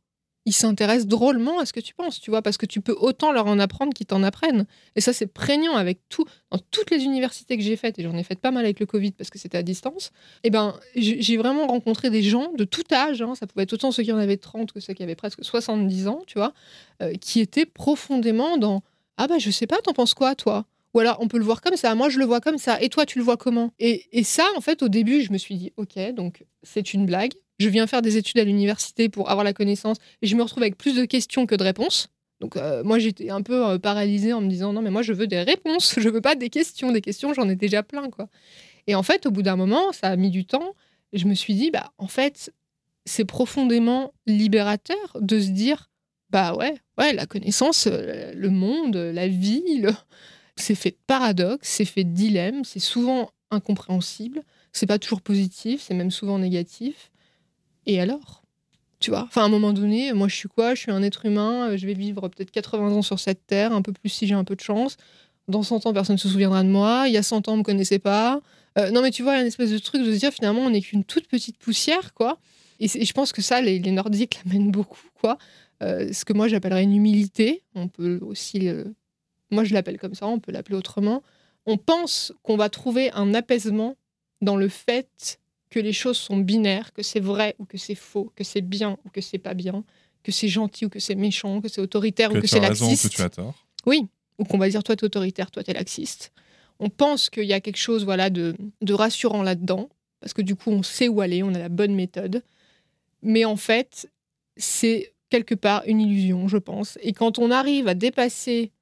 B: ils s'intéressent drôlement à ce que tu penses, tu vois, parce que tu peux autant leur en apprendre qu'ils t'en apprennent. Et ça, c'est prégnant avec tout. Dans toutes les universités que j'ai faites, et j'en ai fait pas mal avec le Covid parce que c'était à distance, et ben, j'ai j'ai vraiment rencontré des gens de tout âge, hein, ça pouvait être autant ceux qui en avaient 30 que ceux qui avaient presque 70 ans, tu vois, euh, qui étaient profondément dans Ah bah, je sais pas, t'en penses quoi, toi? Ou alors, on peut le voir comme ça. Moi, je le vois comme ça. Et toi, tu le vois comment? Et, et ça, en fait, au début, je me suis dit, OK, donc c'est une blague. Je viens faire des études à l'université pour avoir la connaissance. Et je me retrouve avec plus de questions que de réponses. Donc, euh, moi, j'étais un peu euh, paralysée en me disant, non, mais moi, je veux des réponses. Je veux pas des questions. Des questions, j'en ai déjà plein, quoi. Et en fait, au bout d'un moment, ça a mis du temps. Je me suis dit, bah, en fait, c'est profondément libérateur de se dire, bah ouais, ouais, la connaissance, euh, le monde, la vie, le- c'est fait de paradoxes, c'est fait de dilemmes, c'est souvent incompréhensible, c'est pas toujours positif, c'est même souvent négatif. Et alors? Tu vois? Enfin, à un moment donné, moi, je suis quoi? Je suis un être humain, euh, je vais vivre peut-être 80 ans sur cette terre, un peu plus si j'ai un peu de chance. Dans 100 ans, personne ne se souviendra de moi. Il y a 100 ans, on me connaissait pas. Euh, non, mais tu vois, il y a une espèce de truc de se dire finalement, on n'est qu'une toute petite poussière, quoi. Et, je pense que ça, les, les Nordiques l'amènent beaucoup, quoi. Euh, ce que moi, j'appellerais une humilité. On peut aussi le, moi je l'appelle comme ça, on peut l'appeler autrement. On pense qu'on va trouver un apaisement dans le fait que les choses sont binaires, que c'est vrai ou que c'est faux, que c'est bien ou que c'est pas bien, que c'est gentil ou que c'est méchant, que c'est autoritaire ou
A: que
B: c'est
A: as raison ou que
B: laxiste.
A: tu as tort.
B: Oui, ou qu'on va dire toi t'es autoritaire, toi t'es laxiste. On pense qu'il y a quelque chose voilà de, de rassurant là-dedans, parce que du coup on sait où aller, on a la bonne méthode. Mais en fait, c'est quelque part une illusion, je pense. Et quand on arrive à dépasser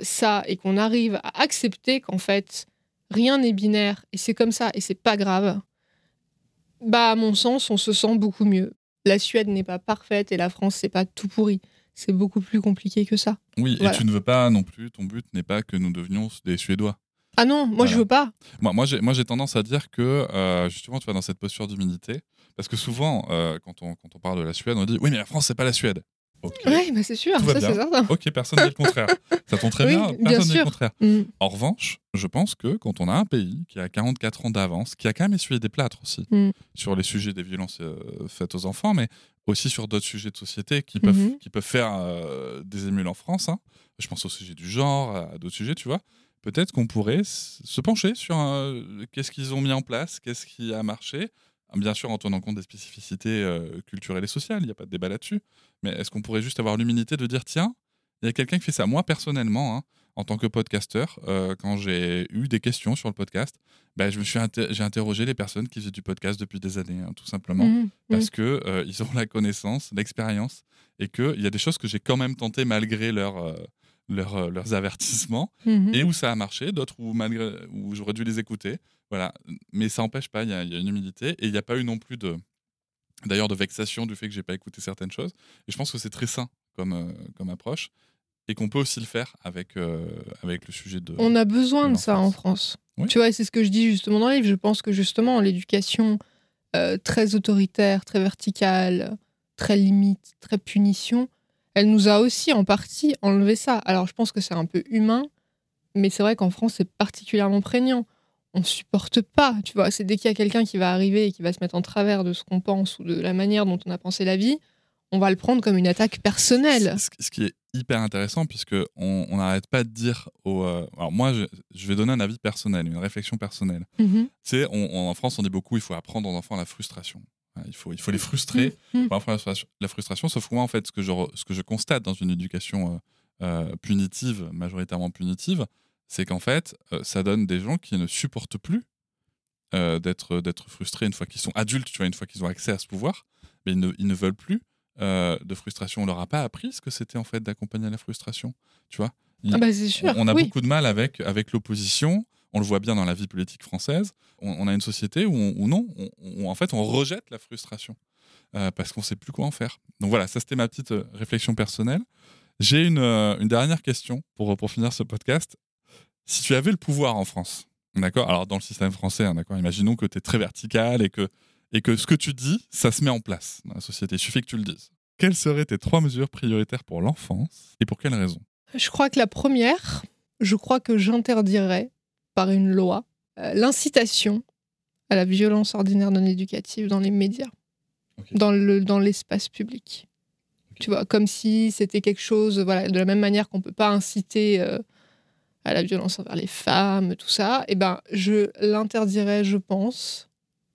B: ça et qu'on arrive à accepter qu'en fait rien n'est binaire et c'est comme ça et c'est pas grave, bah à mon sens on se sent beaucoup mieux. La Suède n'est pas parfaite et la France c'est pas tout pourri. C'est beaucoup plus compliqué que ça.
A: Oui,
B: Voilà.
A: et tu ne veux pas non plus, ton but n'est pas que nous devenions des Suédois.
B: Ah non, moi je veux pas.
A: Moi, moi j'ai moi, j'ai tendance à dire que, euh, justement, tu vois, dans cette posture d'humilité, Parce que souvent, euh, quand, on, quand on parle de la Suède, on dit oui, mais la France, c'est pas la Suède. Ok.
B: Ouais, bah c'est sûr, ça c'est certain.
A: Ok, personne dit le contraire. Ça tombe très
B: Oui,
A: bien, personne dit le contraire.
B: Mm.
A: En revanche, je pense que quand on a un pays qui a 44 ans d'avance, qui a quand même essuyé des plâtres aussi
B: Mm.
A: sur les sujets des violences euh, faites aux enfants, mais aussi sur d'autres sujets de société qui peuvent,
B: Mhm.
A: qui peuvent faire euh, des émules en France. hein. Je pense au sujet du genre, à d'autres sujets, tu vois. Peut-être qu'on pourrait se pencher sur euh, qu'est-ce qu'ils ont mis en place, qu'est-ce qui a marché. Bien sûr, en tenant compte des spécificités euh, culturelles et sociales, il n'y a pas de débat là-dessus. Mais est-ce qu'on pourrait juste avoir l'humilité de dire tiens, il y a quelqu'un qui fait ça. Moi, personnellement, hein, en tant que podcasteur, euh, quand j'ai eu des questions sur le podcast, ben, je me suis inter- j'ai interrogé les personnes qui faisaient du podcast depuis des années, hein, tout simplement,
B: Mhm.
A: parce que euh, ils ont la connaissance, l'expérience, et qu'il y a des choses que j'ai quand même tenté malgré leur, euh, leur, euh, leurs avertissements,
B: Mhm.
A: et où ça a marché, d'autres où, malgré, où j'aurais dû les écouter. Voilà. Mais ça n'empêche pas, il y, a- il y a une humilité, et il n'y a pas eu non plus de, d'ailleurs, de vexation du fait que j'ai pas écouté certaines choses. Et je pense que c'est très sain comme, euh, comme approche, et qu'on peut aussi le faire avec, euh, avec le sujet de.
B: On a besoin
A: de
B: de ça en. France.
A: Oui.
B: Tu vois, c'est ce que je dis justement dans le livre. Je pense que justement, l'éducation euh, très autoritaire, très verticale, très limite, très punition, elle nous a aussi en partie enlevé ça. Alors, je pense que c'est un peu humain, mais c'est vrai qu'en France, c'est particulièrement prégnant. On supporte pas, tu vois. C'est dès qu'il y a quelqu'un qui va arriver et qui va se mettre en travers de ce qu'on pense ou de la manière dont on a pensé la vie, on va le prendre comme une attaque personnelle.
A: Ce qui est hyper intéressant, puisque on n'arrête pas de dire aux. euh, Alors, moi, je, je vais donner un avis personnel, une réflexion personnelle.
B: Mhm.
A: C'est, en France, on dit beaucoup, il faut apprendre aux enfants la frustration. Il faut, il faut les frustrer pour apprendre la frustration- la frustration. Sauf que moi, en fait, ce que je, re- ce que je constate dans une éducation euh, euh, punitive, majoritairement punitive, c'est qu'en fait, euh, ça donne des gens qui ne supportent plus euh, d'être d'être frustrés une fois qu'ils sont adultes, tu vois, une fois qu'ils ont accès à ce pouvoir, mais ils ne, ils ne veulent plus de frustration. On leur a pas appris ce que c'était en fait d'accompagner la frustration, tu vois? Il-
B: Ah bah c'est sûr.
A: on, on a
B: oui.
A: beaucoup de mal avec, avec l'opposition. On le voit bien dans la vie politique française. On, a une société où, on- non, on- en fait, on rejette la frustration euh, parce qu'on sait plus quoi en faire. Donc voilà, ça c'était ma petite euh, réflexion personnelle. J'ai une, euh, une dernière question pour, pour finir ce podcast. Si tu avais le pouvoir en France, d'accord? Alors dans le système français, hein, d'accord? Imaginons que tu es très vertical et que, et que ce que tu dis, ça se met en place dans la société. Il suffit que tu le dises. Quelles seraient tes trois mesures prioritaires pour l'enfance et pour quelles raisons?
B: Je crois que la première, je crois que j'interdirais par une loi euh, l'incitation à la violence ordinaire non éducative dans les médias, dans le dans l'espace public. Tu vois, comme si c'était quelque chose, voilà, de la même manière qu'on peut pas inciter euh, à la violence envers les femmes, tout ça. Et ben, je l'interdirais, je pense,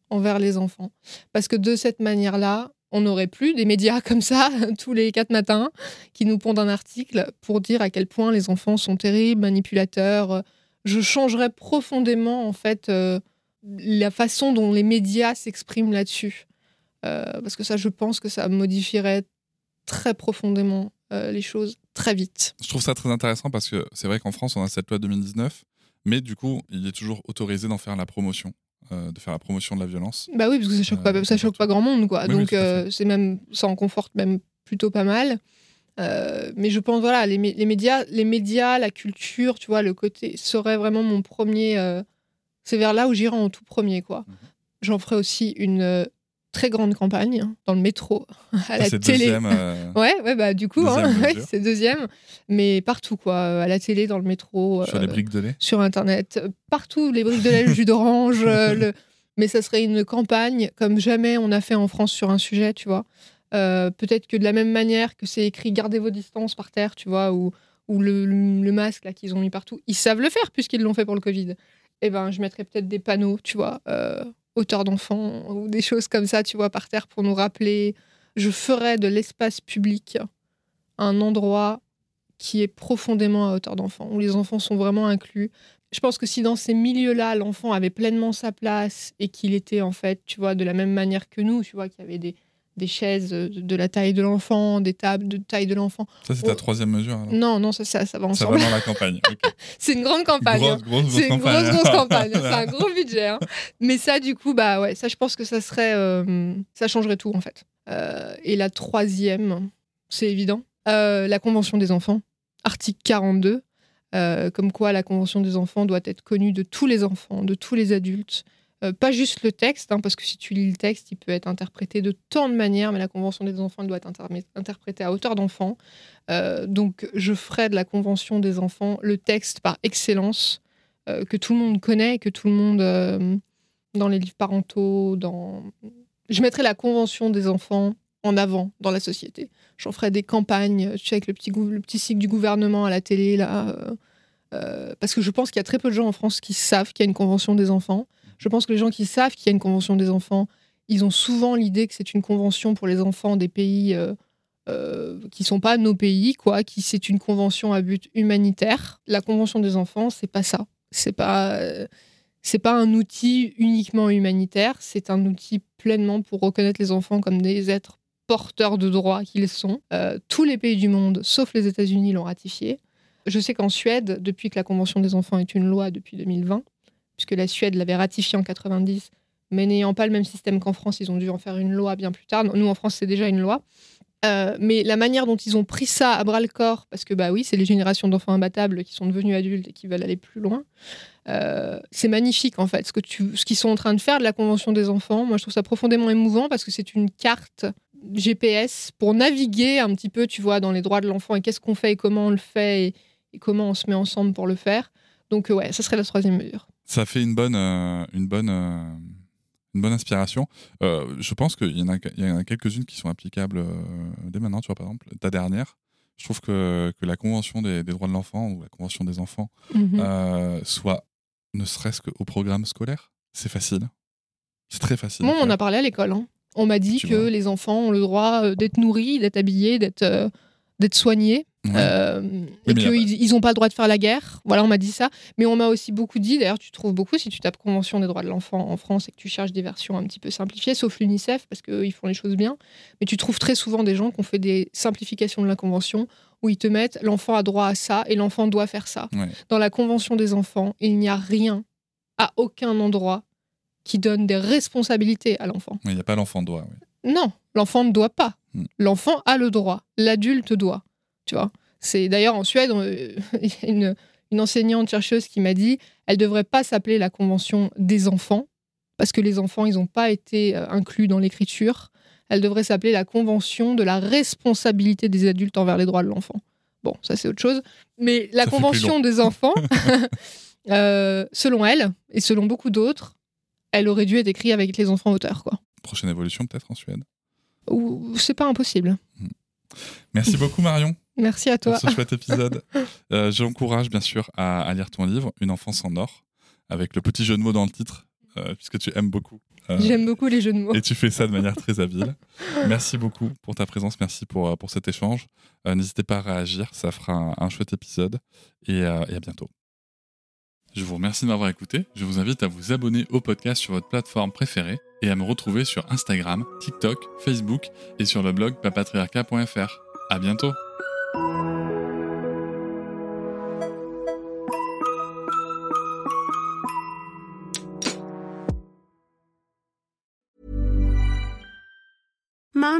B: envers les enfants, parce que de cette manière-là, on n'aurait plus des médias comme ça tous les quatre matins qui nous pondent un article pour dire à quel point les enfants sont terribles, manipulateurs. Je changerais profondément en fait euh, la façon dont les médias s'expriment là-dessus, Euh, parce que ça, je pense que ça modifierait très profondément euh, les choses très vite.
A: Je trouve ça très intéressant parce que c'est vrai qu'en France, on a cette loi 2019, mais du coup, il est toujours autorisé d'en faire la promotion, euh, de faire la promotion de la violence.
B: Bah oui, parce que ça choque
A: Euh,
B: pas, ça choque pas grand monde, quoi.
A: Oui,
B: Donc euh, c'est même, ça en conforte même plutôt pas mal. Euh, mais je pense, voilà, les, mé- les médias, les médias, la culture, tu vois, le côté serait vraiment mon premier. euh, c'est vers là où j'irai en tout premier, quoi.
A: Mhm.
B: J'en ferai aussi une euh, très grande campagne hein, dans le métro, à la télé.
A: deuxième.
B: Ouais, ouais, bah du coup, hein, ouais, c'est deuxième, mais partout quoi, à la télé, dans le métro,
A: sur les briques de lait.
B: sur internet, partout, les briques de lait, le jus d'orange, le... mais ça serait une campagne comme jamais on a fait en France sur un sujet, tu vois. Euh, Peut-être que de la même manière que c'est écrit gardez vos distances par terre, tu vois, ou, ou le, masque là qu'ils ont mis partout, ils savent le faire puisqu'ils l'ont fait pour le Covid. Eh ben, je mettrais peut-être des panneaux, tu vois, euh, hauteur d'enfant ou des choses comme ça, tu vois, par terre pour nous rappeler. Je ferais de l'espace public un endroit qui est profondément à hauteur d'enfant, où les enfants sont vraiment inclus. Je pense que si dans ces milieux-là, l'enfant avait pleinement sa place et qu'il était en fait, tu vois, de la même manière que nous, tu vois, qu'il y avait des, des chaises de, de la taille de l'enfant, des tables de taille de l'enfant.
A: Ça, c'est
B: Oh.
A: ta troisième mesure. alors.
B: Non, non, ça, ça, ça va
A: Ça
B: ensemble.
A: va dans la campagne.
B: C'est une grande campagne. hein.
A: Grosse, grosse, grosse
B: C'est une grosse, grosse campagne. C'est un gros budget. hein. Mais ça, du coup, bah ouais, ça, je pense que ça serait. euh, ça changerait tout, en fait. Euh, et la troisième, c'est évident, euh, la Convention des enfants, article 42, euh, comme quoi la Convention des enfants doit être connue de tous les enfants, de tous les adultes, Euh, pas juste le texte, hein, parce que si tu lis le texte, il peut être interprété de tant de manières, mais la Convention des enfants doit être inter- interprétée à hauteur d'enfant. Euh, donc, je ferai de la Convention des enfants le texte par excellence euh, que tout le monde connaît, que tout le monde, dans les livres parentaux, dans... Je mettrai la Convention des enfants en avant dans la société. J'en ferai des campagnes, tu sais, avec le petit, le petit cycle du gouvernement à la télé, là. parce que je pense qu'il y a très peu de gens en France qui savent qu'il y a une Convention des enfants. Je pense que les gens qui savent qu'il y a une convention des enfants, ils ont souvent l'idée que c'est une convention pour les enfants des pays euh, euh, qui sont pas nos pays, quoi, qui c'est une convention à but humanitaire. La convention des enfants, c'est pas ça. C'est pas euh, c'est pas un outil uniquement humanitaire. C'est un outil pleinement pour reconnaître les enfants comme des êtres porteurs de droits qu'ils sont. Euh, tous les pays du monde, sauf les États-Unis, l'ont ratifié. Je sais qu'en Suède, depuis que la Convention des enfants est une loi depuis 2020, puisque la Suède l'avait ratifié en 90, mais n'ayant pas le même système qu'en France, ils ont dû en faire une loi bien plus tard. Nous, en France, c'est déjà une loi. Euh, mais la manière dont ils ont pris ça à bras le corps, parce que bah oui, c'est les générations d'enfants imbattables qui sont devenus adultes et qui veulent aller plus loin. euh, c'est magnifique en fait, ce que qu'ils sont en train de faire de la Convention des enfants. Moi, je trouve ça profondément émouvant parce que c'est une carte GPS pour naviguer un petit peu, tu vois, dans les droits de l'enfant et qu'est-ce qu'on fait et comment on le fait et, et comment on se met ensemble pour le faire. Donc ouais, ça serait la troisième mesure.
A: Ça fait une bonne, euh, une bonne, euh, une bonne inspiration. Euh, je pense qu'il y en a, quelques-unes qui sont applicables dès maintenant. Tu vois, par exemple, ta dernière. Je trouve que, que la Convention des, des droits de l'enfant ou la Convention des enfants
B: Mhm.
A: soit ne serait-ce qu'au programme scolaire. C'est facile. C'est très facile.
B: Moi, on en a parlé à l'école. hein. On m'a dit
A: Tu
B: que
A: vois.
B: les enfants ont le droit d'être nourris, d'être habillés, d'être d'être soignés.
A: Ouais.
B: euh, et qu'ils n'ont pas le droit de faire la guerre. Voilà, on m'a dit ça. Mais on m'a aussi beaucoup dit, d'ailleurs, tu trouves beaucoup si tu tapes Convention des droits de l'enfant en France et que tu cherches des versions un petit peu simplifiées, sauf l'UNICEF, parce qu'eux, ils font les choses bien. Mais tu trouves très souvent des gens qui ont fait des simplifications de la Convention où ils te mettent l'enfant a droit à ça et l'enfant doit faire ça.
A: Ouais.
B: Dans la Convention des enfants, il n'y a rien, à aucun endroit, qui donne des responsabilités à l'enfant.
A: Il n'y a pas l'enfant doigt. oui.
B: Non, l'enfant ne doit pas.
A: Hmm.
B: L'enfant a le droit. L'adulte doit. Tu vois. C'est d'ailleurs en Suède, euh, il y a une, une enseignante chercheuse qui m'a dit, elle devrait pas s'appeler la convention des enfants parce que les enfants, ils n'ont pas été euh, inclus dans l'écriture. Elle devrait s'appeler la convention de la responsabilité des adultes envers les droits de l'enfant. Bon, ça c'est autre chose. Mais la
A: Ça
B: convention des enfants, euh, selon elle et selon beaucoup d'autres, elle aurait dû être écrite avec les enfants auteurs, quoi.
A: Prochaine évolution peut-être en Suède?
B: Ou c'est pas impossible.
A: Merci beaucoup Marion
B: Merci à toi.
A: pour ce chouette épisode. Euh, J'encourage bien sûr à, à lire ton livre, Une enfance en or, avec le petit jeu de mots dans le titre, euh, puisque tu aimes beaucoup. Euh,
B: J'aime beaucoup les jeux de mots.
A: Et tu fais ça de manière très habile. Merci beaucoup pour ta présence, merci pour, euh, pour cet échange. Euh, N'hésitez pas à réagir, ça fera un, un chouette épisode. Et, euh, et à bientôt. Je vous remercie de m'avoir écouté. Je vous invite à vous abonner au podcast sur votre plateforme préférée et à me retrouver sur Instagram, TikTok, Facebook et sur le blog papatriarca.fr. À bientôt.
D: thank you